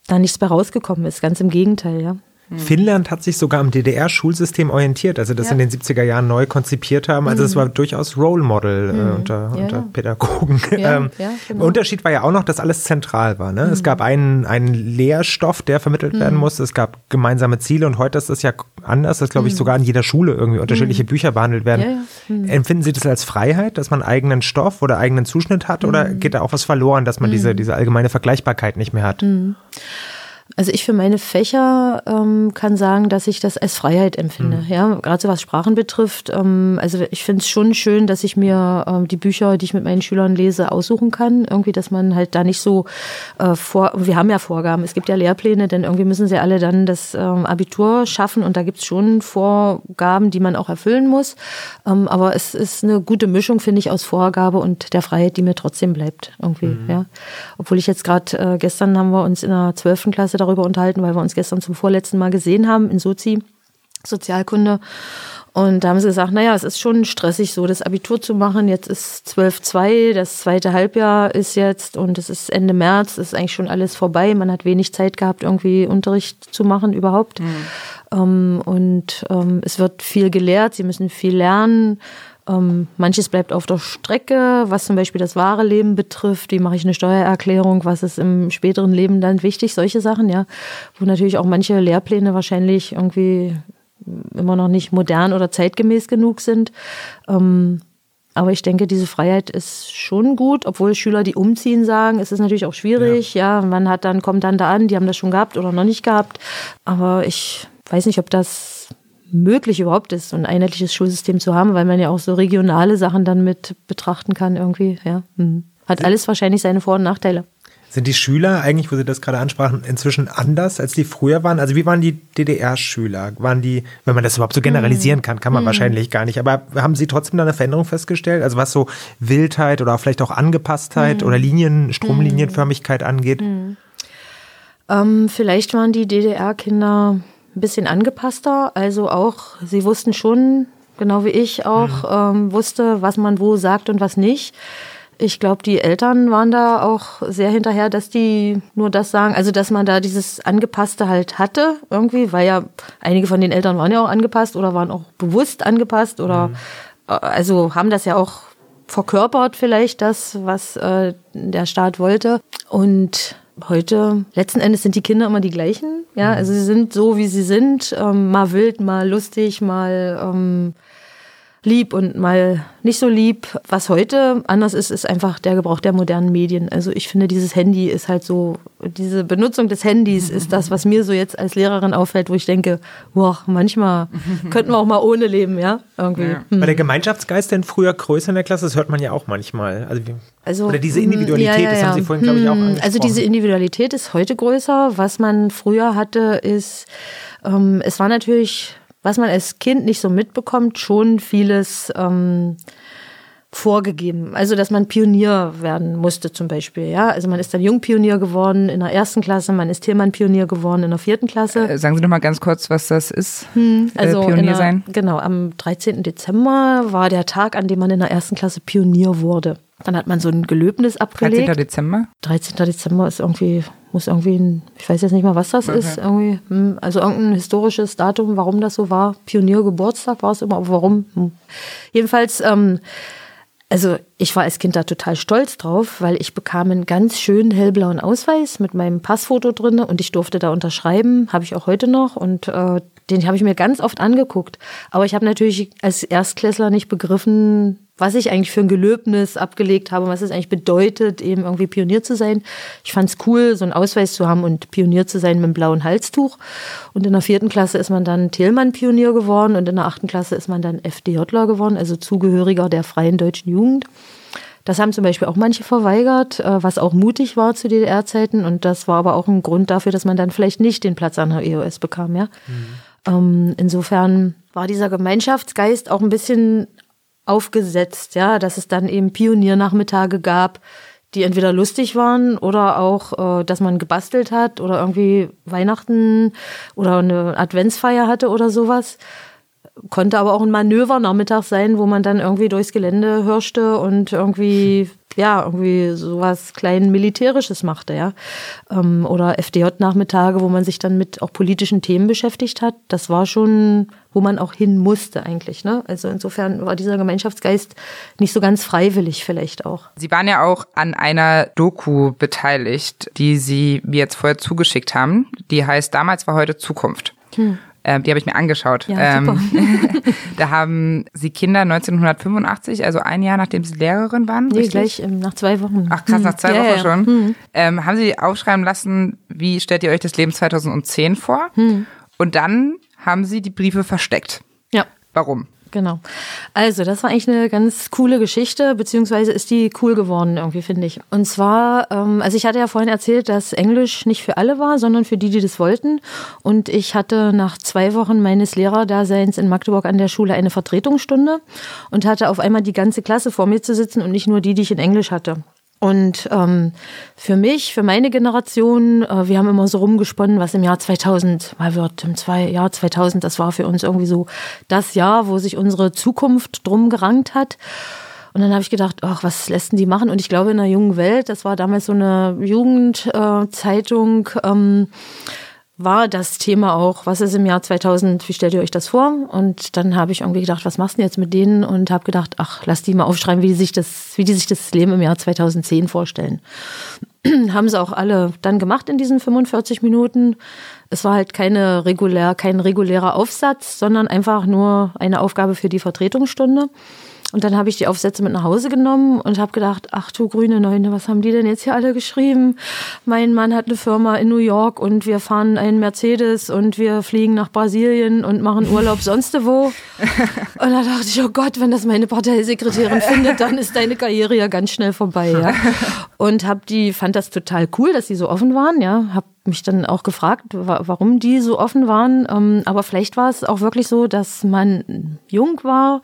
da nichts bei rausgekommen ist. Ganz im Gegenteil, ja. Finnland hat sich sogar am DDR-Schulsystem orientiert, also das ja. in den 70er Jahren neu konzipiert haben. Also es mhm. war durchaus Role Model äh, mhm. unter, ja, unter Pädagogen. <laughs> ähm, genau. Unterschied war ja auch noch, dass alles zentral war. Ne? Mhm. Es gab einen, einen Lehrstoff, der vermittelt werden mhm. musste. Es gab gemeinsame Ziele und heute ist das ja anders, dass glaube ich mhm. sogar an jeder Schule irgendwie unterschiedliche Bücher behandelt werden. Empfinden Sie das als Freiheit, dass man eigenen Stoff oder eigenen Zuschnitt hat oder geht da auch was verloren, dass man diese, diese allgemeine Vergleichbarkeit nicht mehr hat? Also ich für meine Fächer ähm, kann sagen, dass ich das als Freiheit empfinde. Mhm. Ja, gerade so was Sprachen betrifft. Ähm, also ich finde es schon schön, dass ich mir ähm, die Bücher, die ich mit meinen Schülern lese, aussuchen kann. Irgendwie, dass man halt da nicht so äh, vor. Wir haben ja Vorgaben. Es gibt ja Lehrpläne, denn irgendwie müssen sie alle dann das ähm, Abitur schaffen und da gibt es schon Vorgaben, die man auch erfüllen muss. Ähm, aber es ist eine gute Mischung, finde ich, aus Vorgabe und der Freiheit, die mir trotzdem bleibt. Irgendwie. Mhm. Ja, obwohl ich jetzt gerade äh, gestern haben wir uns in der zwölften Klasse darüber unterhalten, weil wir uns gestern zum vorletzten Mal gesehen haben in Sozi, Sozialkunde. Und da haben sie gesagt, naja, es ist schon stressig, so das Abitur zu machen. Jetzt ist 12.2, das zweite Halbjahr ist jetzt und es ist Ende März, ist eigentlich schon alles vorbei. Man hat wenig Zeit gehabt, irgendwie Unterricht zu machen überhaupt. Mhm. Ähm, und ähm, es wird viel gelehrt, sie müssen viel lernen. Ähm, manches bleibt auf der Strecke, was zum Beispiel das wahre Leben betrifft. Wie mache ich eine Steuererklärung? Was ist im späteren Leben dann wichtig? Solche Sachen, ja. Wo natürlich auch manche Lehrpläne wahrscheinlich irgendwie immer noch nicht modern oder zeitgemäß genug sind. Ähm, aber ich denke, diese Freiheit ist schon gut, obwohl Schüler, die umziehen, sagen, es ist natürlich auch schwierig. Ja, ja man hat dann, kommt dann da an, die haben das schon gehabt oder noch nicht gehabt. Aber ich weiß nicht, ob das möglich überhaupt ist, so ein einheitliches Schulsystem zu haben, weil man ja auch so regionale Sachen dann mit betrachten kann irgendwie. Ja. Mhm. Hat alles wahrscheinlich seine Vor- und Nachteile. Sind die Schüler eigentlich, wo Sie das gerade ansprachen, inzwischen anders, als die früher waren? Also wie waren die DDR-Schüler? Waren die, wenn man das überhaupt so generalisieren kann, kann man hm. wahrscheinlich gar nicht. Aber haben Sie trotzdem da eine Veränderung festgestellt? Also was so Wildheit oder vielleicht auch Angepasstheit hm. oder Linien, Stromlinienförmigkeit hm. angeht? Hm. Ähm, vielleicht waren die DDR-Kinder ein bisschen angepasster. Also auch, sie wussten schon, genau wie ich auch, mhm. ähm, wusste, was man wo sagt und was nicht. Ich glaube, die Eltern waren da auch sehr hinterher, dass die nur das sagen, also dass man da dieses Angepasste halt hatte irgendwie, weil ja einige von den Eltern waren ja auch angepasst oder waren auch bewusst angepasst oder mhm. äh, also haben das ja auch verkörpert vielleicht das, was äh, der Staat wollte. Und heute, letzten Endes sind die Kinder immer die gleichen. Ja, mhm. also sie sind so, wie sie sind. Ähm, mal wild, mal lustig, mal ähm, lieb und mal nicht so lieb. Was heute anders ist, ist einfach der Gebrauch der modernen Medien. Also ich finde, dieses Handy ist halt so, diese Benutzung des Handys ist das, was mir so jetzt als Lehrerin auffällt, wo ich denke, boah, manchmal <laughs> könnten wir auch mal ohne leben, ja? Irgendwie. Ja. Hm. War der Gemeinschaftsgeist denn früher größer in der Klasse? Das hört man ja auch manchmal. Also, also oder diese Individualität, ja, ja, das haben Sie vorhin, glaube ich, auch angesprochen. Hm, also diese Individualität ist heute größer. Was man früher hatte, ist, ähm, es war natürlich was man als Kind nicht so mitbekommt, schon vieles ähm, vorgegeben. Also, dass man Pionier werden musste zum Beispiel. Ja, also man ist dann Jungpionier geworden in der ersten Klasse, man ist Tillmann-Pionier geworden in der vierten Klasse. Äh, sagen Sie doch mal ganz kurz, was das ist. Hm, äh, also äh, Pionier der, sein. Genau, am 13. Dezember war der Tag, an dem man in der ersten Klasse Pionier wurde. Dann hat man so ein Gelöbnis abgelegt. 13. Dezember? 13. Dezember ist irgendwie, muss irgendwie ein, ich weiß jetzt nicht mal, was das okay. ist. Irgendwie, hm, also irgendein historisches Datum, warum das so war. Pioniergeburtstag war es immer, aber warum? Hm. Jedenfalls, ähm, also ich war als Kind da total stolz drauf, weil ich bekam einen ganz schönen hellblauen Ausweis mit meinem Passfoto drin und ich durfte da unterschreiben, habe ich auch heute noch und äh, den habe ich mir ganz oft angeguckt. Aber ich habe natürlich als Erstklässler nicht begriffen, was ich eigentlich für ein Gelöbnis abgelegt habe, was es eigentlich bedeutet, eben irgendwie Pionier zu sein. Ich fand es cool, so einen Ausweis zu haben und Pionier zu sein mit einem blauen Halstuch. Und in der vierten Klasse ist man dann Thälmann-Pionier geworden und in der achten Klasse ist man dann FDJler geworden, also Zugehöriger der Freien Deutschen Jugend. Das haben zum Beispiel auch manche verweigert, äh, was auch mutig war zu DDR-Zeiten. Und das war aber auch ein Grund dafür, dass man dann vielleicht nicht den Platz an der EOS bekam. Ja? Mhm. insofern war dieser Gemeinschaftsgeist auch ein bisschen aufgesetzt, ja, dass es dann eben Pioniernachmittage gab, die entweder lustig waren oder auch, äh, dass man gebastelt hat oder irgendwie Weihnachten oder eine Adventsfeier hatte oder sowas. Konnte aber auch ein Manövernachmittag sein, wo man dann irgendwie durchs Gelände hirschte und irgendwie ja, irgendwie sowas klein Militärisches machte, ja. Ähm, oder FDJ-Nachmittage, wo man sich dann mit auch politischen Themen beschäftigt hat. Das war schon, wo man auch hin musste eigentlich, ne? Also insofern war dieser Gemeinschaftsgeist nicht so ganz freiwillig vielleicht auch. Sie waren ja auch an einer Doku beteiligt, die Sie mir jetzt vorher zugeschickt haben. Die heißt Damals war heute Zukunft. Hm. Ähm, die habe ich mir angeschaut. Ja. Ähm, <laughs> da haben sie Kinder 1985, also ein Jahr nachdem sie Lehrerin waren. Nee, richtig? gleich ähm, nach zwei Wochen. Ach krass, nach zwei hm. Wochen ja, schon. Hm. Ähm, haben sie aufschreiben lassen, wie stellt ihr euch das Leben 2010 vor? Hm. Und dann haben sie die Briefe versteckt. Ja. Warum? Genau. Also, das war eigentlich eine ganz coole Geschichte, beziehungsweise ist die cool geworden irgendwie, finde ich. Und zwar, ähm, also ich hatte ja vorhin erzählt, dass Englisch nicht für alle war, sondern für die, die das wollten. Und ich hatte nach zwei Wochen meines Lehrerdaseins in Magdeburg an der Schule eine Vertretungsstunde und hatte auf einmal die ganze Klasse vor mir zu sitzen und nicht nur die, die ich in Englisch hatte. Und ähm, für mich, für meine Generation, äh, wir haben immer so rumgesponnen, was im Jahr 2000 mal wird. Im zwei, Jahr 2000, das war für uns irgendwie so das Jahr, wo sich unsere Zukunft drum gerankt hat. Und dann habe ich gedacht, ach, was lässt denn die machen? Und ich glaube, in der jungen Welt, das war damals so eine Jugendzeitung, äh, ähm, war das Thema auch, was ist im Jahr 2000, wie stellt ihr euch das vor? Und dann habe ich irgendwie gedacht, was machst du denn jetzt mit denen? Und habe gedacht, ach, lass die mal aufschreiben, wie die sich das, wie die sich das Leben im Jahr 2010 vorstellen. <clears throat> Haben sie auch alle dann gemacht in diesen 45 Minuten. Es war halt keine regulär, kein regulärer Aufsatz, sondern einfach nur eine Aufgabe für die Vertretungsstunde. Und dann habe ich die Aufsätze mit nach Hause genommen und habe gedacht, ach du grüne Neune, was haben die denn jetzt hier alle geschrieben? Mein Mann hat eine Firma in New York und wir fahren einen Mercedes und wir fliegen nach Brasilien und machen Urlaub <laughs> sonst wo. Und da dachte ich, oh Gott, wenn das meine Parteisekretärin findet, dann ist deine Karriere ja ganz schnell vorbei, ja. Und hab die, fand das total cool, dass sie so offen waren, ja. Hab mich dann auch gefragt, warum die so offen waren. Ähm, aber vielleicht war es auch wirklich so, dass man jung war,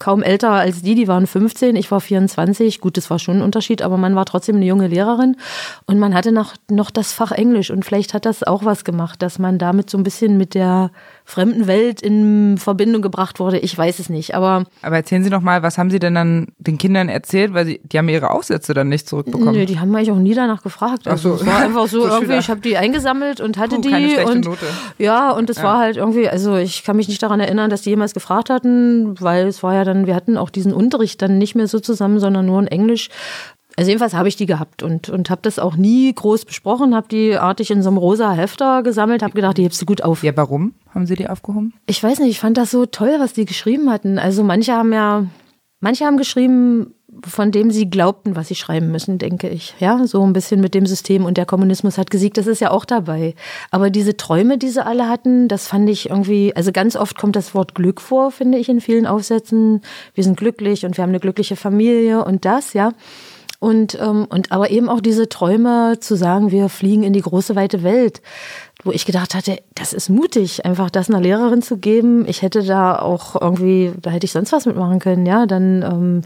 kaum älter als die, die waren 15, ich war 24. Gut, das war schon ein Unterschied, aber man war trotzdem eine junge Lehrerin und man hatte noch, noch das Fach Englisch und vielleicht hat das auch was gemacht, dass man damit so ein bisschen mit der fremden Welt in Verbindung gebracht wurde. Ich weiß es nicht, aber. Aber erzählen Sie doch mal, was haben Sie denn dann den Kindern erzählt, weil sie, die haben ihre Aufsätze dann nicht zurückbekommen? Nö, die haben mich auch nie danach gefragt. Also Ach so. es war einfach so, <laughs> so irgendwie, ich habe die eingesammelt und hatte Puh, die und Note. ja und es ja. war halt irgendwie, also ich kann mich nicht daran erinnern, dass die jemals gefragt hatten, weil es war ja dann, wir hatten auch diesen Unterricht dann nicht mehr so zusammen, sondern nur in Englisch. Also jedenfalls habe ich die gehabt und, und habe das auch nie groß besprochen, habe die artig in so einem rosa Hefter gesammelt, habe gedacht, die hebst du gut auf. Ja, warum haben sie die aufgehoben? Ich weiß nicht, ich fand das so toll, was die geschrieben hatten. Also manche haben ja, manche haben geschrieben, von dem sie glaubten, was sie schreiben müssen, denke ich. Ja, so ein bisschen mit dem System und der Kommunismus hat gesiegt, das ist ja auch dabei. Aber diese Träume, die sie alle hatten, das fand ich irgendwie, also ganz oft kommt das Wort Glück vor, finde ich in vielen Aufsätzen. Wir sind glücklich und wir haben eine glückliche Familie und das, ja. Und, ähm, und aber eben auch diese Träume zu sagen, wir fliegen in die große weite Welt, wo ich gedacht hatte, das ist mutig, einfach das einer Lehrerin zu geben. Ich hätte da auch irgendwie, da hätte ich sonst was mitmachen können, ja. Dann ähm,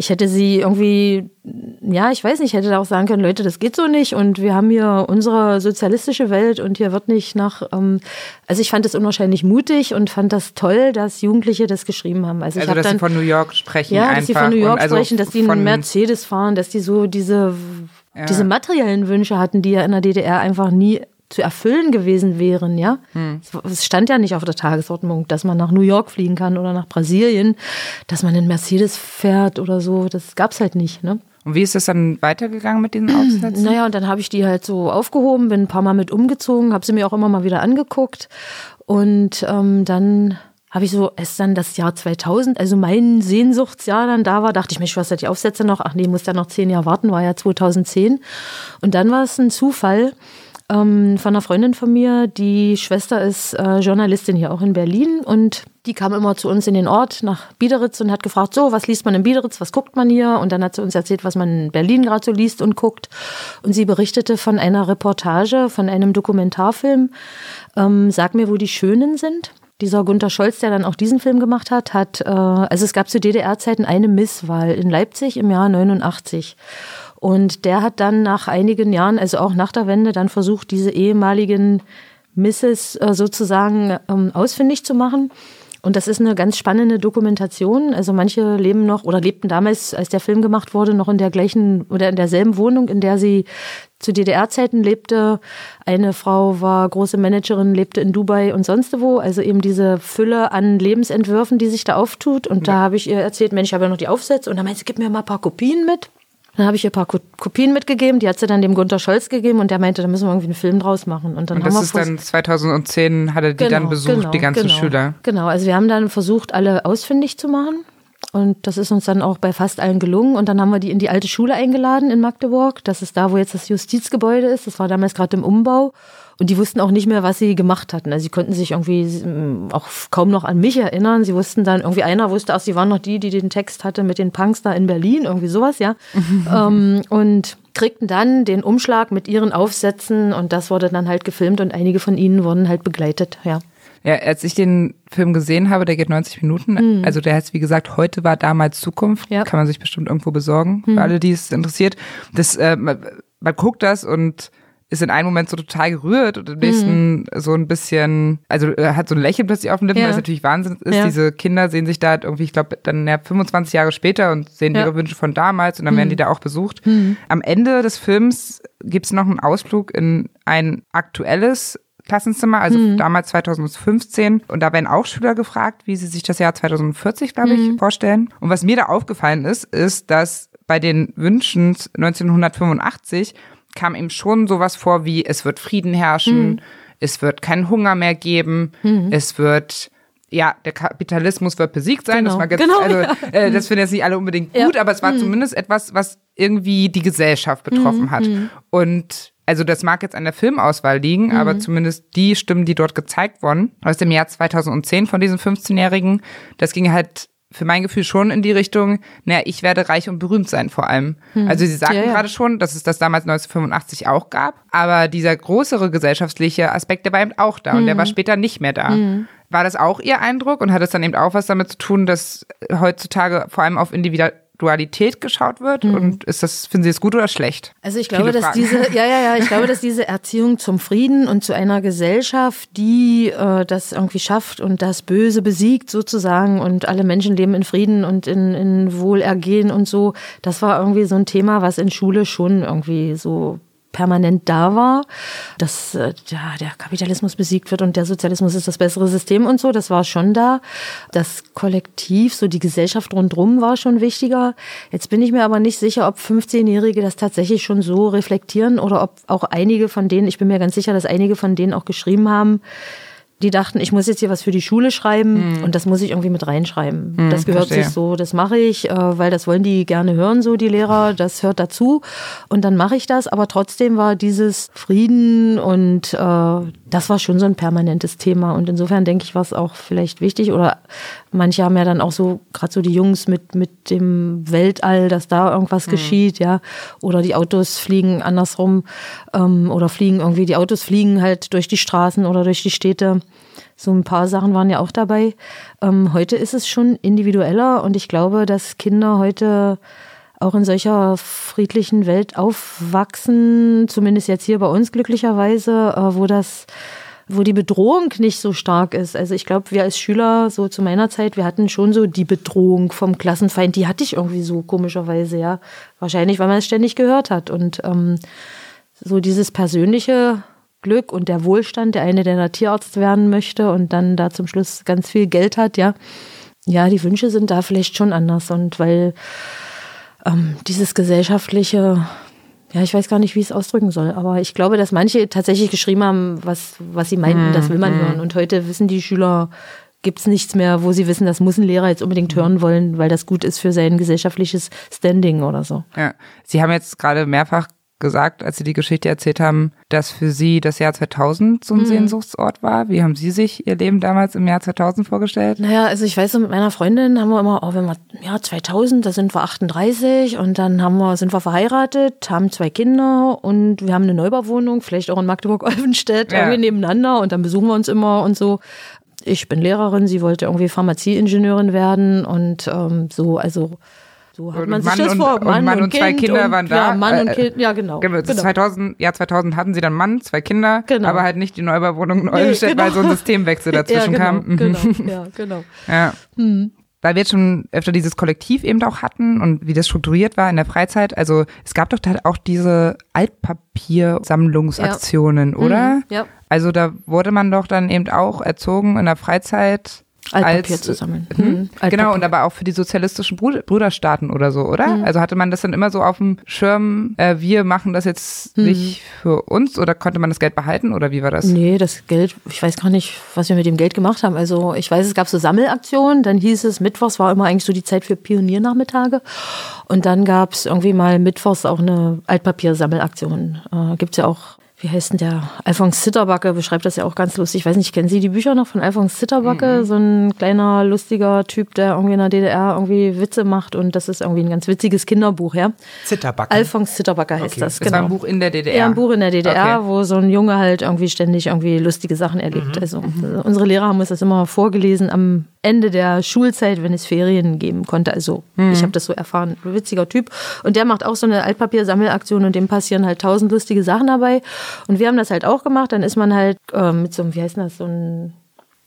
ich hätte sie irgendwie, ja, ich weiß nicht, hätte da auch sagen können, Leute, das geht so nicht und wir haben hier unsere sozialistische Welt und hier wird nicht nach, ähm, also ich fand das unwahrscheinlich mutig und fand das toll, dass Jugendliche das geschrieben haben. Also, also ich dass dann, sie von New York sprechen Ja, einfach. dass sie von New York also sprechen, dass die einen Mercedes fahren, dass die so diese, ja. diese materiellen Wünsche hatten, die ja in der DDR einfach nie zu erfüllen gewesen wären, ja. Hm. Es stand ja nicht auf der Tagesordnung, dass man nach New York fliegen kann oder nach Brasilien, dass man in Mercedes fährt oder so. Das gab's halt nicht, ne? Und wie ist das dann weitergegangen mit diesen <clears throat> Aufsätzen? Naja, und dann habe ich die halt so aufgehoben, bin ein paar Mal mit umgezogen, habe sie mir auch immer mal wieder angeguckt. Und ähm, dann habe ich so, es dann das Jahr 2000, also mein Sehnsuchtsjahr dann da war, dachte ich, Mensch, was hat die Aufsätze noch? Ach nee, muss ja noch zehn Jahre warten, war ja 2010. Und dann war es ein Zufall ähm, von einer Freundin von mir, die Schwester ist äh, Journalistin hier auch in Berlin und die kam immer zu uns in den Ort nach Biederitz und hat gefragt, so, was liest man in Biederitz, was guckt man hier? Und dann hat sie uns erzählt, was man in Berlin gerade so liest und guckt. Und sie berichtete von einer Reportage, von einem Dokumentarfilm, ähm, Sag mir, wo die Schönen sind. Dieser Gunter Scholz, der dann auch diesen Film gemacht hat, hat, äh, also es gab zu DDR-Zeiten eine Misswahl in Leipzig im Jahr 89. Und der hat dann nach einigen Jahren, also auch nach der Wende, dann versucht, diese ehemaligen Misses äh, sozusagen ähm, ausfindig zu machen. Und das ist eine ganz spannende Dokumentation. Also manche leben noch oder lebten damals, als der Film gemacht wurde, noch in der gleichen oder in derselben Wohnung, in der sie zu DDR-Zeiten lebte. Eine Frau war große Managerin, lebte in Dubai und sonst wo. Also eben diese Fülle an Lebensentwürfen, die sich da auftut. Und ja. da habe ich ihr erzählt, Mensch, ich habe ja noch die Aufsätze. Und dann meinte sie, gib mir mal ein paar Kopien mit. Dann habe ich ihr ein paar Kopien mitgegeben, die hat sie dann dem Gunter Scholz gegeben und der meinte, da müssen wir irgendwie einen Film draus machen. Und, dann und das haben wir ist dann 2010, hat er die genau, dann besucht, genau, die ganzen genau, Schüler. Genau, also wir haben dann versucht, alle ausfindig zu machen. Und das ist uns dann auch bei fast allen gelungen. Und dann haben wir die in die alte Schule eingeladen in Magdeburg. Das ist da, wo jetzt das Justizgebäude ist. Das war damals gerade im Umbau. Und die wussten auch nicht mehr, was sie gemacht hatten. Also sie konnten sich irgendwie ähm, auch kaum noch an mich erinnern. Sie wussten dann, irgendwie einer wusste auch, sie waren noch die, die den Text hatte mit den Punks da in Berlin, irgendwie sowas, ja. <laughs> ähm, und kriegten dann den Umschlag mit ihren Aufsätzen und das wurde dann halt gefilmt und einige von ihnen wurden halt begleitet, ja. Ja, als ich den Film gesehen habe, der geht 90 Minuten. Mhm. Also der heißt, wie gesagt, heute war damals Zukunft. Ja. Kann man sich bestimmt irgendwo besorgen, für mhm. alle, die es interessiert. Das, äh, man, man guckt das und ist in einem Moment so total gerührt und im nächsten mhm. so ein bisschen, also er hat so ein Lächeln plötzlich auf den Lippen, ja. was natürlich Wahnsinn ist. Ja. Diese Kinder sehen sich da halt irgendwie, ich glaube, dann ja, 25 Jahre später und sehen ja. ihre Wünsche von damals und dann mhm. werden die da auch besucht. Mhm. Am Ende des Films gibt's noch einen Ausflug in ein aktuelles Klassenzimmer, also mhm. damals 2015. Und da werden auch Schüler gefragt, wie sie sich das Jahr 2040, glaube ich, mhm. vorstellen. Und was mir da aufgefallen ist, ist, dass bei den Wünschen 1985 kam ihm schon sowas vor wie, es wird Frieden herrschen, mhm. es wird keinen Hunger mehr geben, mhm. es wird ja, der Kapitalismus wird besiegt sein. Genau. Das, war jetzt, genau, also, ja. äh, das finden jetzt nicht alle unbedingt gut, ja. aber es war mhm. zumindest etwas, was irgendwie die Gesellschaft betroffen mhm. hat. Mhm. Und also das mag jetzt an der Filmauswahl liegen, mhm. aber zumindest die Stimmen, die dort gezeigt wurden, aus dem Jahr 2010 von diesen 15-Jährigen, das ging halt für mein Gefühl schon in die Richtung, naja, ich werde reich und berühmt sein vor allem. Hm. Also sie sagten ja, ja. gerade schon, dass es das damals 1985 auch gab, aber dieser größere gesellschaftliche Aspekt, der war eben auch da hm. und der war hm. später nicht mehr da. Hm. War das auch Ihr Eindruck und hat es dann eben auch was damit zu tun, dass heutzutage vor allem auf Individual Dualität geschaut wird? Mhm. Und ist das, finden Sie es gut oder schlecht? Also ich glaube, dass diese, <laughs> ja, ja, ja, ich glaube, dass diese Erziehung zum Frieden und zu einer Gesellschaft, die äh, das irgendwie schafft und das Böse besiegt sozusagen und alle Menschen leben in Frieden und in, in Wohlergehen und so, das war irgendwie so ein Thema, was in Schule schon irgendwie so permanent da war, dass äh, ja, der Kapitalismus besiegt wird und der Sozialismus ist das bessere System und so, das war schon da. Das Kollektiv, so die Gesellschaft rundherum war schon wichtiger. Jetzt bin ich mir aber nicht sicher, ob 15-Jährige das tatsächlich schon so reflektieren oder ob auch einige von denen, ich bin mir ganz sicher, dass einige von denen auch geschrieben haben, die dachten, ich muss jetzt hier was für die Schule schreiben mhm. und das muss ich irgendwie mit reinschreiben. Mhm, das gehört verstehe. sich so, das mache ich, äh, weil das wollen die gerne hören, so die Lehrer, das hört dazu und dann mache ich das. Aber trotzdem war dieses Frieden und äh, das war schon so ein permanentes Thema und insofern denke ich, war es auch vielleicht wichtig oder manche haben ja dann auch so, gerade so die Jungs mit, mit dem Weltall, dass da irgendwas mhm. geschieht, ja, oder die Autos fliegen andersrum ähm, oder fliegen irgendwie, die Autos fliegen halt durch die Straßen oder durch die Städte. So ein paar Sachen waren ja auch dabei. Ähm, heute ist es schon individueller und ich glaube, dass Kinder heute auch in solcher friedlichen Welt aufwachsen, zumindest jetzt hier bei uns glücklicherweise, äh, wo das wo die Bedrohung nicht so stark ist. Also ich glaube, wir als Schüler, so zu meiner Zeit, wir hatten schon so die Bedrohung vom Klassenfeind, die hatte ich irgendwie so komischerweise, ja. Wahrscheinlich, weil man es ständig gehört hat. Und ähm, so dieses persönliche Glück und der Wohlstand, der eine, der da Tierarzt werden möchte und dann da zum Schluss ganz viel Geld hat, ja. Ja, die Wünsche sind da vielleicht schon anders. Und weil ähm, dieses gesellschaftliche, ja, ich weiß gar nicht, wie ich es ausdrücken soll, aber ich glaube, dass manche tatsächlich geschrieben haben, was, was sie meinten, mm, das will man mm. hören. Und heute wissen die Schüler gibt es nichts mehr, wo sie wissen, das muss ein Lehrer jetzt unbedingt hören wollen, weil das gut ist für sein gesellschaftliches Standing oder so. Ja. Sie haben jetzt gerade mehrfach gesagt, als Sie die Geschichte erzählt haben, dass für Sie das Jahr 2000 so ein mhm. Sehnsuchtsort war. Wie haben Sie sich Ihr Leben damals im Jahr 2000 vorgestellt? Naja, also ich weiß, mit meiner Freundin haben wir immer, oh, wenn wir, ja, 2000, da sind wir 38 und dann haben wir, sind wir verheiratet, haben zwei Kinder und wir haben eine Neubauwohnung, vielleicht auch in Magdeburg-Olvenstedt, ja. irgendwie nebeneinander und dann besuchen wir uns immer und so. Ich bin Lehrerin, sie wollte irgendwie Pharmazieingenieurin werden und ähm, so, also so hat man sich Mann das vor. Und, Mann, Mann und, und zwei Kinder und, waren da. Ja, Mann und äh, Kind, ja genau. genau. 2000, ja, 2000 hatten sie dann Mann, zwei Kinder, genau. aber halt nicht die Neubauwohnung in Oldenstedt, nee, genau. <laughs> weil so ein Systemwechsel <laughs> dazwischen ja, genau, kam. Genau, <laughs> ja, genau. ja. Hm weil wir jetzt schon öfter dieses Kollektiv eben auch hatten und wie das strukturiert war in der Freizeit. Also es gab doch da auch diese Altpapiersammlungsaktionen, ja. oder? Mhm, ja. Also da wurde man doch dann eben auch erzogen in der Freizeit Altpapier als, zu sammeln. Hm? Mhm. Genau, und aber auch für die sozialistischen Brüderstaaten oder so, oder? Mhm. Also hatte man das dann immer so auf dem Schirm, äh, wir machen das jetzt mhm. nicht für uns oder konnte man das Geld behalten oder wie war das? Nee, das Geld, ich weiß gar nicht, was wir mit dem Geld gemacht haben. Also ich weiß, es gab so Sammelaktionen, dann hieß es, Mittwochs war immer eigentlich so die Zeit für Pioniernachmittage und dann gab es irgendwie mal Mittwochs auch eine Altpapiersammelaktion. Äh, Gibt es ja auch wie heißt denn der? Alphonse Zitterbacke beschreibt das ja auch ganz lustig. Ich weiß nicht, kennen Sie die Bücher noch von Alphonse Zitterbacke? Mhm. So ein kleiner, lustiger Typ, der irgendwie in der DDR irgendwie Witze macht und das ist irgendwie ein ganz witziges Kinderbuch, ja? Zitterbacke. Alphonse Zitterbacke heißt okay. das, genau. Das war ein Buch in der DDR? Ja, ein Buch in der DDR, okay. wo so ein Junge halt irgendwie ständig irgendwie lustige Sachen erlebt. Mhm. Also unsere Lehrer haben uns das immer vorgelesen am Ende der Schulzeit, wenn es Ferien geben konnte. Also mhm. ich habe das so erfahren. Ein witziger Typ. Und der macht auch so eine Altpapiersammelaktion und dem passieren halt tausend lustige Sachen dabei. Und wir haben das halt auch gemacht. Dann ist man halt äh, mit so einem, wie heißt das, so ein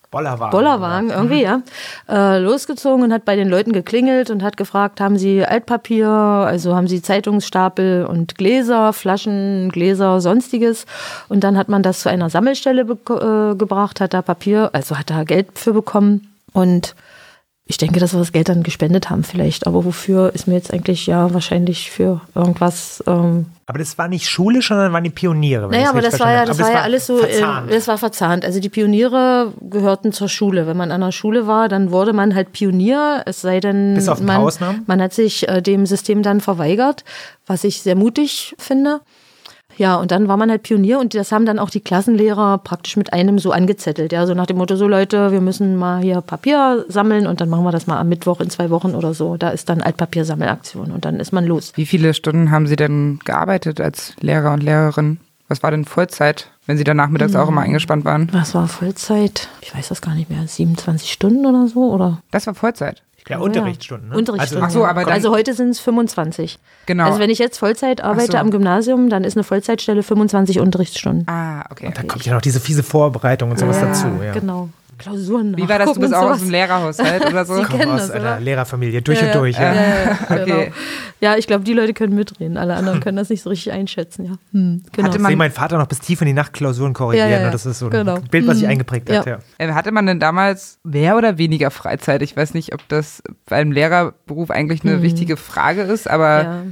Bollerwagen. Bollerwagen, irgendwie, ja. Äh, losgezogen und hat bei den Leuten geklingelt und hat gefragt, haben sie Altpapier, also haben sie Zeitungsstapel und Gläser, Flaschen, Gläser, sonstiges. Und dann hat man das zu einer Sammelstelle äh, gebracht, hat da Papier, also hat da Geld für bekommen. Und ich denke, dass wir das Geld dann gespendet haben vielleicht. Aber wofür ist mir jetzt eigentlich ja wahrscheinlich für irgendwas. Ähm aber das war nicht schulisch, sondern waren die Pioniere. Naja, aber das war ja, das war ja alles so, äh, verzahnt. das war verzahnt. Also die Pioniere gehörten zur Schule. Wenn man an der Schule war, dann wurde man halt Pionier. Es sei denn, man, man hat sich äh, dem System dann verweigert, was ich sehr mutig finde. Ja, und dann war man halt Pionier und das haben dann auch die Klassenlehrer praktisch mit einem so angezettelt. Ja, so nach dem Motto, so Leute, wir müssen mal hier Papier sammeln und dann machen wir das mal am Mittwoch in zwei Wochen oder so. Da ist dann Altpapiersammelaktion und dann ist man los. Wie viele Stunden haben Sie denn gearbeitet als Lehrer und Lehrerin? Was war denn Vollzeit, wenn Sie da nachmittags hm. auch immer eingespannt waren? Was war Vollzeit? Ich weiß das gar nicht mehr. 27 Stunden oder so, oder? Das war Vollzeit. Ja, Unterrichtsstunden. Ne? Unterrichtsstunden. Also, ach so, aber dann, also heute sind es 25. Genau. Also wenn ich jetzt Vollzeit arbeite so. am Gymnasium, dann ist eine Vollzeitstelle 25 Unterrichtsstunden. Ah, okay. Und dann kommt ja noch diese fiese Vorbereitung und sowas ja, dazu. Ja. Genau. Klausuren Wie war das? Du bist auch aus dem Lehrerhaushalt oder so? <laughs> Sie kennen aus das, einer Lehrerfamilie, durch ja, und durch. Ja, ja, ja <laughs> okay. Genau. ja ich glaube, die Leute können mitreden. Alle anderen können das nicht so richtig einschätzen. Ja. Hm, genau. Hatte man, mein Vater noch bis tief in die Nacht Klausuren korrigieren. Ja, das ist so ein genau. Bild, was sich hm. eingeprägt hat. Ja. Äh, hatte man denn damals mehr oder weniger Freizeit? Ich weiß nicht, ob das beim Lehrerberuf eigentlich eine hm. wichtige Frage ist, aber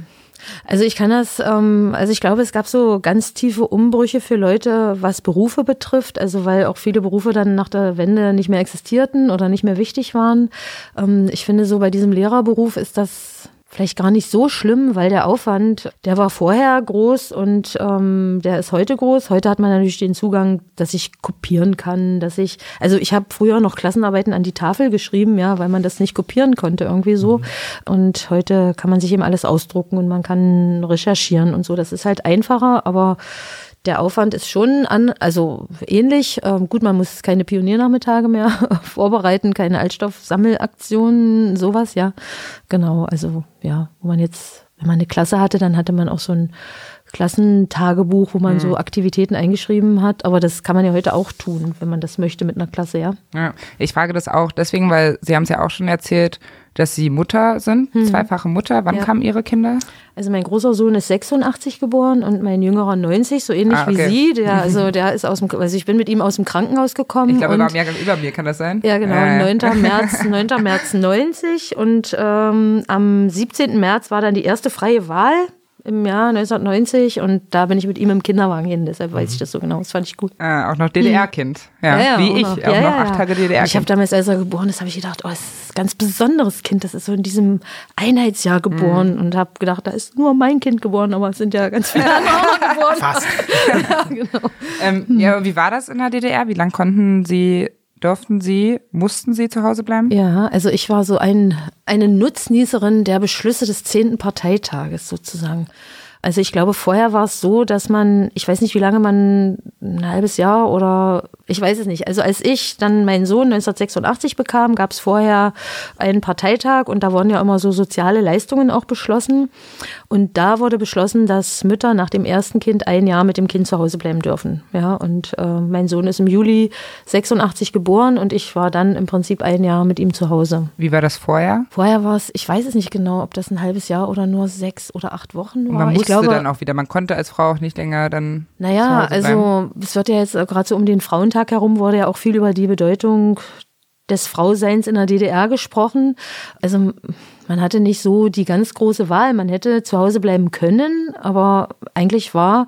also ich kann das, ähm, also ich glaube, es gab so ganz tiefe Umbrüche für Leute, was Berufe betrifft. Also weil auch viele Berufe dann nach der Wende nicht mehr existierten oder nicht mehr wichtig waren. Ähm, ich finde so bei diesem Lehrerberuf ist das vielleicht gar nicht so schlimm, weil der Aufwand, der war vorher groß und ähm, der ist heute groß. Heute hat man natürlich den Zugang, dass ich kopieren kann, dass ich, also ich habe früher noch Klassenarbeiten an die Tafel geschrieben, ja, weil man das nicht kopieren konnte irgendwie so. Mhm. Und heute kann man sich eben alles ausdrucken und man kann recherchieren und so. Das ist halt einfacher, aber der Aufwand ist schon an, also ähnlich. Ähm, gut, man muss keine Pioniernachmittage mehr <laughs> vorbereiten, keine Altstoffsammelaktionen, sowas, ja. Genau, also ja, wo man jetzt, wenn man eine Klasse hatte, dann hatte man auch so ein Klassentagebuch, wo man mhm. so Aktivitäten eingeschrieben hat. Aber das kann man ja heute auch tun, wenn man das möchte mit einer Klasse, ja. Ja, ich frage das auch deswegen, weil Sie haben es ja auch schon erzählt, dass Sie Mutter sind, hm. zweifache Mutter. Wann ja. kamen Ihre Kinder? Also mein großer Sohn ist 86 geboren und mein jüngerer 90, so ähnlich ah, okay. wie Sie. Der, <laughs> also der ist aus dem, also ich bin mit ihm aus dem Krankenhaus gekommen. Ich glaube, er war im Jahrgang über mir, kann das sein? Ja, genau, äh. <laughs> 9. März, 9. März 90 und ähm, am 17. März war dann die erste freie Wahl im Jahr 1990 und da bin ich mit ihm im Kinderwagen hin, deshalb weiß ich das so genau. Das fand ich gut. Äh, auch noch DDR-Kind. Ja, Ja, ja, wie auch ich, noch. auch Ja, noch acht. Tage Und Ich habe DDR-Kind. damals, als er geboren ist, habe ich gedacht, oh, das ist ein ganz besonderes Kind. Das ist so in diesem Einheitsjahr geboren Mhm. und habe gedacht, da ist nur mein Kind geboren, aber es sind ja ganz viele andere auch <laughs> geboren. Fast. <laughs> ja, genau. Ähm, ja, aber wie war das in der DDR? Wie lang konnten Sie, durften Sie, mussten Sie zu Hause bleiben? Ja, also ich war so ein, eine Nutznießerin der Beschlüsse des 10. Parteitages sozusagen. Also ich glaube, vorher war es so, dass man, ich weiß nicht, wie lange man, ein halbes Jahr oder ich weiß es nicht. Also als ich dann meinen Sohn 1986 bekam, gab es vorher einen Parteitag und da wurden ja immer so soziale Leistungen auch beschlossen. Und da wurde beschlossen, dass Mütter nach dem ersten Kind ein Jahr mit dem Kind zu Hause bleiben dürfen. Ja, und äh, mein Sohn ist im Juli 86 geboren und ich war dann im Prinzip ein Jahr mit ihm zu Hause. Wie war das vorher? Vorher war es, ich weiß es nicht genau, ob das ein halbes Jahr oder nur sechs oder acht Wochen war. Musste glaube, dann auch wieder, man konnte als Frau auch nicht länger dann naja, zu Hause bleiben. also es wird ja jetzt äh, gerade so um den Frauentag herum wurde ja auch viel über die Bedeutung des Frauseins in der DDR gesprochen. Also man hatte nicht so die ganz große Wahl. Man hätte zu Hause bleiben können, aber eigentlich war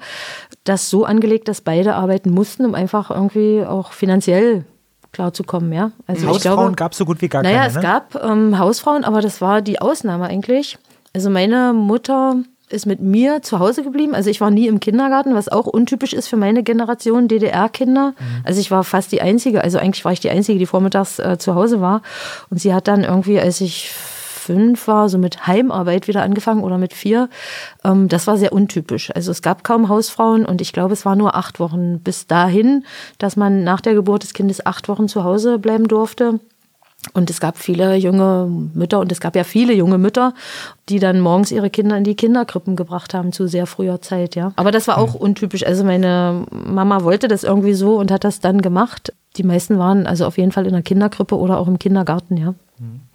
das so angelegt, dass beide arbeiten mussten, um einfach irgendwie auch finanziell klarzukommen, ja. Also Hausfrauen gab es so gut wie gar naja, keine. es ne? gab ähm, Hausfrauen, aber das war die Ausnahme eigentlich. Also meine Mutter ist mit mir zu Hause geblieben. Also ich war nie im Kindergarten, was auch untypisch ist für meine Generation DDR-Kinder. Also ich war fast die Einzige, also eigentlich war ich die Einzige, die vormittags äh, zu Hause war. Und sie hat dann irgendwie, als ich fünf war, so mit Heimarbeit wieder angefangen oder mit vier. Ähm, das war sehr untypisch. Also es gab kaum Hausfrauen und ich glaube, es war nur acht Wochen bis dahin, dass man nach der Geburt des Kindes acht Wochen zu Hause bleiben durfte. Und es gab viele junge Mütter und es gab ja viele junge Mütter, die dann morgens ihre Kinder in die Kinderkrippen gebracht haben zu sehr früher Zeit, ja. Aber das war auch untypisch. Also meine Mama wollte das irgendwie so und hat das dann gemacht. Die meisten waren also auf jeden Fall in der Kinderkrippe oder auch im Kindergarten, ja.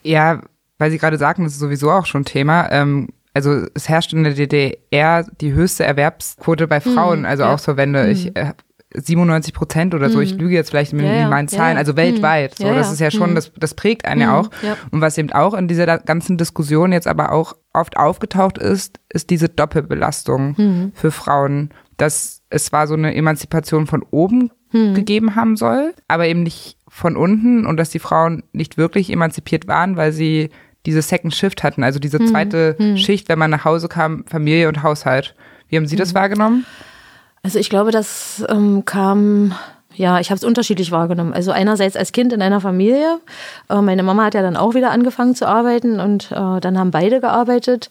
Ja, weil Sie gerade sagten, das ist sowieso auch schon Thema. Ähm, also es herrscht in der DDR die höchste Erwerbsquote bei Frauen. also ja. auch so, wenn du, ich, äh, 97 Prozent oder so, ich lüge jetzt vielleicht mit Ja, Ja, Zahlen, ja. also weltweit. So, Ja, das ist ja schon, das, das prägt einen ja auch. ja. Und was eben auch in dieser ganzen Diskussion jetzt aber auch oft aufgetaucht ist, ist diese Doppelbelastung für Frauen. Dass es zwar so eine Emanzipation von oben gegeben haben soll, aber eben nicht von unten und dass die Frauen nicht wirklich emanzipiert waren, weil sie diese Second Shift hatten, also diese zweite Schicht, wenn man nach Hause kam, Familie und Haushalt. Wie haben Sie das wahrgenommen? Also ich glaube, das ähm, kam, ja, ich habe es unterschiedlich wahrgenommen. Also einerseits als Kind in einer Familie. Äh, meine Mama hat ja dann auch wieder angefangen zu arbeiten und äh, dann haben beide gearbeitet.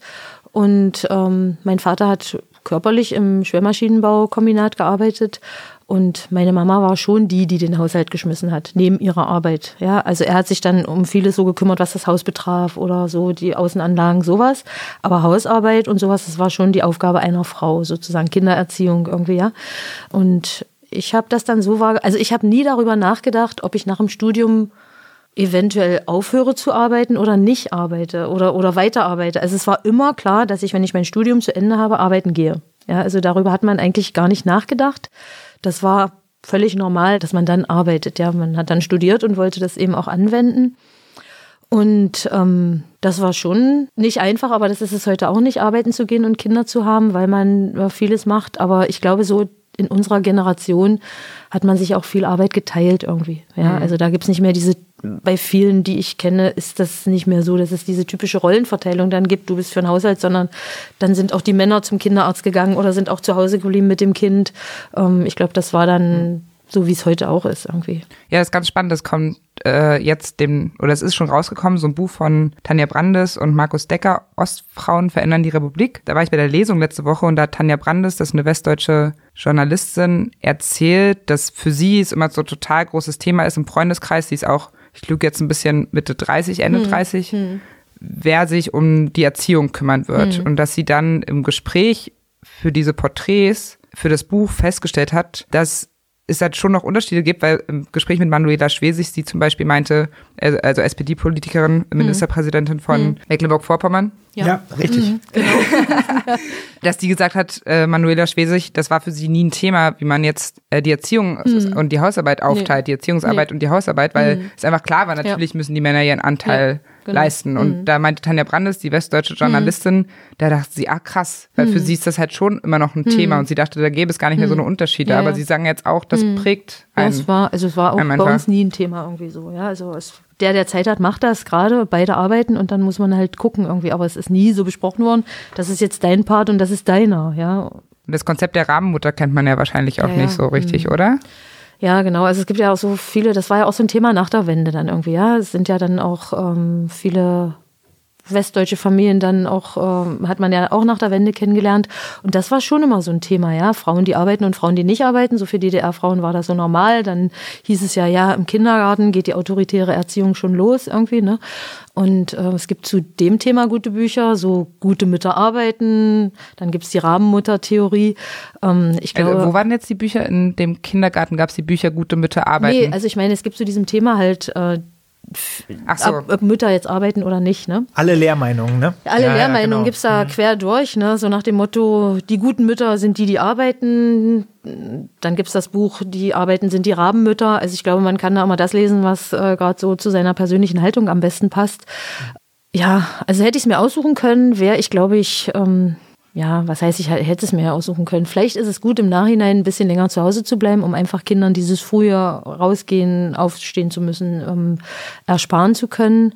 Und ähm, mein Vater hat körperlich im Schwermaschinenbaukombinat gearbeitet. Und meine Mama war schon die, die den Haushalt geschmissen hat, neben ihrer Arbeit. Ja, also er hat sich dann um vieles so gekümmert, was das Haus betraf oder so, die Außenanlagen, sowas. Aber Hausarbeit und sowas, das war schon die Aufgabe einer Frau, sozusagen Kindererziehung irgendwie, ja. Und ich habe das dann so wahr, also ich habe nie darüber nachgedacht, ob ich nach dem Studium eventuell aufhöre zu arbeiten oder nicht arbeite oder, oder weiterarbeite. Also es war immer klar, dass ich, wenn ich mein Studium zu Ende habe, arbeiten gehe. Ja, also darüber hat man eigentlich gar nicht nachgedacht. Das war völlig normal, dass man dann arbeitet. Ja, man hat dann studiert und wollte das eben auch anwenden. Und ähm, das war schon nicht einfach, aber das ist es heute auch nicht, arbeiten zu gehen und Kinder zu haben, weil man äh, vieles macht. Aber ich glaube, so in unserer Generation hat man sich auch viel Arbeit geteilt irgendwie. Ja, also da gibt's nicht mehr diese, bei vielen, die ich kenne, ist das nicht mehr so, dass es diese typische Rollenverteilung dann gibt, du bist für den Haushalt, sondern dann sind auch die Männer zum Kinderarzt gegangen oder sind auch zu Hause geblieben mit dem Kind. Ähm, ich glaube, das war dann so, wie es heute auch ist irgendwie. Ja, das ist ganz spannend. Das kommt äh, jetzt dem, oder es ist schon rausgekommen, so ein Buch von Tanja Brandes und Markus Decker, Ostfrauen verändern die Republik. Da war ich bei der Lesung letzte Woche und da hat Tanja Brandes, das ist eine westdeutsche Journalistin, erzählt, dass für sie es immer so ein total großes Thema ist im Freundeskreis. Sie ist auch, ich lüge jetzt ein bisschen Mitte 30, Ende 30, wer sich um die Erziehung kümmern wird. Und dass sie dann im Gespräch für diese Porträts, für das Buch festgestellt hat, dass es halt schon noch Unterschiede gibt, weil im Gespräch mit Manuela Schwesig, sie zum Beispiel meinte, äh, also SPD-Politikerin, Ministerpräsidentin von Mecklenburg-Vorpommern, Ja, richtig. <laughs> dass die gesagt hat, äh, Manuela Schwesig, das war für sie nie ein Thema, wie man jetzt äh, die Erziehung und die Hausarbeit aufteilt, die Erziehungsarbeit und die Hausarbeit, weil es einfach klar war, natürlich müssen die Männer ihren Anteil genau. leisten. Und mhm. da meinte Tanja Brandes, die westdeutsche Journalistin, mhm. da dachte sie, ah krass, weil für mhm. sie ist das halt schon immer noch ein Thema. Und sie dachte, da gäbe es gar nicht mehr so eine Unterschiede. Ja, Aber sie sagen jetzt auch, das prägt einen. Ja, es war, also es war auch bei uns nie ein Thema irgendwie so. Ja, also es der, der Zeit hat, macht das gerade, beide arbeiten und dann muss man halt gucken irgendwie. Aber es ist nie so besprochen worden, das ist jetzt dein Part und das ist deiner, ja. Das Konzept der Rabenmutter kennt man ja wahrscheinlich auch ja, nicht so richtig, mhm. oder? Ja, genau. Also es gibt ja auch so viele, das war ja auch so ein Thema nach der Wende dann irgendwie, ja. Es sind ja dann auch ähm, viele westdeutsche Familien dann auch, äh, hat man ja auch nach der Wende kennengelernt. Und das war schon immer so ein Thema, ja. Frauen, die arbeiten und Frauen, die nicht arbeiten. So für DDR-Frauen war das so normal. Dann hieß es ja, ja, im Kindergarten geht die autoritäre Erziehung schon los irgendwie, ne? Und äh, es gibt zu dem Thema gute Bücher, so gute Mütter arbeiten, dann gibt's die Rabenmutter-Theorie. Ähm, ich glaube, also, wo waren jetzt die Bücher? In dem Kindergarten gab's die Bücher Gute Mütter arbeiten? Nee, also ich meine, es gibt zu diesem Thema halt äh, so. ob, ob, Mütter jetzt arbeiten oder nicht. Ne? Alle Lehrmeinungen, ne? Alle ja, Lehrmeinungen ja, genau. gibt es da mhm. quer durch, ne? So nach dem Motto, die guten Mütter sind die, die arbeiten. Dann gibt es das Buch, die arbeiten sind die Rabenmütter. Also ich glaube, man kann da immer das lesen, was äh, gerade so zu seiner persönlichen Haltung am besten passt. Ja, also hätte ich es mir aussuchen können, wäre ich, glaube ich, ähm, ja, was heißt, ich hätte es mir aussuchen können. Vielleicht ist es gut, im Nachhinein ein bisschen länger zu Hause zu bleiben, um einfach Kindern dieses frühe rausgehen, aufstehen zu müssen, ähm, ersparen zu können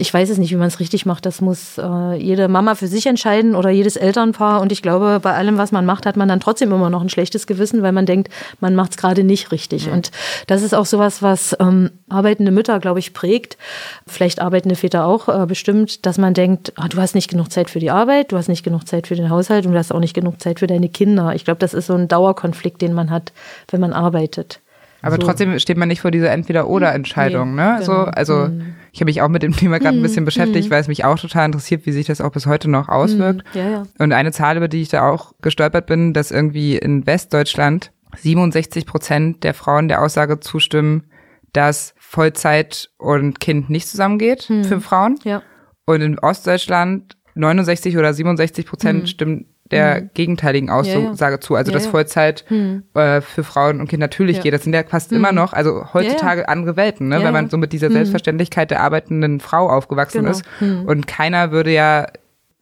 ich weiß es nicht, wie man es richtig macht. Das muss äh, jede Mama für sich entscheiden oder jedes Elternpaar. Und ich glaube, bei allem, was man macht, hat man dann trotzdem immer noch ein schlechtes Gewissen, weil man denkt, man macht es gerade nicht richtig. Ja. Und das ist auch sowas, was ähm, arbeitende Mütter, glaube ich, prägt. Vielleicht arbeitende Väter auch äh, bestimmt, dass man denkt, ah, du hast nicht genug Zeit für die Arbeit, du hast nicht genug Zeit für den Haushalt und du hast auch nicht genug Zeit für deine Kinder. Ich glaube, das ist so ein Dauerkonflikt, den man hat, wenn man arbeitet. Aber so. trotzdem steht man nicht vor dieser Entweder-Oder-Entscheidung, nee, ne? Genau. So, also mhm. Ich habe mich auch mit dem Thema gerade ein bisschen mhm. beschäftigt, mhm. weil es mich auch total interessiert, wie sich das auch bis heute noch auswirkt. Mhm. Ja, ja. Und eine Zahl, über die ich da auch gestolpert bin, dass irgendwie in Westdeutschland 67 Prozent der Frauen der Aussage zustimmen, dass Vollzeit und Kind nicht zusammengeht mhm. für Frauen. Ja. Und in Ostdeutschland 69 oder 67 Prozent mhm. stimmen der mhm. gegenteiligen Aussage ja, ja. zu. Also, ja, dass Vollzeit mhm. äh, für Frauen und Kinder natürlich geht. Das sind ja fast mhm. immer noch, also heutzutage andere Welten, ne? wenn man so mit dieser mhm. Selbstverständlichkeit der arbeitenden Frau aufgewachsen genau. ist. Mhm. Und keiner würde ja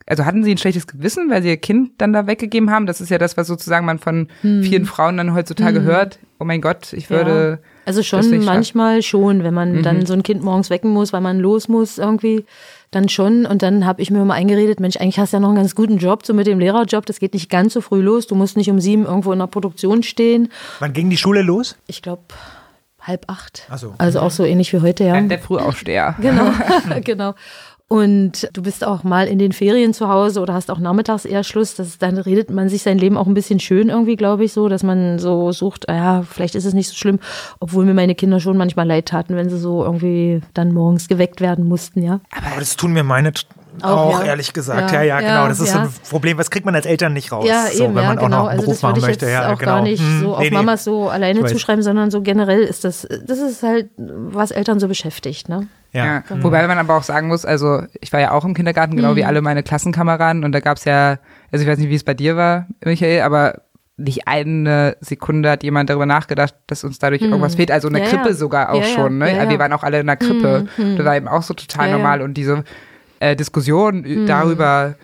also hatten sie ein schlechtes Gewissen, weil sie ihr Kind dann da weggegeben haben? Das ist ja das, was sozusagen man von vielen Frauen dann heutzutage hört. Oh mein Gott, ich würde. Also schon manchmal schon, wenn man dann so ein Kind morgens wecken muss, weil man los muss irgendwie dann schon. Und dann habe ich mir immer eingeredet, Mensch, eigentlich hast du ja noch einen ganz guten Job, so mit dem Lehrerjob. Das geht nicht ganz so früh los. Du musst nicht um sieben irgendwo in der Produktion stehen. Wann ging die Schule los? Ich glaube halb acht. Ach so. Also auch so ähnlich wie heute, ja. Der Frühaufsteher. Genau, <laughs> <laughs> genau. Und du bist auch mal in den Ferien zu Hause oder hast auch nachmittags eher Schluss. Das, dann redet man sich sein Leben auch ein bisschen schön irgendwie, glaube ich, so, dass man so sucht, ah ja, vielleicht ist es nicht so schlimm, obwohl mir meine Kinder schon manchmal leid taten, wenn sie so irgendwie dann morgens geweckt werden mussten, ja. Aber das tun mir meine auch, auch ja. ehrlich gesagt. Ja, ja, ja genau. Das ist so ein Problem, was kriegt man als Eltern nicht raus, ja, eben, so, wenn man genau. auch noch einen also Beruf machen möchte. Ja, auch genau. gar nicht hm, so auf nee, Mamas so alleine zuschreiben, sondern so generell ist das, das ist halt, was Eltern so beschäftigt, ne? Ja. Genau. Wobei man aber auch sagen muss, also ich war ja auch im Kindergarten, genau mhm. wie alle meine Klassenkameraden und da gab es ja, also ich weiß nicht, wie es bei dir war, Michael, aber nicht eine Sekunde hat jemand darüber nachgedacht, dass uns dadurch mhm. irgendwas fehlt. Also eine ja, Krippe sogar auch ja, schon. Ne? Ja, Wir waren auch alle in der Krippe. Mhm. Das war eben auch so total normal. Und diese äh, Diskussion mhm. darüber,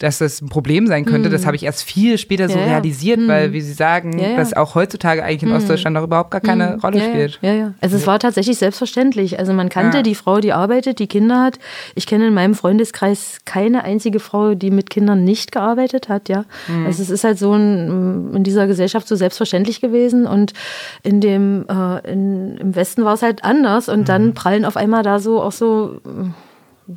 dass das ein Problem sein könnte, mhm. das habe ich erst viel später so ja, realisiert, mhm. weil, wie Sie sagen, ja, ja. dass auch heutzutage eigentlich in mhm. Ostdeutschland auch überhaupt gar keine. Rolle spielt. Ja, ja. Also es war tatsächlich selbstverständlich. Also man kannte die Frau, die arbeitet, die Kinder hat. Ich kenne in meinem Freundeskreis keine einzige Frau, die mit Kindern nicht gearbeitet hat, ja. Mhm. Also es ist halt so ein, in dieser Gesellschaft so selbstverständlich gewesen und in dem, äh, in, im Westen war es halt anders und dann mhm. prallen auf einmal da so auch so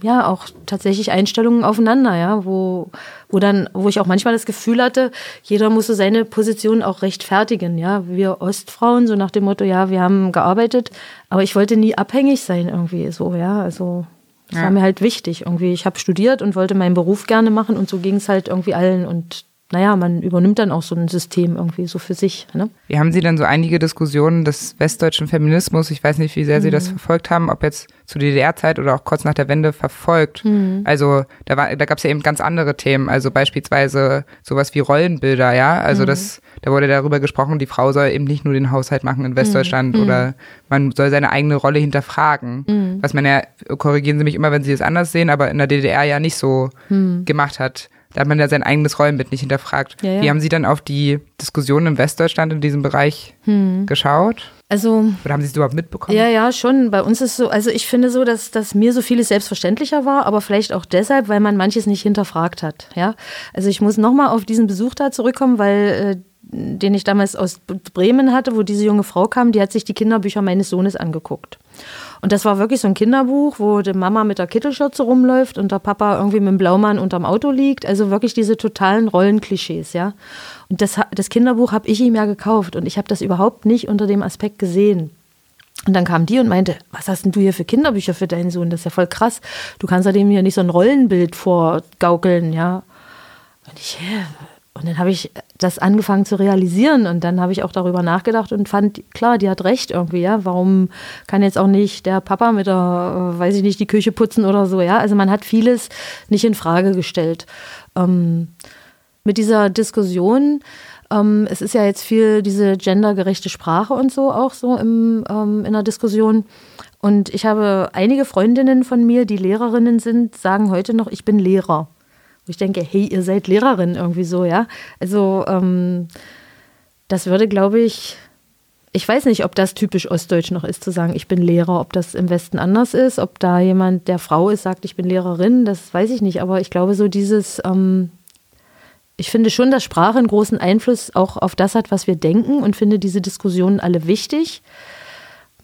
ja auch tatsächlich Einstellungen aufeinander, ja, wo, wo dann, wo ich auch manchmal das Gefühl hatte, jeder muss so seine Position auch rechtfertigen, ja. Wir Ostfrauen, so nach dem Motto, ja, wir haben gearbeitet, aber ich wollte nie abhängig sein irgendwie so, ja. Also das ja. war mir halt wichtig. Irgendwie, ich habe studiert und wollte meinen Beruf gerne machen und so ging es halt irgendwie allen und naja, man übernimmt dann auch so ein System irgendwie so für sich. Ne? Wie haben Sie dann so einige Diskussionen des westdeutschen Feminismus, ich weiß nicht, wie sehr Sie das mhm. verfolgt haben, ob jetzt zu DDR-Zeit oder auch kurz nach der Wende verfolgt. Mhm. Also da, war, da gab es ja eben ganz andere Themen, also beispielsweise sowas wie Rollenbilder, ja. Also mhm. das, da wurde darüber gesprochen, die Frau soll eben nicht nur den Haushalt machen in Westdeutschland mhm. oder man soll seine eigene Rolle hinterfragen. Mhm. Was man ja, korrigieren Sie mich immer, wenn Sie es anders sehen, aber in der DDR ja nicht so mhm. gemacht hat. Da hat man ja sein eigenes Rollenbild nicht hinterfragt. Ja, ja. Wie haben Sie dann auf die Diskussionen in Westdeutschland in diesem Bereich hm. geschaut? Also, Oder haben Sie es überhaupt mitbekommen? Ja, ja, schon. Bei uns ist so, also ich finde so, dass, dass mir so vieles selbstverständlicher war, aber vielleicht auch deshalb, weil man manches nicht hinterfragt hat. Ja? Also ich muss nochmal auf diesen Besuch da zurückkommen, weil äh, den ich damals aus Bremen hatte, wo diese junge Frau kam, die hat sich die Kinderbücher meines Sohnes angeguckt. Und das war wirklich so ein Kinderbuch, wo die Mama mit der Kittelschürze rumläuft und der Papa irgendwie mit dem Blaumann unterm Auto liegt. Also wirklich diese totalen Rollenklischees, ja. Und das, das Kinderbuch habe ich ihm ja gekauft und ich habe das überhaupt nicht unter dem Aspekt gesehen. Und dann kam die und meinte, was hast denn du hier für Kinderbücher für deinen Sohn? Das ist ja voll krass. Du kannst ja dem hier nicht so ein Rollenbild vorgaukeln, ja. Und ich, hä, und dann habe ich das angefangen zu realisieren und dann habe ich auch darüber nachgedacht und fand, klar, die hat recht irgendwie, ja. Warum kann jetzt auch nicht der Papa mit der, äh, weiß ich nicht, die Küche putzen oder so, ja. Also man hat vieles nicht in Frage gestellt. Ähm, mit dieser Diskussion, ähm, es ist ja jetzt viel diese gendergerechte Sprache und so auch so im, ähm, in der Diskussion. Und ich habe einige Freundinnen von mir, die Lehrerinnen sind, sagen heute noch, ich bin Lehrer. Wo ich denke, hey, ihr seid Lehrerin irgendwie so, ja. Also ähm, das würde, glaube ich, ich weiß nicht, ob das typisch ostdeutsch noch ist, zu sagen, ich bin Lehrer, ob das im Westen anders ist, ob da jemand, der Frau ist, sagt, ich bin Lehrerin, das weiß ich nicht. Aber ich glaube, so dieses, ähm, ich finde schon, dass Sprache einen großen Einfluss auch auf das hat, was wir denken und finde diese Diskussionen alle wichtig.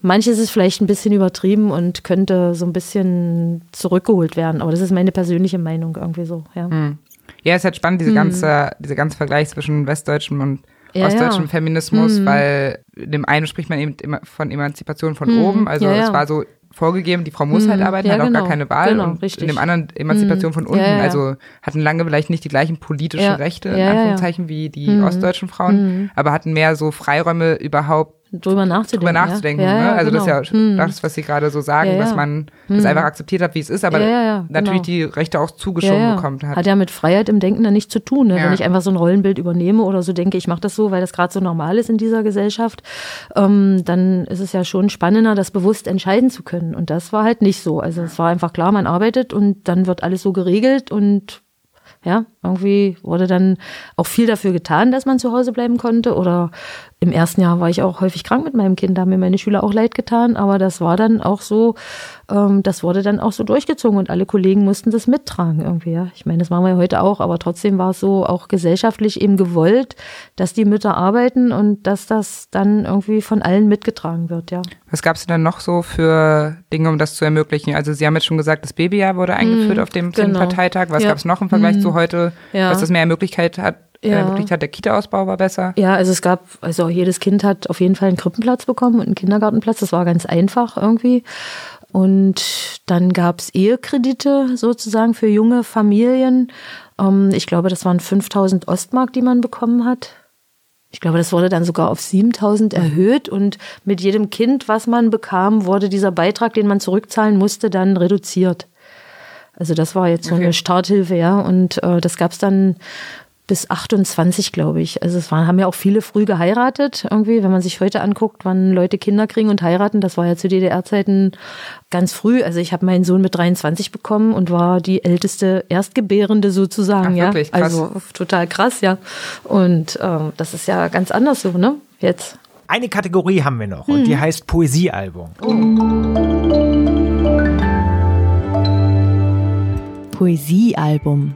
Manches ist vielleicht ein bisschen übertrieben und könnte so ein bisschen zurückgeholt werden, aber das ist meine persönliche Meinung irgendwie so. Ja, hm. ja es ist halt spannend, diese hm. ganze, dieser ganze Vergleich zwischen westdeutschem und ja, ostdeutschem ja. Feminismus, hm. weil in dem einen spricht man eben immer von Emanzipation von hm. oben, also ja, es war so vorgegeben, die Frau muss halt hm. arbeiten, ja, hat auch genau. gar keine Wahl. Genau, und richtig. in dem anderen Emanzipation hm. von unten, also hatten lange vielleicht nicht die gleichen politischen Rechte, in Anführungszeichen, wie die ostdeutschen Frauen, aber hatten mehr so Freiräume überhaupt drüber nachzudenken. Drüber nachzudenken. Ja? ne? Also genau. das ist ja hm. das, was Sie gerade so sagen, dass man hm. das einfach akzeptiert hat, wie es ist, aber natürlich genau. die Rechte auch zugeschoben bekommt hat. Hat ja mit Freiheit im Denken dann nichts zu tun. Ne? Wenn ich einfach so ein Rollenbild übernehme oder so denke, ich mache das so, weil das gerade so normal ist in dieser Gesellschaft, ähm, dann ist es ja schon spannender, das bewusst entscheiden zu können. Und das war halt nicht so. Also es war einfach klar, man arbeitet und dann wird alles so geregelt und ja, irgendwie wurde dann auch viel dafür getan, dass man zu Hause bleiben konnte. Oder im ersten Jahr war ich auch häufig krank mit meinem Kind, da haben mir meine Schüler auch leid getan. Aber das war dann auch so, ähm, das wurde dann auch so durchgezogen und alle Kollegen mussten das mittragen irgendwie. Ja. Ich meine, das machen wir ja heute auch, aber trotzdem war es so auch gesellschaftlich eben gewollt, dass die Mütter arbeiten und dass das dann irgendwie von allen mitgetragen wird. Ja. Was gab es denn noch so für Dinge, um das zu ermöglichen? Also Sie haben jetzt schon gesagt, das Babyjahr wurde eingeführt mhm, auf dem genau. Parteitag. Was ja. gab es noch im Vergleich mhm. zu heute, ja. was das mehr Möglichkeit hat? Ja. Ermöglicht hat, der Kita-Ausbau war besser? Ja, also es gab, also jedes Kind hat auf jeden Fall einen Krippenplatz bekommen und einen Kindergartenplatz. Das war ganz einfach irgendwie. Und dann gab es Ehekredite sozusagen für junge Familien. Ähm, ich glaube, das waren 5000 Ostmark, die man bekommen hat. Ich glaube, das wurde dann sogar auf 7000 erhöht und mit jedem Kind, was man bekam, wurde dieser Beitrag, den man zurückzahlen musste, dann reduziert. Also das war jetzt so eine Starthilfe, ja. Und äh, das gab es dann bis 28, glaube ich. Also es waren, haben ja auch viele früh geheiratet irgendwie. Wenn man sich heute anguckt, wann Leute Kinder kriegen und heiraten, das war ja zu DDR-Zeiten ganz früh. Also ich habe meinen Sohn mit 23 bekommen und war die älteste Erstgebärende sozusagen. Ach, ja, wirklich? Krass. also total krass, ja. Und ähm, das ist ja ganz anders so, ne? Jetzt. Eine Kategorie haben wir noch und die hm. heißt Poesiealbum. Oh. Poesiealbum.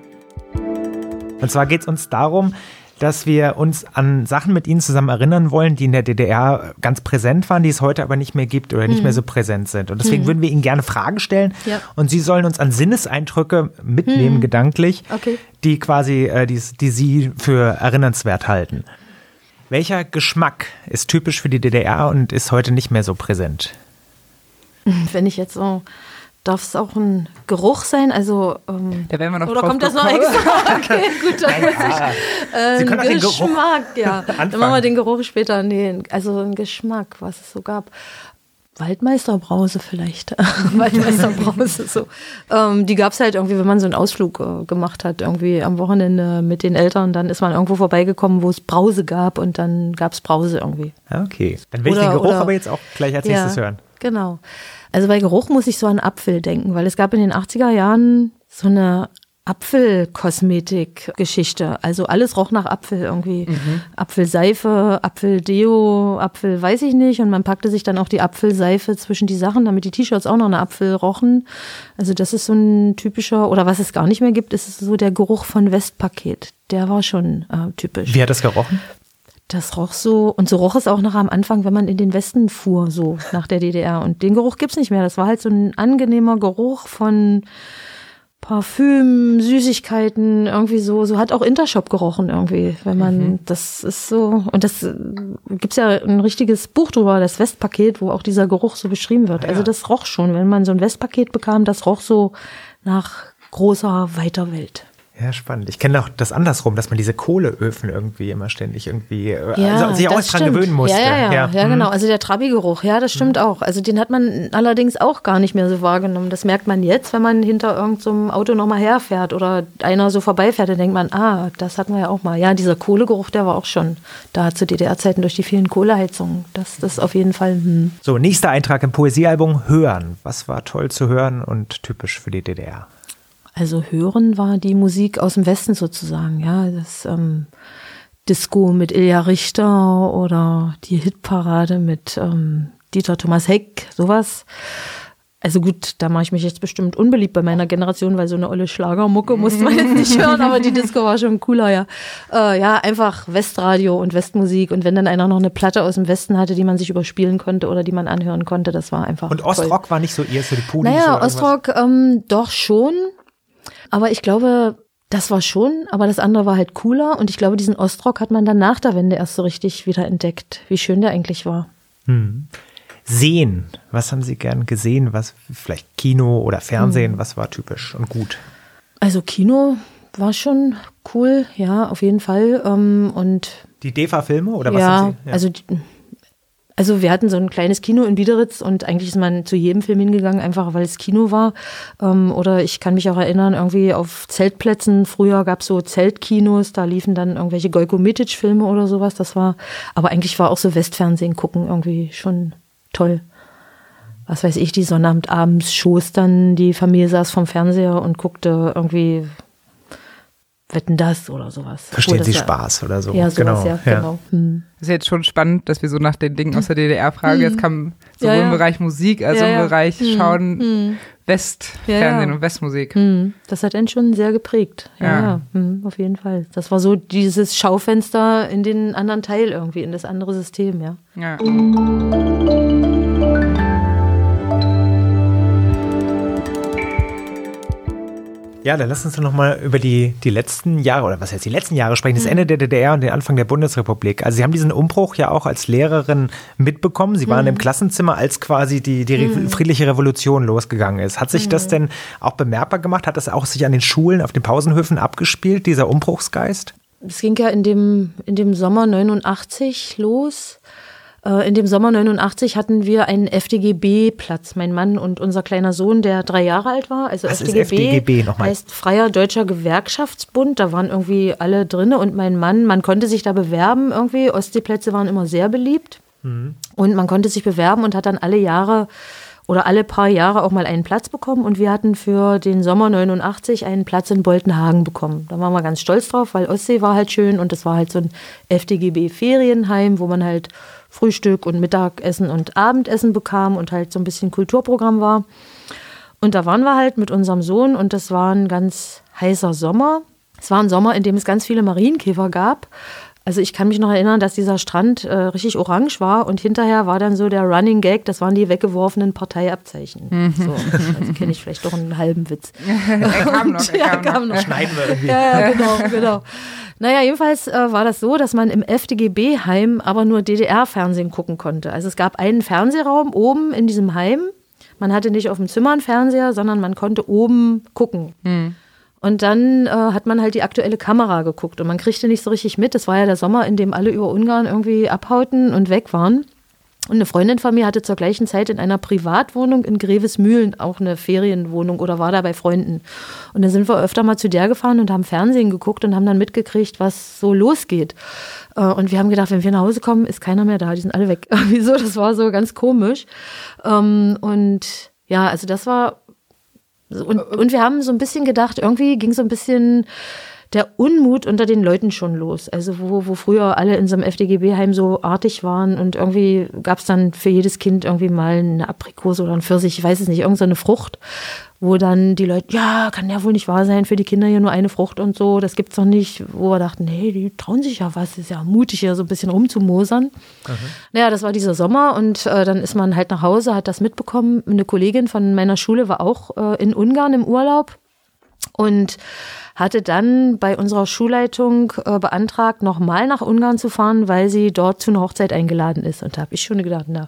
Und zwar geht es uns darum, dass wir uns an Sachen mit Ihnen zusammen erinnern wollen, die in der DDR ganz präsent waren, die es heute aber nicht mehr gibt oder nicht mhm. mehr so präsent sind. Und deswegen mhm. würden wir Ihnen gerne Fragen stellen ja. und Sie sollen uns an Sinneseindrücke mitnehmen, mhm. gedanklich, okay. die quasi, äh, die, die Sie für erinnernswert halten. Welcher Geschmack ist typisch für die DDR und ist heute nicht mehr so präsent? <laughs> Wenn ich jetzt so Darf es auch ein Geruch sein? Also ähm, Da werden wir noch oder kommt das noch extra? <laughs> Okay, gut, dann muss ich äh, Sie können auch den Geruch Geschmack, ja. <laughs> Dann anfangen. machen wir den Geruch später. Nee, also ein Geschmack, was es so gab. Waldmeisterbrause vielleicht. <laughs> Waldmeisterbrause, so. Ähm, die gab es halt irgendwie, wenn man so einen Ausflug äh, gemacht hat, irgendwie am Wochenende mit den Eltern, dann ist man irgendwo vorbeigekommen, wo es Brause gab und dann gab es Brause irgendwie. Okay. Dann will ich Oder- den Geruch oder- aber jetzt auch gleich als nächstes hören. Genau. Also bei Geruch muss ich so an Apfel denken, weil es gab in den 80er Jahren so eine Apfelkosmetik-Geschichte. Also alles roch nach Apfel irgendwie. Apfelseife, Apfeldeo, Apfel weiß ich nicht. Und man packte sich dann auch die Apfelseife zwischen die Sachen, damit die T-Shirts auch noch nach Apfel rochen. Also das ist so ein typischer, oder was es gar nicht mehr gibt, ist so der Geruch von Westpaket. Der war schon äh, typisch. Wie hat das gerochen? Das roch so, und so roch es auch noch am Anfang, wenn man in den Westen fuhr, so nach der DDR. Und den Geruch gibt's nicht mehr. Das war halt so ein angenehmer Geruch von Parfüm, Süßigkeiten, irgendwie so. So hat auch Intershop gerochen irgendwie, wenn man, das ist so, und das äh, gibt's ja ein richtiges Buch drüber, das Westpaket, wo auch dieser Geruch so beschrieben wird. Also das roch schon, wenn man so ein Westpaket bekam, das roch so nach großer, weiter Welt. Ja, spannend. Ich kenne auch das andersrum, dass man diese Kohleöfen irgendwie immer ständig irgendwie äh, Ja, also sich auch dran stimmt. gewöhnen musste. Ja, ja, ja, ja, Mhm. genau. Also der Trabi-Geruch, ja, das stimmt auch. Also den hat man allerdings auch gar nicht mehr so wahrgenommen. Das merkt man jetzt, wenn man hinter irgendeinem so Auto nochmal herfährt oder einer so vorbeifährt, dann denkt man, ah, das hatten wir ja auch mal. Ja, dieser Kohlegeruch, der war auch schon da zu DDR-Zeiten durch die vielen Kohleheizungen. Das, das auf jeden Fall, hm. So, nächster Eintrag im Poesiealbum Hören. Was war toll zu hören und typisch für die DDR? Also hören war die Musik aus dem Westen sozusagen, ja, das ähm, Disco mit Ilja Richter oder die Hitparade mit ähm, Dieter Thomas Heck, sowas. Also gut, da mache ich mich jetzt bestimmt unbeliebt bei meiner Generation, weil so eine olle Schlagermucke musste man jetzt nicht hören, aber die Disco war schon cooler, ja. Äh, ja, einfach Westradio und Westmusik und wenn dann einer noch eine Platte aus dem Westen hatte, die man sich überspielen konnte oder die man anhören konnte, das war einfach Und toll. Ostrock war nicht so ihr, so die Pudis Naja? Ostrock ähm, doch schon. Aber ich glaube, das war schon, aber das andere war halt cooler. Und ich glaube, diesen Ostrock hat man dann nach der Wende erst so richtig wieder entdeckt, wie schön der eigentlich war. Sehen. Was haben Sie gern gesehen? Was vielleicht Kino oder Fernsehen? Was war typisch und gut? Also Kino war schon cool, ja, auf jeden Fall. Ähm, und Die DEFA-Filme oder was ja, haben Sie? also die- also wir hatten so ein kleines Kino in Biederitz und eigentlich ist man zu jedem Film hingegangen, einfach weil es Kino war. Ähm, oder ich kann mich auch erinnern, irgendwie auf Zeltplätzen, früher gab es so Zeltkinos, da liefen dann irgendwelche Gojko Mitic-Filme oder sowas. Das war, aber eigentlich war auch so Westfernsehen gucken irgendwie schon toll. Was weiß ich, die Sonnabendabends Shows dann, die Familie saß vom Fernseher und guckte irgendwie Wetten das oder sowas. Verstehen Sie ja- Spaß oder so? Ja, sowas, ja, genau. Hm. Ist jetzt schon spannend, dass wir so nach den Dingen aus der DDR fragen. Jetzt kam sowohl Ja, ja. im Bereich Musik als Ja, auch im ja. Bereich Schauen, Westfernsehen Ja, ja. und Westmusik. Hm, Das hat einen schon sehr geprägt. Ja, Ja. ja. Hm, auf jeden Fall. Das war so dieses Schaufenster in den anderen Teil irgendwie, in das andere System, ja. Ja. Ja, dann lass uns doch noch mal über die, die letzten Jahre, oder was heißt die letzten Jahre sprechen, das Ende der DDR und den Anfang der Bundesrepublik. Also Sie haben diesen Umbruch ja auch als Lehrerin mitbekommen. Sie waren im Klassenzimmer, als quasi die, die Re- friedliche Revolution losgegangen ist. Hat sich das denn auch bemerkbar gemacht? Hat das auch sich an den Schulen, auf den Pausenhöfen abgespielt, dieser Umbruchsgeist? Es ging ja in dem, in dem Sommer 89 los. Äh, In dem Sommer 89 hatten wir einen FDGB-Platz, mein Mann und unser kleiner Sohn, der drei Jahre alt war. Also Was ist FDGB nochmal? heißt Freier Deutscher Gewerkschaftsbund. Da waren irgendwie alle drinne und mein Mann, man konnte sich da bewerben irgendwie. Ostseeplätze waren immer sehr beliebt. Und man konnte sich bewerben und hat dann alle Jahre oder alle paar Jahre auch mal einen Platz bekommen. Und wir hatten für den Sommer 89 einen Platz in Boltenhagen bekommen. Da waren wir ganz stolz drauf, weil Ostsee war halt schön und das war halt so ein FDGB-Ferienheim, wo man halt Frühstück und Mittagessen und Abendessen bekam und halt so ein bisschen Kulturprogramm war. Und da waren wir halt mit unserem Sohn und das war ein ganz heißer Sommer. Es war ein Sommer, in dem es ganz viele Marienkäfer gab. Also ich kann mich noch erinnern, dass dieser Strand äh, richtig orange war und hinterher war dann so der Running Gag, das waren die weggeworfenen Parteiabzeichen. So, also kenne ich vielleicht doch einen halben Witz. <laughs> Er kam noch, er ja, kam noch. kam noch. Schneiden wir irgendwie. Ja, ja, genau, genau. Naja, jedenfalls äh, war das so, dass man im FDGB-Heim aber nur DDR-Fernsehen gucken konnte. Also es gab einen Fernsehraum oben in diesem Heim. Man hatte nicht auf dem Zimmer einen Fernseher, sondern man konnte oben gucken. Und dann äh, hat man halt die aktuelle Kamera geguckt und man kriegte nicht so richtig mit. Das war ja der Sommer, in dem alle über Ungarn irgendwie abhauten und weg waren. Und eine Freundin von mir hatte zur gleichen Zeit in einer Privatwohnung in Grevesmühlen auch eine Ferienwohnung oder war da bei Freunden. Und da sind wir öfter mal zu der gefahren und haben Fernsehen geguckt und haben dann mitgekriegt, was so losgeht. Äh, Und wir haben gedacht, wenn wir nach Hause kommen, ist keiner mehr da, die sind alle weg. <laughs> Wieso? Das war so ganz komisch. Ähm, Und ja, also das war und, und wir haben so ein bisschen gedacht, irgendwie ging so ein bisschen der Unmut unter den Leuten schon los. Also wo, wo früher alle in so einem FDGB-Heim so artig waren und irgendwie gab es dann für jedes Kind irgendwie mal eine Aprikose oder ein Pfirsich, ich weiß es nicht, irgendeine Frucht, wo dann die Leute, ja, kann ja wohl nicht wahr sein, für die Kinder hier nur eine Frucht und so, das gibt's doch nicht. Wo wir dachten, nee, die trauen sich ja was, ist ja mutig, hier so ein bisschen rumzumosern. Naja, das war dieser Sommer und äh, dann ist man halt nach Hause, hat das mitbekommen. Eine Kollegin von meiner Schule war auch äh, in Ungarn im Urlaub und hatte dann bei unserer Schulleitung äh, beantragt, nochmal nach Ungarn zu fahren, weil sie dort zu einer Hochzeit eingeladen ist. Und da habe ich schon gedacht, na,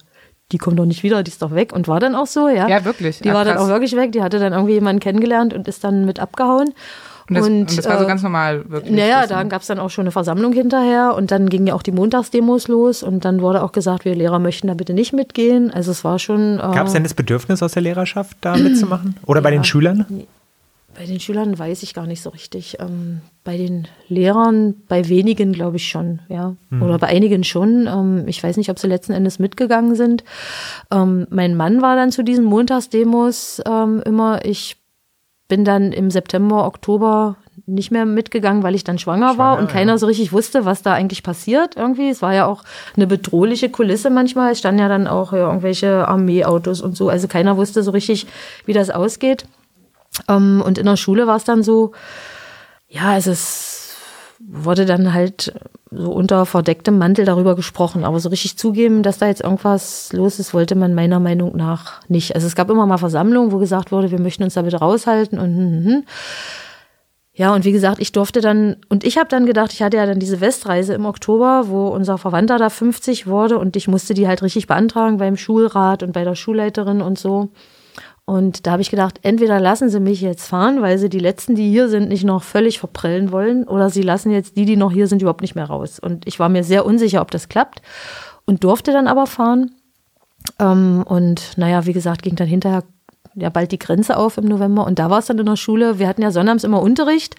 die kommt doch nicht wieder, die ist doch weg. Und war dann auch so, ja. Ja, wirklich. Die Ah, war dann krass. auch wirklich weg. Die hatte dann irgendwie jemanden kennengelernt und ist dann mit abgehauen. Und das, und das war so äh, ganz normal, wirklich. naja, Das- da gab es dann auch schon eine Versammlung hinterher und dann gingen ja auch die Montagsdemos los und dann wurde auch gesagt, wir Lehrer möchten da bitte nicht mitgehen. Also es war schon. Äh, Gab es denn das Bedürfnis aus der Lehrerschaft, da mitzumachen? Oder bei den Schülern? Bei den Schülern weiß ich gar nicht so richtig. Ähm, bei den Lehrern, bei wenigen glaube ich schon, ja. Oder bei einigen schon. Ähm, ich weiß nicht, ob sie letzten Endes mitgegangen sind. Ähm, mein Mann war dann zu diesen Montagsdemos ähm, immer. Ich bin dann im September, Oktober nicht mehr mitgegangen, weil ich dann schwanger, war und keiner so richtig wusste, was da eigentlich passiert irgendwie. Es war ja auch eine bedrohliche Kulisse manchmal. Es standen ja dann auch ja, irgendwelche Armeeautos und so. Also keiner wusste so richtig, wie das ausgeht. Ähm, und in der Schule war es dann so, ja, es wurde dann halt so unter verdecktem Mantel darüber gesprochen. Aber so richtig zugeben, dass da jetzt irgendwas los ist, wollte man meiner Meinung nach nicht. Also es gab immer mal Versammlungen, wo gesagt wurde, wir möchten uns da bitte raushalten und hm, hm, hm. Ja, und wie gesagt, ich durfte dann, und ich habe dann gedacht, ich hatte ja dann diese Westreise im Oktober, wo unser Verwandter da 50 wurde und ich musste die halt richtig beantragen beim Schulrat und bei der Schulleiterin und so. Und da habe ich gedacht, entweder lassen sie mich jetzt fahren, weil sie die Letzten, die hier sind, nicht noch völlig verprellen wollen, oder sie lassen jetzt die, die noch hier sind, überhaupt nicht mehr raus. Und ich war mir sehr unsicher, ob das klappt und durfte dann aber fahren. Ähm, und naja, wie gesagt, ging dann hinterher ja bald die Grenze auf im November. Und da war es dann in der Schule, wir hatten ja sonnabends immer Unterricht.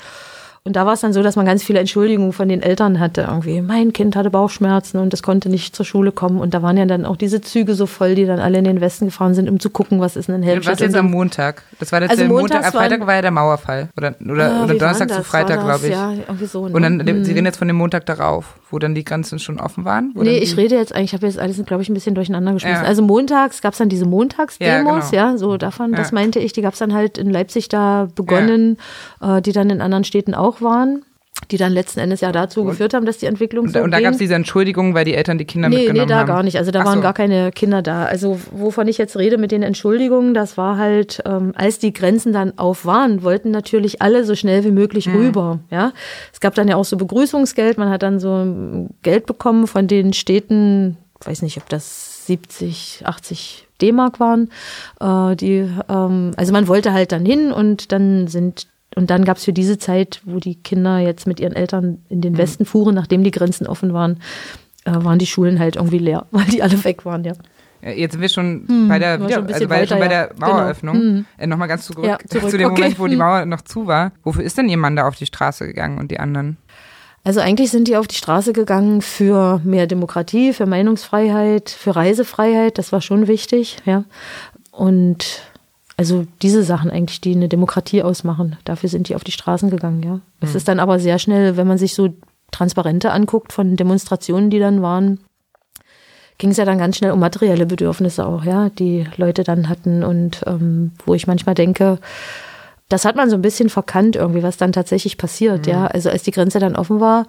Und da war es dann so, dass man ganz viele Entschuldigungen von den Eltern hatte. Irgendwie, mein Kind hatte Bauchschmerzen und es konnte nicht zur Schule kommen. Und da waren ja dann auch diese Züge so voll, die dann alle in den Westen gefahren sind, um zu gucken, was ist denn in Helmstedt. was jetzt am. Montag? Das war jetzt Also der Montag, am Freitag war ja der Mauerfall. Oder, oder, Ah, oder Donnerstag zu? Freitag, glaube ich. Ja, irgendwie so. Ne? Und dann, Sie reden jetzt von dem Montag darauf, wo dann die Grenzen schon offen waren? Wo Nee, ich rede jetzt eigentlich, ich habe jetzt alles, glaube ich, ein bisschen durcheinander geschmissen. Ja. Also montags gab es dann diese Montagsdemos, Ja, ja, genau. so davon, das Ja. meinte ich, die gab es dann halt in Leipzig da begonnen, äh, die dann in anderen Städten auch waren, die dann letzten Endes ja dazu geführt haben, dass die Entwicklung Und, so und da gab es diese Entschuldigung, weil die Eltern die Kinder Nee, mitgenommen nee, da haben. gar nicht. Also da Ach waren so. gar keine Kinder da. Also wovon ich jetzt rede mit den Entschuldigungen, das war halt, ähm, als die Grenzen dann auf waren, wollten natürlich alle so schnell wie möglich Mhm. rüber. Ja, es gab dann ja auch so Begrüßungsgeld. Man hat dann so Geld bekommen von den Städten, weiß nicht, ob das 70, 80 D-Mark waren. Äh, die, ähm, also man wollte halt dann hin und dann sind und dann gab es für diese Zeit, wo die Kinder jetzt mit ihren Eltern in Mhm. den Westen fuhren, nachdem die Grenzen offen waren, äh, waren die Schulen halt irgendwie leer, <laughs> weil die alle weg waren, ja. Jetzt sind wir schon bei der, wieder, schon also bei, schon bei weiter, der ja. Genau. Maueröffnung. Äh, Nochmal ganz zurück, Ja, zurück, <laughs> zu dem okay. Moment, wo die Hm. Mauer noch zu war. Wofür ist denn Ihr Mann da auf die Straße gegangen und die anderen? Also eigentlich sind die auf die Straße gegangen für mehr Demokratie, für Meinungsfreiheit, für Reisefreiheit, das war schon wichtig, ja. Und also diese Sachen eigentlich, die eine Demokratie ausmachen, dafür sind die auf die Straßen gegangen, ja. Es ist dann aber sehr schnell, wenn man sich so Transparente anguckt von Demonstrationen, die dann waren, ging es ja dann ganz schnell um materielle Bedürfnisse auch, ja, die Leute dann hatten und ähm, wo ich manchmal denke, das hat man so ein bisschen verkannt irgendwie, was dann tatsächlich passiert, ja. Also als die Grenze dann offen war,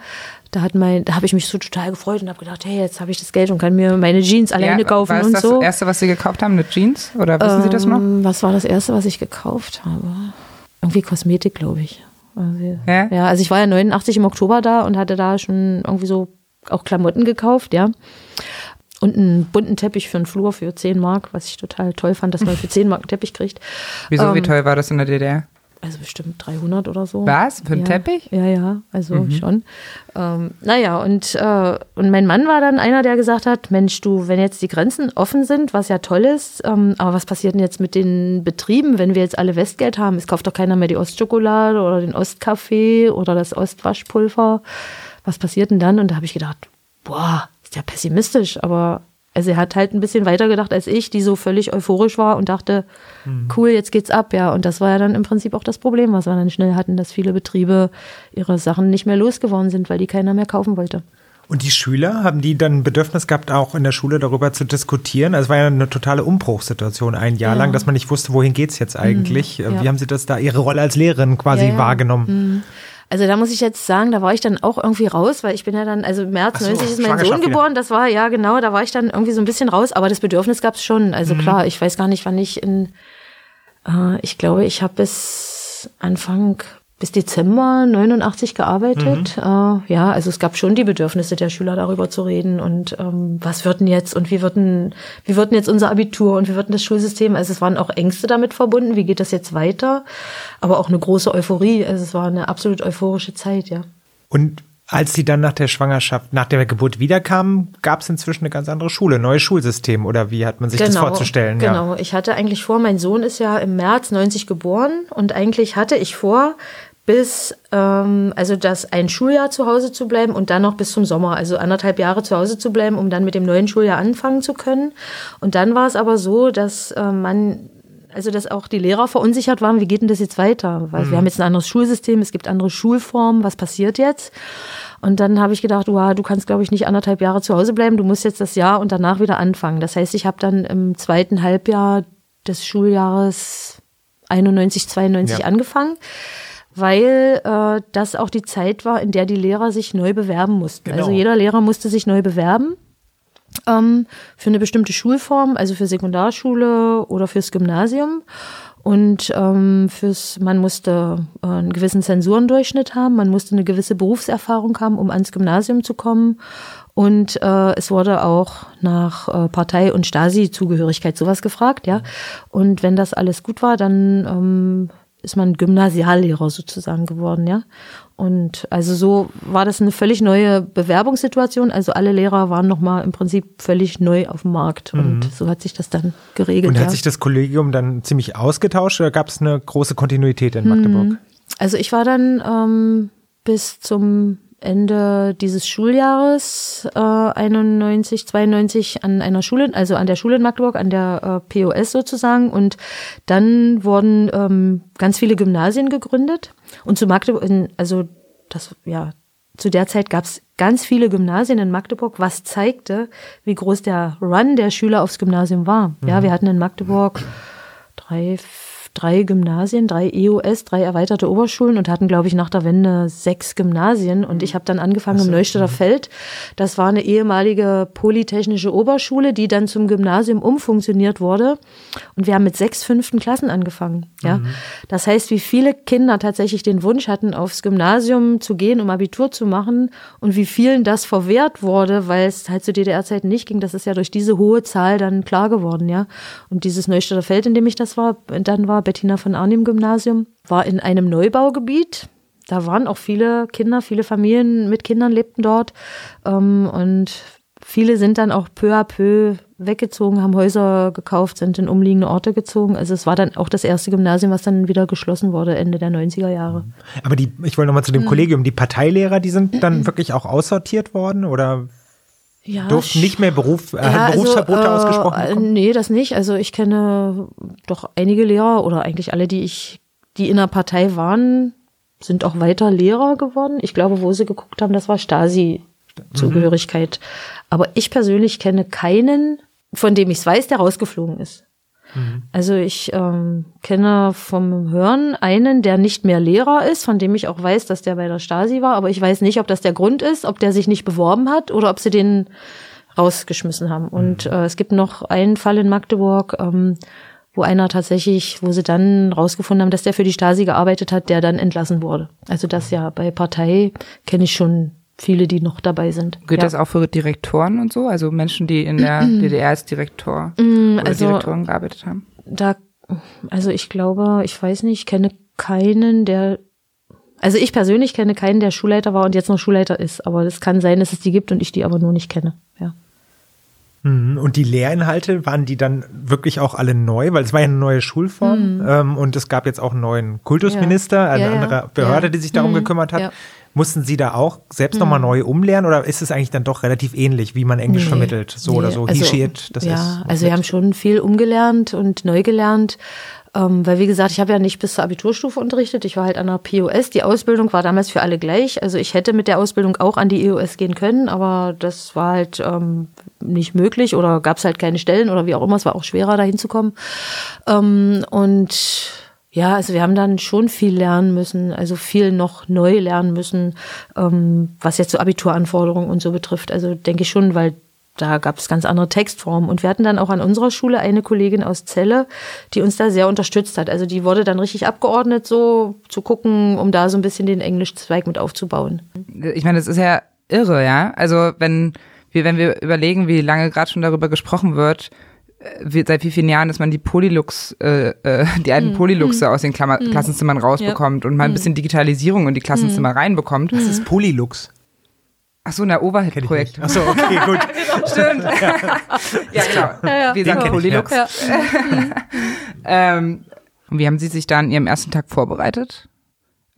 da hat mein, da habe ich mich so total gefreut und habe gedacht, hey, jetzt habe ich das Geld und kann mir meine Jeans alleine Ja, kaufen und das so. erste, was Sie gekauft haben, eine Jeans? Oder wissen Sie das noch? Ähm, Was war das erste, was ich gekauft habe? Irgendwie Kosmetik, glaube ich. Also, Ja? ja, also ich war ja 89 im Oktober da und hatte da schon irgendwie so auch Klamotten gekauft, ja. Und einen bunten Teppich für einen Flur für 10 Mark, was ich total toll fand, dass man für 10 Mark einen Teppich kriegt. Wieso, wie Ähm, toll war das in der DDR? Also bestimmt 300 oder so. Was? Für einen ja. Teppich? Ja, ja, also schon. Ähm, naja, und, äh, und mein Mann war dann einer, der gesagt hat, Mensch, du, wenn jetzt die Grenzen offen sind, was ja toll ist, ähm, aber was passiert denn jetzt mit den Betrieben, wenn wir jetzt alle Westgeld haben? Es kauft doch keiner mehr die Ostschokolade oder den Ostkaffee oder das Ostwaschpulver. Was passiert denn dann? Und da habe ich gedacht, boah, ja pessimistisch, aber also er hat halt ein bisschen weiter gedacht als ich, die so völlig euphorisch war und dachte, cool, jetzt geht's ab, ja. Und das war ja dann im Prinzip auch das Problem, was wir dann schnell hatten, dass viele Betriebe ihre Sachen nicht mehr losgeworden sind, weil die keiner mehr kaufen wollte. Und die Schüler, haben die dann ein Bedürfnis gehabt, auch in der Schule darüber zu diskutieren? Also es war ja eine totale Umbruchssituation ein Jahr Ja. lang, dass man nicht wusste, wohin geht's jetzt eigentlich. Äh, ja. Wie haben Sie das da, Ihre Rolle als Lehrerin quasi Ja, wahrgenommen? Also da muss ich jetzt sagen, da war ich dann auch irgendwie raus, weil ich bin ja dann, also im März Ach so, 90 ist mein Sohn wieder. geboren, das war, ja genau, da war ich dann irgendwie so ein bisschen raus, aber das Bedürfnis gab es schon. Also Mhm. klar, ich weiß gar nicht, wann ich in, äh, ich glaube, ich habe bis Anfang, bis Dezember 89 gearbeitet. Mhm. Äh, ja, also es gab schon die Bedürfnisse der Schüler darüber zu reden und ähm, was wird denn jetzt und wie wird denn, wie wird denn jetzt unser Abitur und wie wird denn das Schulsystem? Also es waren auch Ängste damit verbunden, wie geht das jetzt weiter? Aber auch eine große Euphorie. Also es war eine absolut euphorische Zeit, ja. Und als Sie dann nach der Schwangerschaft, nach der Geburt wiederkamen, gab es inzwischen eine ganz andere Schule, neues Schulsystem oder wie hat man sich das vorzustellen? Ja. Genau, ich hatte eigentlich vor, mein Sohn ist ja im März 90 geboren und eigentlich hatte ich vor, bis, ähm, also das ein Schuljahr zu Hause zu bleiben und dann noch bis zum Sommer, also anderthalb Jahre zu Hause zu bleiben, um dann mit dem neuen Schuljahr anfangen zu können. Und dann war es aber so, dass äh, man also dass auch die Lehrer verunsichert waren, wie geht denn das jetzt weiter? Weil wir haben jetzt ein anderes Schulsystem, es gibt andere Schulformen, was passiert jetzt? Und dann habe ich gedacht, wow, du kannst, glaube ich, nicht anderthalb Jahre zu Hause bleiben, du musst jetzt das Jahr und danach wieder anfangen. Das heißt, ich habe dann im zweiten Halbjahr des Schuljahres 91, 92 Ja. angefangen, weil äh, das auch die Zeit war, in der die Lehrer sich neu bewerben mussten. Genau. Also jeder Lehrer musste sich neu bewerben ähm, für eine bestimmte Schulform, also für Sekundarschule oder fürs Gymnasium. Und ähm, fürs, man musste äh, einen gewissen Zensurendurchschnitt haben, man musste eine gewisse Berufserfahrung haben, um ans Gymnasium zu kommen. Und äh, es wurde auch nach äh, Partei- und Stasi-Zugehörigkeit sowas gefragt, ja. Und wenn das alles gut war, dann ähm, ist man Gymnasiallehrer sozusagen geworden, ja. Und also so war das eine völlig neue Bewerbungssituation. Also alle Lehrer waren nochmal im Prinzip völlig neu auf dem Markt. Und so hat sich das dann geregelt. Und ja. hat sich das Kollegium dann ziemlich ausgetauscht oder gab es eine große Kontinuität Hm. in Magdeburg? Also ich war dann ähm, bis zum Ende dieses Schuljahres äh, 91, 92 an einer Schule, also an der Schule in Magdeburg, an der äh, POS sozusagen. Und dann wurden ähm, ganz viele Gymnasien gegründet. Und zu Magdeburg, also das, ja, zu der Zeit gab es ganz viele Gymnasien in Magdeburg, was zeigte, wie groß der Run der Schüler aufs Gymnasium war. Ja, wir hatten in Magdeburg drei, drei Gymnasien, drei EOS, drei erweiterte Oberschulen und hatten, glaube ich, nach der Wende sechs Gymnasien. Und ich habe dann angefangen im Neustädter Feld. Das war eine ehemalige polytechnische Oberschule, die dann zum Gymnasium umfunktioniert wurde. Und wir haben mit sechs fünften Klassen angefangen. Ja, das heißt, wie viele Kinder tatsächlich den Wunsch hatten, aufs Gymnasium zu gehen, um Abitur zu machen und wie vielen das verwehrt wurde, weil es halt zu DDR-Zeiten nicht ging. Das ist ja durch diese hohe Zahl dann klar geworden, ja. Und dieses Neustädter Feld, in dem ich das war, dann war Bettina von Arnim Gymnasium, war in einem Neubaugebiet. Da waren auch viele Kinder, viele Familien mit Kindern lebten dort. Ähm, und viele sind dann auch peu à peu weggezogen, haben Häuser gekauft, sind in umliegende Orte gezogen. Also es war dann auch das erste Gymnasium, was dann wieder geschlossen wurde, Ende der 90er Jahre. Aber die, ich wollte nochmal zu dem Hm. Kollegium, die Parteilehrer, die sind dann wirklich auch aussortiert worden oder Ja, durften nicht mehr Beruf, äh, Ja, Berufsverbote also, ausgesprochen äh, bekommen? Nee, das nicht. Also ich kenne doch einige Lehrer oder eigentlich alle, die ich, die in der Partei waren, sind auch weiter Lehrer geworden. Ich glaube, wo sie geguckt haben, das war Stasi-Zugehörigkeit. Aber ich persönlich kenne keinen, von dem ich es weiß, der rausgeflogen ist. Also ich ähm, kenne vom Hören einen, der nicht mehr Lehrer ist, von dem ich auch weiß, dass der bei der Stasi war, aber ich weiß nicht, ob das der Grund ist, ob der sich nicht beworben hat oder ob sie den rausgeschmissen haben. Und äh, es gibt noch einen Fall in Magdeburg, ähm, wo einer tatsächlich, wo sie dann rausgefunden haben, dass der für die Stasi gearbeitet hat, der dann entlassen wurde. Also das ja bei Partei kenne ich schon viele, die noch dabei sind. Gilt ja. das auch für Direktoren und so? Also Menschen, die in der <clears throat> DDR als Direktor Mm, oder also- Direktoren gearbeitet haben? Da, also ich glaube, ich weiß nicht, ich kenne keinen, der, also ich persönlich kenne keinen, der Schulleiter war und jetzt noch Schulleiter ist. Aber es kann sein, dass es die gibt und ich die aber nur nicht kenne. Ja. Mhm. Und die Lehrinhalte, waren die dann wirklich auch alle neu? Weil es war ja eine neue Schulform ähm, und es gab jetzt auch einen neuen Kultusminister, Mhm. Ja. eine Ja, ja. andere Behörde, die sich darum Mhm. gekümmert hat. Mussten Sie da auch selbst nochmal neu umlernen oder ist es eigentlich dann doch relativ ähnlich, wie man Englisch Nee. vermittelt? So Nee, oder so, also, he, it, das ja, ist. also wir haben schon viel umgelernt und neu gelernt. Ähm, weil wie gesagt, ich habe ja nicht bis zur Abiturstufe unterrichtet. Ich war halt an der POS. Die Ausbildung war damals für alle gleich. Also ich hätte mit der Ausbildung auch an die EOS gehen können, aber das war halt ähm, nicht möglich oder gab es halt keine Stellen oder wie auch immer. Es war auch schwerer, da hinzukommen. Ähm, und ja, also wir haben dann schon viel lernen müssen, also viel noch neu lernen müssen, ähm, was jetzt so Abituranforderungen und so betrifft. Also denke ich schon, weil da gab es ganz andere Textformen. Und wir hatten dann auch an unserer Schule eine Kollegin aus Celle, die uns da sehr unterstützt hat. Also die wurde dann richtig abgeordnet, so zu gucken, um da so ein bisschen den Englischzweig mit aufzubauen. Ich meine, das ist ja irre, ja. Also wenn wir, wenn wir überlegen, wie lange gerade schon darüber gesprochen wird, seit wie vielen Jahren, dass man die Polylux, äh, äh, die alten Polyluxe aus den Klammer Klassenzimmern rausbekommt und mal ein bisschen Digitalisierung in die Klassenzimmer reinbekommt. das ist Polylux. Ach so, ein Overhead-Projekt. Achso, okay, <laughs> gut. Stimmt. <laughs> ja, genau. ja, Wie Den sagt kenn ich, Polylux? Ja. <laughs> Ähm, und wie haben Sie sich da an Ihrem ersten Tag vorbereitet?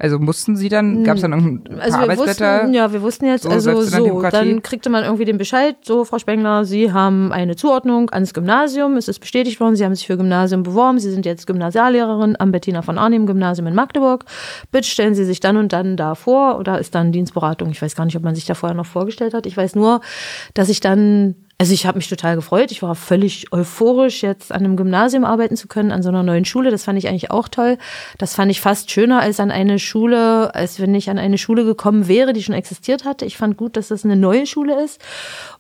Also mussten Sie dann, gab es dann irgendein Also wir Arbeitsblätter? wussten, ja, wir wussten jetzt, So, also so, dann kriegte man irgendwie den Bescheid, so Frau Spengler, Sie haben eine Zuordnung ans Gymnasium, es ist bestätigt worden, Sie haben sich für Gymnasium beworben, Sie sind jetzt Gymnasiallehrerin am Bettina von Arnim Gymnasium in Magdeburg. Bitte stellen Sie sich dann und dann da vor oder ist dann Dienstberatung. Ich weiß gar nicht, ob man sich da vorher noch vorgestellt hat. Ich weiß nur, dass ich dann also ich habe mich total gefreut. Ich war völlig euphorisch, jetzt an einem Gymnasium arbeiten zu können, an so einer neuen Schule. Das fand ich eigentlich auch toll. Das fand ich fast schöner als an eine Schule, als wenn ich an eine Schule gekommen wäre, die schon existiert hatte. Ich fand gut, dass das eine neue Schule ist.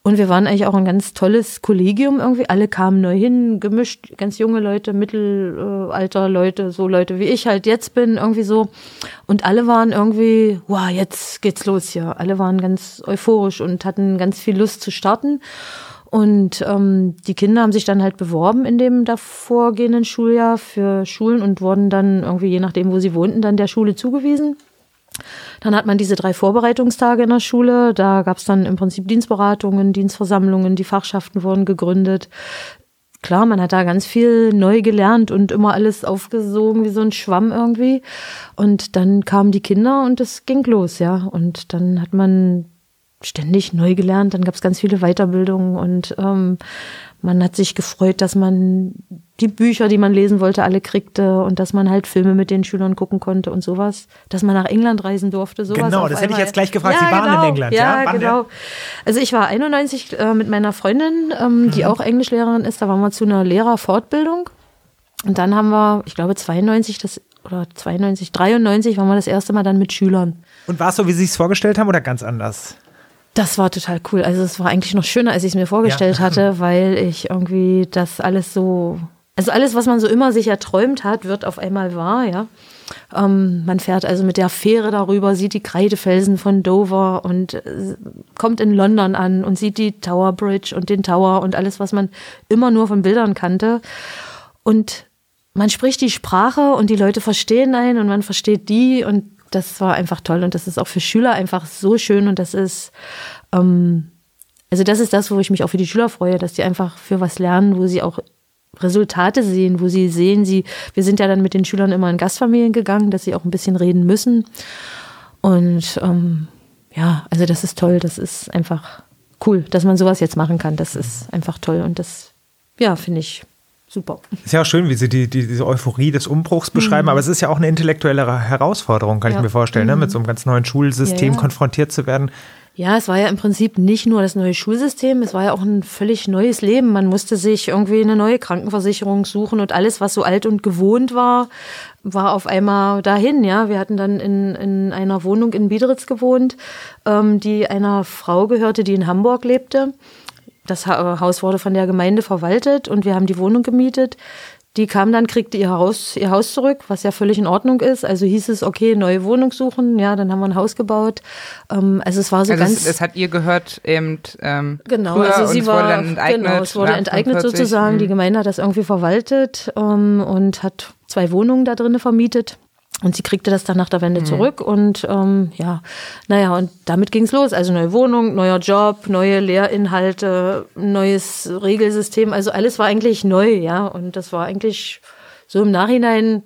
Und wir waren eigentlich auch ein ganz tolles Kollegium irgendwie. Alle kamen neu hin, gemischt, ganz junge Leute, Mittelalter Leute, so Leute wie ich halt jetzt bin, irgendwie so. Und alle waren irgendwie, wow, jetzt geht's los hier. Alle waren ganz euphorisch und hatten ganz viel Lust zu starten. Und ähm, die Kinder haben sich dann halt beworben in dem davorgehenden Schuljahr für Schulen und wurden dann irgendwie, je nachdem, wo sie wohnten, dann der Schule zugewiesen. Dann hat man diese drei Vorbereitungstage in der Schule. Da gab es dann im Prinzip Dienstberatungen, Dienstversammlungen, die Fachschaften wurden gegründet. Klar, man hat da ganz viel neu gelernt und immer alles aufgesogen wie so ein Schwamm irgendwie. Und dann kamen die Kinder und es ging los, ja. Und dann hat man ständig neu gelernt. Dann gab es ganz viele Weiterbildungen und ähm, man hat sich gefreut, dass man die Bücher, die man lesen wollte, alle kriegte und dass man halt Filme mit den Schülern gucken konnte und sowas. Dass man nach England reisen durfte, sowas. Genau, das hätte ich einmal. jetzt gleich gefragt. Ja, Sie waren genau. in England, ja? Ja, genau. Also ich war 91 äh, mit meiner Freundin, ähm, die Mhm. auch Englischlehrerin ist. Da waren wir zu einer Lehrerfortbildung. Und dann haben wir, ich glaube 92, das oder 92, 93 waren wir das erste Mal dann mit Schülern. Und war es so, wie Sie es vorgestellt haben oder ganz anders? Das war total cool. Also es war eigentlich noch schöner, als ich es mir vorgestellt Ja. hatte, weil ich irgendwie das alles so, also alles, was man so immer sich erträumt hat, wird auf einmal wahr, ja. Ähm, man fährt also mit der Fähre darüber, sieht die Kreidefelsen von Dover und äh, kommt in London an und sieht die Tower Bridge und den Tower und alles, was man immer nur von Bildern kannte. Und man spricht die Sprache und die Leute verstehen einen und man versteht die und das war einfach toll und das ist auch für Schüler einfach so schön und das ist, ähm, also das ist das, wo ich mich auch für die Schüler freue, dass die einfach für was lernen, wo sie auch Resultate sehen, wo sie sehen, sie, wir sind ja dann mit den Schülern immer in Gastfamilien gegangen, dass sie auch ein bisschen reden müssen. Und ähm, ja, also das ist toll, das ist einfach cool, dass man sowas jetzt machen kann, das ist einfach toll und das, ja, finde ich super. Ist ja auch schön, wie Sie die, die, diese Euphorie des Umbruchs beschreiben, aber es ist ja auch eine intellektuelle Herausforderung, kann ich Ja. mir vorstellen, ne? mit so einem ganz neuen Schulsystem Ja, ja. konfrontiert zu werden. Ja, es war ja im Prinzip nicht nur das neue Schulsystem, es war ja auch ein völlig neues Leben. Man musste sich irgendwie eine neue Krankenversicherung suchen und alles, was so alt und gewohnt war, war auf einmal dahin. Ja, wir hatten dann in, in einer Wohnung in Biederitz gewohnt, ähm, die einer Frau gehörte, die in Hamburg lebte. Das Ha- Haus wurde von der Gemeinde verwaltet und wir haben die Wohnung gemietet. die kam dann, kriegte ihr Haus, ihr Haus zurück, was ja völlig in Ordnung ist. Also hieß es, okay, neue Wohnung suchen. Ja, dann haben wir ein Haus gebaut. Ähm, also es war so also ganz. Es, es hat ihr gehört eben. Ähm, genau, früher also sie war. enteignet. Genau, es wurde nach enteignet 45. sozusagen. Die Mhm. Gemeinde hat das irgendwie verwaltet ähm, und hat zwei Wohnungen da drinnen vermietet. Und sie kriegte das dann nach der Mhm. Wende zurück und ähm, ja, naja, und damit ging's los. Also neue Wohnung, neuer Job, neue Lehrinhalte, neues Regelsystem. Also alles war eigentlich neu, ja. Und das war eigentlich so im Nachhinein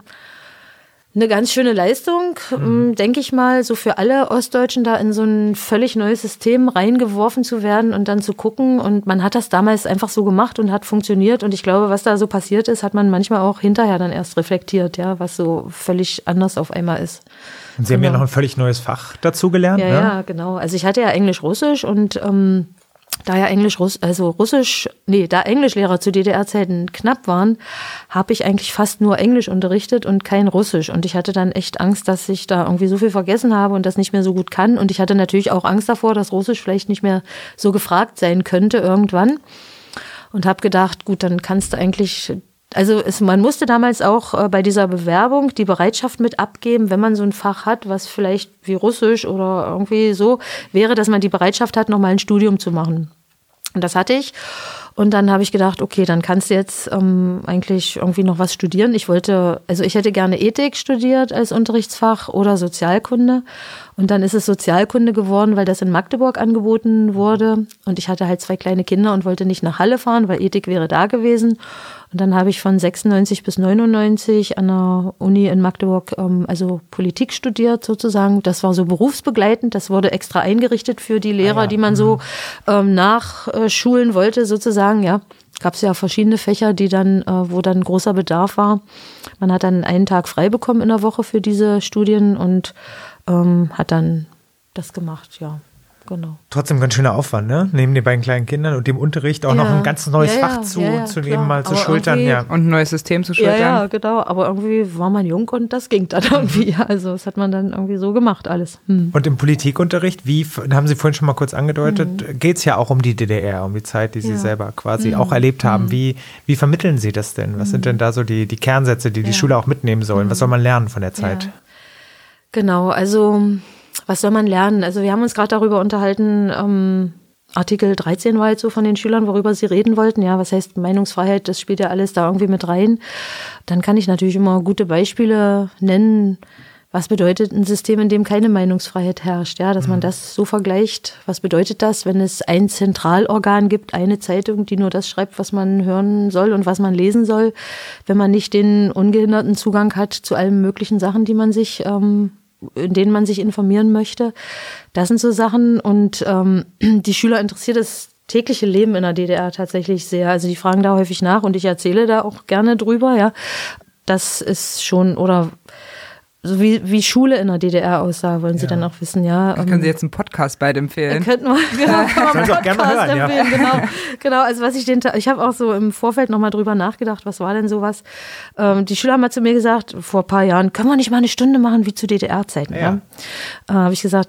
eine ganz schöne Leistung, ähm, denke ich mal, so für alle Ostdeutschen da in so ein völlig neues System reingeworfen zu werden und dann zu gucken. Und man hat das damals einfach so gemacht und hat funktioniert. Und ich glaube, was da so passiert ist, hat man manchmal auch hinterher dann erst reflektiert, ja, was so völlig anders auf einmal ist. Und Sie haben ja Genau. noch ein völlig neues Fach dazu gelernt, Ja, ne? ja, genau. Also ich hatte ja Englisch-Russisch und ähm, da ja Englisch, Russ also Russisch, nee, da Englischlehrer zu DDR-Zeiten knapp waren, habe ich eigentlich fast nur Englisch unterrichtet und kein Russisch. Und ich hatte dann echt Angst, dass ich da irgendwie so viel vergessen habe und das nicht mehr so gut kann. Und ich hatte natürlich auch Angst davor, dass Russisch vielleicht nicht mehr so gefragt sein könnte irgendwann. Und habe gedacht, gut, dann kannst du eigentlich also es, man musste damals auch äh, bei dieser Bewerbung die Bereitschaft mit abgeben, wenn man so ein Fach hat, was vielleicht wie Russisch oder irgendwie so wäre, dass man die Bereitschaft hat, nochmal ein Studium zu machen. Und das hatte ich. Und dann habe ich gedacht, okay, dann kannst du jetzt ähm, eigentlich irgendwie noch was studieren. Ich wollte, also ich hätte gerne Ethik studiert als Unterrichtsfach oder Sozialkunde. Und dann ist es Sozialkunde geworden, weil das in Magdeburg angeboten wurde. Und ich hatte halt zwei kleine Kinder und wollte nicht nach Halle fahren, weil Ethik wäre da gewesen. Und dann habe ich von 96 bis 99 an der Uni in Magdeburg ähm, also Politik studiert sozusagen. Das war so berufsbegleitend. Das wurde extra eingerichtet für die Lehrer, ja. die man so ähm, nachschulen wollte sozusagen. Ja, gab es ja verschiedene Fächer, die dann, äh, wo dann großer Bedarf war. Man hat dann einen Tag frei bekommen in der Woche für diese Studien und ähm, hat dann das gemacht. Ja, genau. Trotzdem ganz schöner Aufwand, ne? Neben den beiden kleinen Kindern und dem Unterricht auch Ja. noch ein ganz neues Ja, Fach ja, zu, ja, zu nehmen, mal zu Aber schultern. irgendwie- Ja. Und ein neues System zu schultern. ja, genau. Aber irgendwie war man jung und das ging dann irgendwie. Ja, Also das hat man dann irgendwie so gemacht alles. Hm. Und im Politikunterricht, wie, haben Sie vorhin schon mal kurz angedeutet, geht es ja auch um die DDR, um die Zeit, die Sie Mhm. Ja. Mhm. selber quasi auch erlebt haben. Wie, wie vermitteln Sie das denn? Was sind denn da so die, die Kernsätze, die die Ja. Mhm. Schule auch mitnehmen sollen? Was soll man lernen von der Zeit? Genau, also was soll man lernen? Also wir haben uns gerade darüber unterhalten, ähm, Artikel 13 war jetzt so von den Schülern, worüber sie reden wollten. Ja, was heißt Meinungsfreiheit? Das spielt ja alles da irgendwie mit rein. Dann kann ich natürlich immer gute Beispiele nennen. Was bedeutet ein System, in dem keine Meinungsfreiheit herrscht? Ja, dass man das so vergleicht. Was bedeutet das, wenn es ein Zentralorgan gibt, eine Zeitung, die nur das schreibt, was man hören soll und was man lesen soll, wenn man nicht den ungehinderten Zugang hat zu allen möglichen Sachen, die man sich ähm, in denen man sich informieren möchte. Das sind so Sachen und ähm, <clears throat> die Schüler interessiert das tägliche Leben in der DDR tatsächlich sehr. Also die fragen da häufig nach und ich erzähle da auch gerne drüber, ja. Das ist schon, oder so wie, wie Schule in der DDR aussah, wollen Sie dann auch wissen, ja. Da können Sie jetzt einen Podcast beide empfehlen. Könnten <laughs> wir, genau, auch gerne mal Podcast hören, ja. empfehlen, genau. Genau, also was ich den, ich habe auch so im Vorfeld nochmal drüber nachgedacht, was war denn sowas? Ähm, die Schüler haben mal zu mir gesagt, vor ein paar Jahren, können wir nicht mal eine Stunde machen wie zu DDR-Zeiten, ja? Ja. Äh, habe ich gesagt,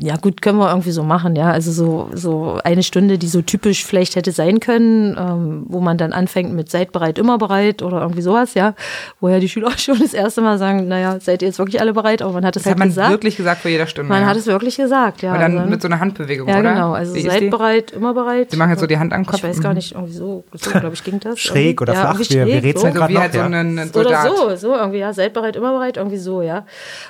ja gut, können wir irgendwie so machen, ja. Also so, so eine Stunde, die so typisch vielleicht hätte sein können, ähm, wo man dann anfängt mit seid bereit, immer bereit oder irgendwie sowas, ja. Woher die Schüler schon das erste Mal sagen, naja, seid ihr jetzt wirklich alle bereit? Aber man hat es Das halt hat man gesagt. wirklich gesagt vor jeder Stunde. man ja. hat es wirklich gesagt, ja. Und dann Also- mit so einer Handbewegung, ja, oder? genau. Also Wie seid bereit, immer bereit. Sie machen jetzt so die Hand am Kopf. Ich weiß gar nicht, irgendwie so, so glaube ich, ging das. Schräg oder ja, flach? irgendwie Wir- wir schräg, rätseln so. Also wie noch, halt so ja. ein ein Oder Soldat. so, so irgendwie, ja, seid bereit, immer bereit, irgendwie so, ja.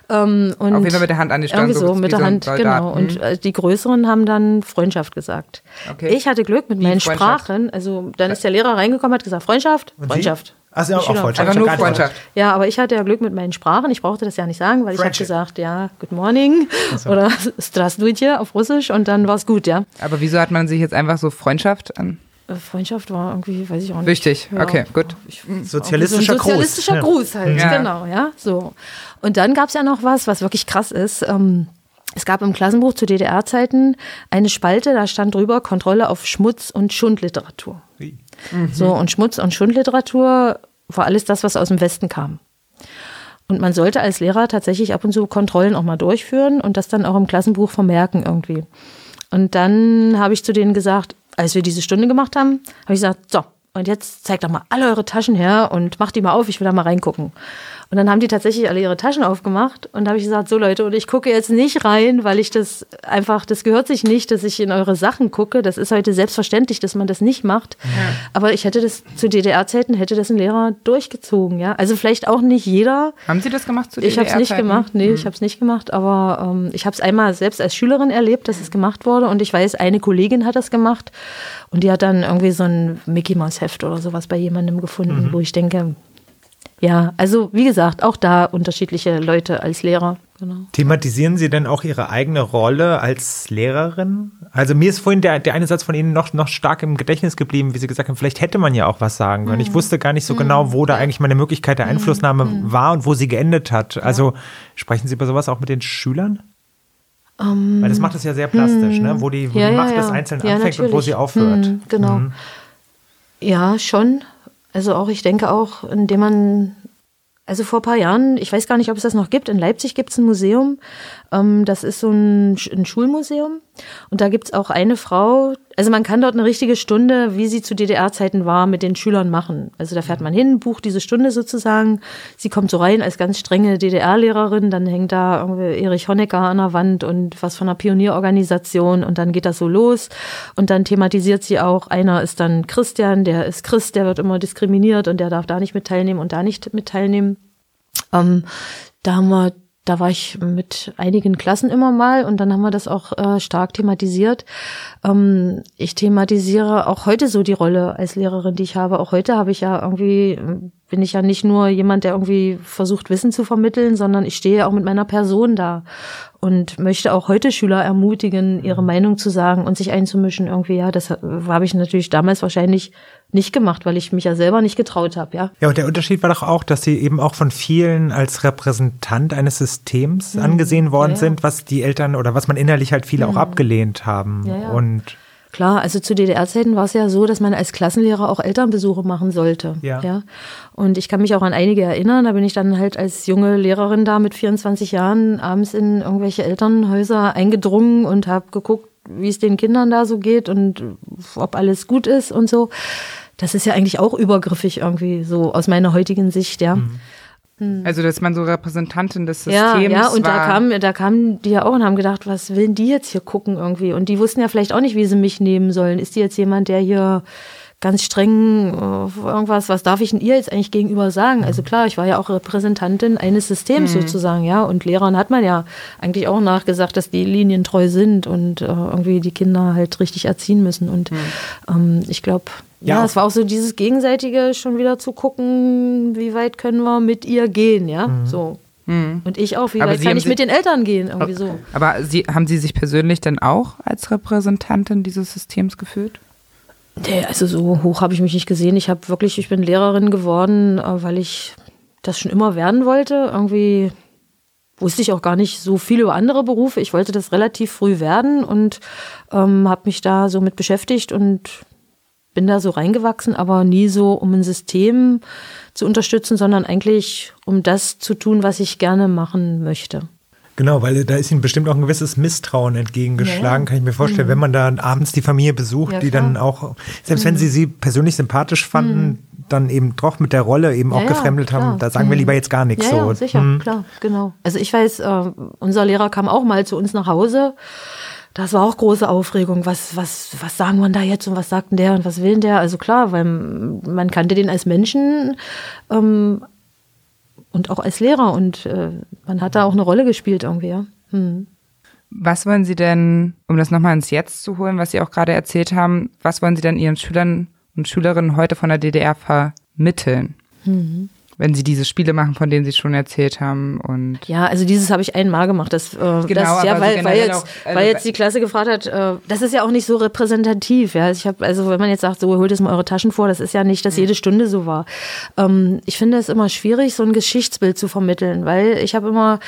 Ähm, und Auf jeden Fall mit der Hand an die Stirn, Irgendwie so mit der Hand, Soldat. genau. Mhm. Und äh, die Größeren haben dann Freundschaft gesagt. Okay. Ich hatte Glück mit meinen? Sprachen, also dann ist der Lehrer reingekommen, hat gesagt, Freundschaft? Freundschaft. Haben Die auch. Freundschaft. Einfach nur. Freundschaft. Ja, aber ich hatte ja Glück mit meinen Sprachen. Ich brauchte das ja nicht sagen, weil ich habe gesagt, ja, good morning oder <laughs> Strasdujte auf Russisch und dann war's gut, ja. Aber wieso hat man sich jetzt einfach so Freundschaft an? Äh, Freundschaft war irgendwie, weiß ich auch nicht. Wichtig. Ja. Okay, gut. Ich, Sozialistischer so ein sozialistischer Gruß. Gruß halt, Ja. genau, ja, so. Und dann gab's ja noch was, was wirklich krass ist. Ähm, es gab im Klassenbuch zu DDR-Zeiten eine Spalte, da stand drüber Kontrolle auf Schmutz- und Schundliteratur. Wie? So, und Schmutz- und Schundliteratur war alles das, was aus dem Westen kam. Und man sollte als Lehrer tatsächlich ab und zu Kontrollen auch mal durchführen und das dann auch im Klassenbuch vermerken irgendwie. Und dann habe ich zu denen gesagt, als wir diese Stunde gemacht haben, habe ich gesagt, so, und jetzt zeigt doch mal alle eure Taschen her und macht die mal auf, ich will da mal reingucken. Und dann haben die tatsächlich alle ihre Taschen aufgemacht und da habe ich gesagt, so Leute, und ich gucke jetzt nicht rein, weil ich das einfach, das gehört sich nicht, dass ich in eure Sachen gucke. Das ist heute selbstverständlich, dass man das nicht macht. Ja. Aber ich hätte das zu DDR-Zeiten, hätte das ein Lehrer durchgezogen, ja. Also vielleicht auch nicht jeder. Haben Sie das gemacht zu DDR-Zeiten? Ich habe es nicht gemacht, nee, mhm. ich habe es nicht gemacht, aber ähm, ich habe es einmal selbst als Schülerin erlebt, dass es gemacht wurde und ich weiß, eine Kollegin hat das gemacht und die hat dann irgendwie so ein Mickey Mouse Heft oder sowas bei jemandem gefunden, mhm. wo ich denke, ja, also wie gesagt, auch da unterschiedliche Leute als Lehrer. Genau. Thematisieren Sie denn auch Ihre eigene Rolle als Lehrerin? Also mir ist vorhin der, der eine Satz von Ihnen noch, noch stark im Gedächtnis geblieben, wie Sie gesagt haben, vielleicht hätte man ja auch was sagen können. Mhm. Ich wusste gar nicht so mhm. genau, wo da eigentlich meine Möglichkeit der mhm. Einflussnahme mhm. war und wo sie geendet hat. Also sprechen Sie über sowas auch mit den Schülern? Um, ähm, Weil das macht es ja sehr plastisch, ne? wo die, wo ja, die Macht ja, ja. des Einzelnen anfängt natürlich. und wo sie aufhört. Mhm, genau. Mhm. Ja, schon. Also auch, ich denke auch, indem man also vor ein paar Jahren, ich weiß gar nicht, ob es das noch gibt, in Leipzig gibt es ein Museum, ähm, das ist so ein, ein Schulmuseum. Und da gibt es auch eine Frau, also man kann dort eine richtige Stunde, wie sie zu DDR-Zeiten war, mit den Schülern machen. Also da fährt man hin, bucht diese Stunde sozusagen. Sie kommt so rein als ganz strenge DDR-Lehrerin, dann hängt da irgendwie Erich Honecker an der Wand und was von einer Pionierorganisation und dann geht das so los. Und dann thematisiert sie auch, einer ist dann Christian, der ist Christ, der wird immer diskriminiert und der darf da nicht mit teilnehmen und da nicht mit teilnehmen. Ähm, da haben wir da war ich mit einigen Klassen immer mal und dann haben wir das auch äh, stark thematisiert. Ähm, ich thematisiere auch heute so die Rolle als Lehrerin, die ich habe. Auch heute habe ich ja irgendwie, bin ich ja nicht nur jemand, der irgendwie versucht, Wissen zu vermitteln, sondern ich stehe auch mit meiner Person da und möchte auch heute Schüler ermutigen, ihre Meinung zu sagen und sich einzumischen irgendwie. Ja, das habe ich natürlich damals wahrscheinlich nicht gemacht, weil ich mich ja selber nicht getraut habe, ja. Ja, und der Unterschied war doch auch, dass sie eben auch von vielen als Repräsentant eines Systems mhm. angesehen worden ja, ja. sind, was die Eltern oder was man innerlich halt viele mhm. auch abgelehnt haben. Ja, und Klar, also zu DDR-Zeiten war es ja so, dass man als Klassenlehrer auch Elternbesuche machen sollte. Ja. ja. Und ich kann mich auch an einige erinnern. Da bin ich dann halt als junge Lehrerin da mit 24 Jahren abends in irgendwelche Elternhäuser eingedrungen und habe geguckt, wie es den Kindern da so geht und ob alles gut ist und so. Das ist ja eigentlich auch übergriffig irgendwie so aus meiner heutigen Sicht, ja. Mhm. Hm. Also, dass man so Repräsentantin des Systems Ja, ja, und war. da kamen, da kamen die ja auch und haben gedacht, was will die jetzt hier gucken irgendwie? Und die wussten ja vielleicht auch nicht, wie sie mich nehmen sollen. Ist die jetzt jemand, der hier ganz streng äh, irgendwas, was darf ich denn ihr jetzt eigentlich gegenüber sagen? Also klar, ich war ja auch Repräsentantin eines Systems mhm. sozusagen, ja. Und Lehrern hat man ja eigentlich auch nachgesagt, dass die linientreu sind und äh, irgendwie die Kinder halt richtig erziehen müssen. Und mhm. ähm, ich glaube, ja, ja, es war auch so dieses gegenseitige schon wieder zu gucken, wie weit können wir mit ihr gehen, ja, mhm. so. Mhm. Und ich auch, wie aber weit kann ich mit den Eltern gehen, irgendwie so. Aber Sie, haben Sie sich persönlich denn auch als Repräsentantin dieses Systems gefühlt? Nee, also so hoch habe ich mich nicht gesehen. Ich habe wirklich, ich bin Lehrerin geworden, äh, weil ich das schon immer werden wollte. Irgendwie wusste ich auch gar nicht so viel über andere Berufe. Ich wollte das relativ früh werden und ähm, habe mich da so mit beschäftigt und bin da so reingewachsen, aber nie so, um ein System zu unterstützen, sondern eigentlich um das zu tun, was ich gerne machen möchte. Genau, weil da ist ihnen bestimmt auch ein gewisses Misstrauen entgegengeschlagen, ja. kann ich mir vorstellen, mhm. wenn man da abends die Familie besucht, ja, die dann auch, selbst mhm. wenn sie sie persönlich sympathisch fanden, mhm. dann eben doch mit der Rolle eben ja, auch gefremdet haben, da sagen wir mhm. lieber jetzt gar nichts. Ja, so. sicher, mhm. klar, genau. Also ich weiß, äh, unser Lehrer kam auch mal zu uns nach Hause das war auch große Aufregung. Was, was, was sagen wir da jetzt und was sagt denn der und was will denn der? Also klar, weil man kannte den als Menschen ähm, und auch als Lehrer und äh, man hat da auch eine Rolle gespielt irgendwie. Ja. Hm. Was wollen Sie denn, um das nochmal ins Jetzt zu holen, was Sie auch gerade erzählt haben, was wollen Sie denn Ihren Schülern und Schülerinnen heute von der DDR vermitteln? Mhm wenn sie diese Spiele machen, von denen sie schon erzählt haben. Und ja, also dieses habe ich einmal gemacht. Das, äh, genau, das, ja, weil, so weil, jetzt, auch, also weil jetzt die Klasse gefragt hat, äh, das ist ja auch nicht so repräsentativ. Ja, ich habe also, wenn man jetzt sagt, so holt es mal eure Taschen vor, das ist ja nicht, dass jede Stunde so war. Ähm, ich finde es immer schwierig, so ein Geschichtsbild zu vermitteln, weil ich habe immer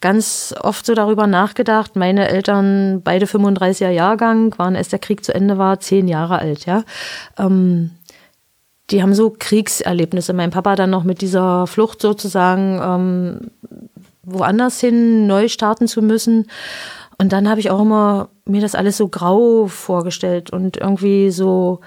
ganz oft so darüber nachgedacht. Meine Eltern, beide 35er Jahrgang, waren, als der Krieg zu Ende war, zehn Jahre alt. Ja. Ähm, die haben so Kriegserlebnisse. Mein Papa dann noch mit dieser Flucht sozusagen ähm, woanders hin neu starten zu müssen. Und dann habe ich auch immer mir das alles so grau vorgestellt und irgendwie so,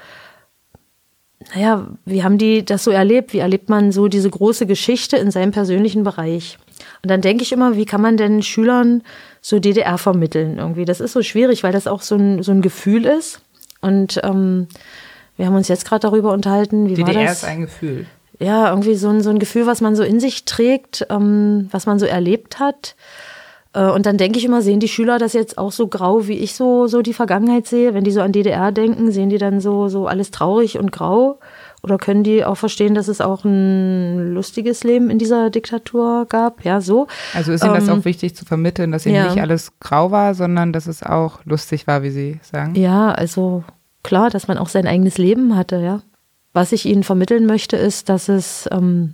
naja, wie haben die das so erlebt? Wie erlebt man so diese große Geschichte in seinem persönlichen Bereich? Und dann denke ich immer, wie kann man denn Schülern so DDR vermitteln irgendwie? Das ist so schwierig, weil das auch so ein, so ein Gefühl ist. Und ähm, wir haben uns jetzt gerade darüber unterhalten, wie DDR war das? ist ein Gefühl. Ja, irgendwie so ein, so ein Gefühl, was man so in sich trägt, ähm, was man so erlebt hat. Äh, und dann denke ich immer, sehen die Schüler das jetzt auch so grau, wie ich so, so die Vergangenheit sehe? Wenn die so an DDR denken, sehen die dann so, so alles traurig und grau? Oder können die auch verstehen, dass es auch ein lustiges Leben in dieser Diktatur gab? Ja, so. Also ist Ihnen das Ähm, auch wichtig zu vermitteln, dass eben ja. nicht alles grau war, sondern dass es auch lustig war, wie Sie sagen? Ja, also klar, dass man auch sein eigenes Leben hatte, ja. Was ich Ihnen vermitteln möchte, ist, dass es, ähm,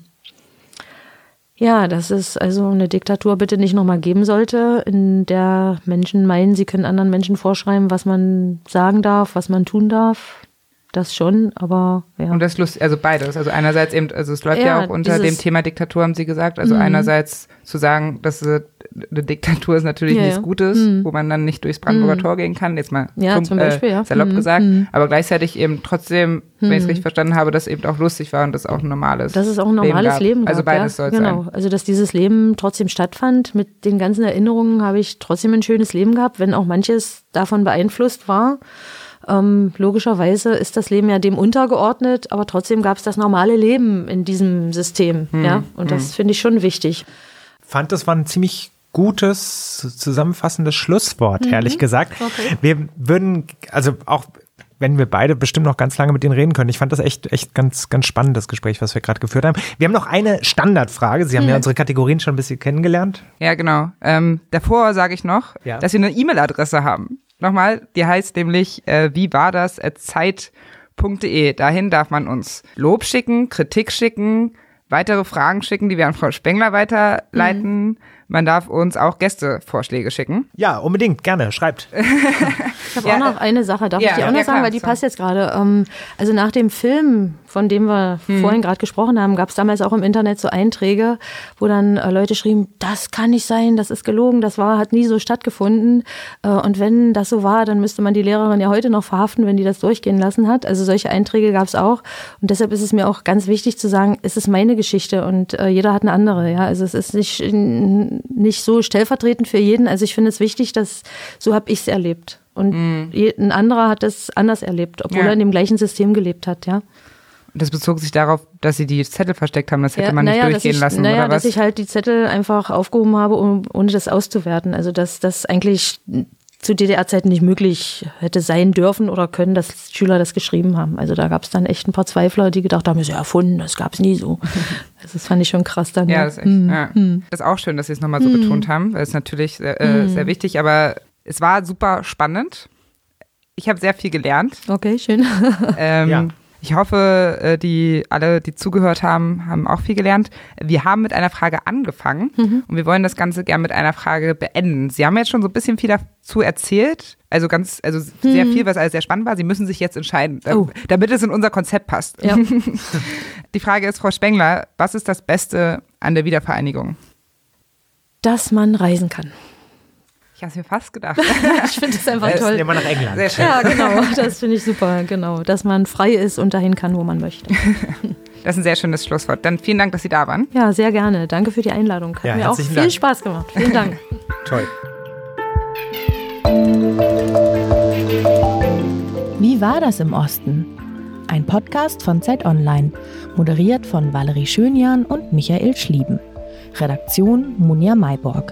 ja, dass es also eine Diktatur bitte nicht nochmal geben sollte, in der Menschen meinen, sie können anderen Menschen vorschreiben, was man sagen darf, was man tun darf. Das schon, aber ja. Und das ist lustig, also beides. Also einerseits eben, also es läuft ja, Ja, auch unter dem Thema Diktatur, haben Sie gesagt. Also Mhm. einerseits zu sagen, dass äh, eine Diktatur ist natürlich Ja, nichts. Gutes, Mhm. wo man dann nicht durchs Brandenburger Mhm. Tor gehen kann, jetzt mal Ja, plump, zum Beispiel, äh, ja. salopp Mhm. gesagt. Mhm. Aber gleichzeitig eben trotzdem, wenn ich es Mhm. richtig verstanden habe, dass eben auch lustig war und das auch ein normales Dass es auch ein normales gab. Leben, gab. Also beides ja, soll es Genau, sein. also dass dieses Leben trotzdem stattfand. Mit den ganzen Erinnerungen habe ich trotzdem ein schönes Leben gehabt, wenn auch manches davon beeinflusst war. Ähm, logischerweise ist das Leben ja dem untergeordnet, aber trotzdem gab es das normale Leben in diesem System. Hm, Ja, und das finde ich schon wichtig. fand, das war ein ziemlich gutes, zusammenfassendes Schlusswort, ehrlich gesagt. Okay. Wir würden, also auch wenn wir beide bestimmt noch ganz lange mit denen reden können. Ich fand das echt, echt ganz, ganz spannend, das Gespräch, was wir gerade geführt haben. Wir haben noch eine Standardfrage. Sie haben ja unsere Kategorien schon ein bisschen kennengelernt. Ja, genau. Ähm, davor sage ich noch, Ja. dass wir eine E-Mail-Adresse haben. Nochmal, die heißt nämlich, äh, wie war das, at zeit.de. Dahin darf man uns Lob schicken, Kritik schicken, weitere Fragen schicken, die wir an Frau Spengler weiterleiten. Mhm. Man darf uns auch Gästevorschläge schicken. Ja, unbedingt, gerne, schreibt. <laughs> Ich habe Ja, auch noch eine Sache, darf ja, ich die auch ja, noch klar, sagen, weil die so. passt jetzt gerade. Ähm, also nach dem Film, von dem wir Hm. vorhin gerade gesprochen haben, gab es damals auch im Internet so Einträge, wo dann äh, Leute schrieben, das kann nicht sein, das ist gelogen, das war, hat nie so stattgefunden. Äh, und wenn das so war, dann müsste man die Lehrerin ja heute noch verhaften, wenn die das durchgehen lassen hat. Also solche Einträge gab es auch. Und deshalb ist es mir auch ganz wichtig zu sagen, es ist meine Geschichte und äh, jeder hat eine andere. Ja, also es ist nicht, nicht so stellvertretend für jeden. Also ich finde es wichtig, dass so habe ich es erlebt. Und je- ein anderer hat es anders erlebt, obwohl Ja. er in dem gleichen System gelebt hat, ja. Das bezog sich darauf, dass sie die Zettel versteckt haben. Das hätte ja, man nicht naja, durchgehen ich, lassen, naja, oder was? dass ich halt die Zettel einfach aufgehoben habe, um, ohne das auszuwerten. Also dass das eigentlich zu DDR-Zeiten nicht möglich hätte sein dürfen oder können, dass Schüler das geschrieben haben. Also da gab es dann echt ein paar Zweifler, die gedacht haben, das ist ja erfunden, das gab es nie so. <laughs> Also das fand ich schon krass dann. Ja, das ist, echt, Hm, ja. hm. das ist auch schön, dass Sie es nochmal so betont haben. Das ist natürlich sehr, äh, sehr wichtig, aber es war super spannend. Ich habe sehr viel gelernt. Okay, schön. Ähm, Ja. Ich hoffe, äh, die alle, die zugehört haben, haben auch viel gelernt. Wir haben mit einer Frage angefangen Mhm. und wir wollen das Ganze gerne mit einer Frage beenden. Sie haben jetzt schon so ein bisschen viel dazu erzählt, also ganz, also sehr viel, was alles sehr spannend war. Sie müssen sich jetzt entscheiden, Mhm. Oh. damit es in unser Konzept passt. Ja. <laughs> Die Frage ist, Frau Spengler, was ist das Beste an der Wiedervereinigung? Dass man reisen kann. Ich habe es mir fast gedacht. <laughs> Ich finde das einfach Jetzt toll. nehmen wir nach England. Sehr schön. Ja, genau. Das finde ich super, genau. Dass man frei ist und dahin kann, wo man möchte. <laughs> Das ist ein sehr schönes Schlusswort. Dann vielen Dank, dass Sie da waren. Ja, sehr gerne. Danke für die Einladung. Hat Ja, mir auch viel Dank. Spaß gemacht. Vielen Dank. <laughs> Toll. Wie war das im Osten? Ein Podcast von Zeit Online, moderiert von Valerie Schönjan und Michael Schlieben. Redaktion Munja Mayborg.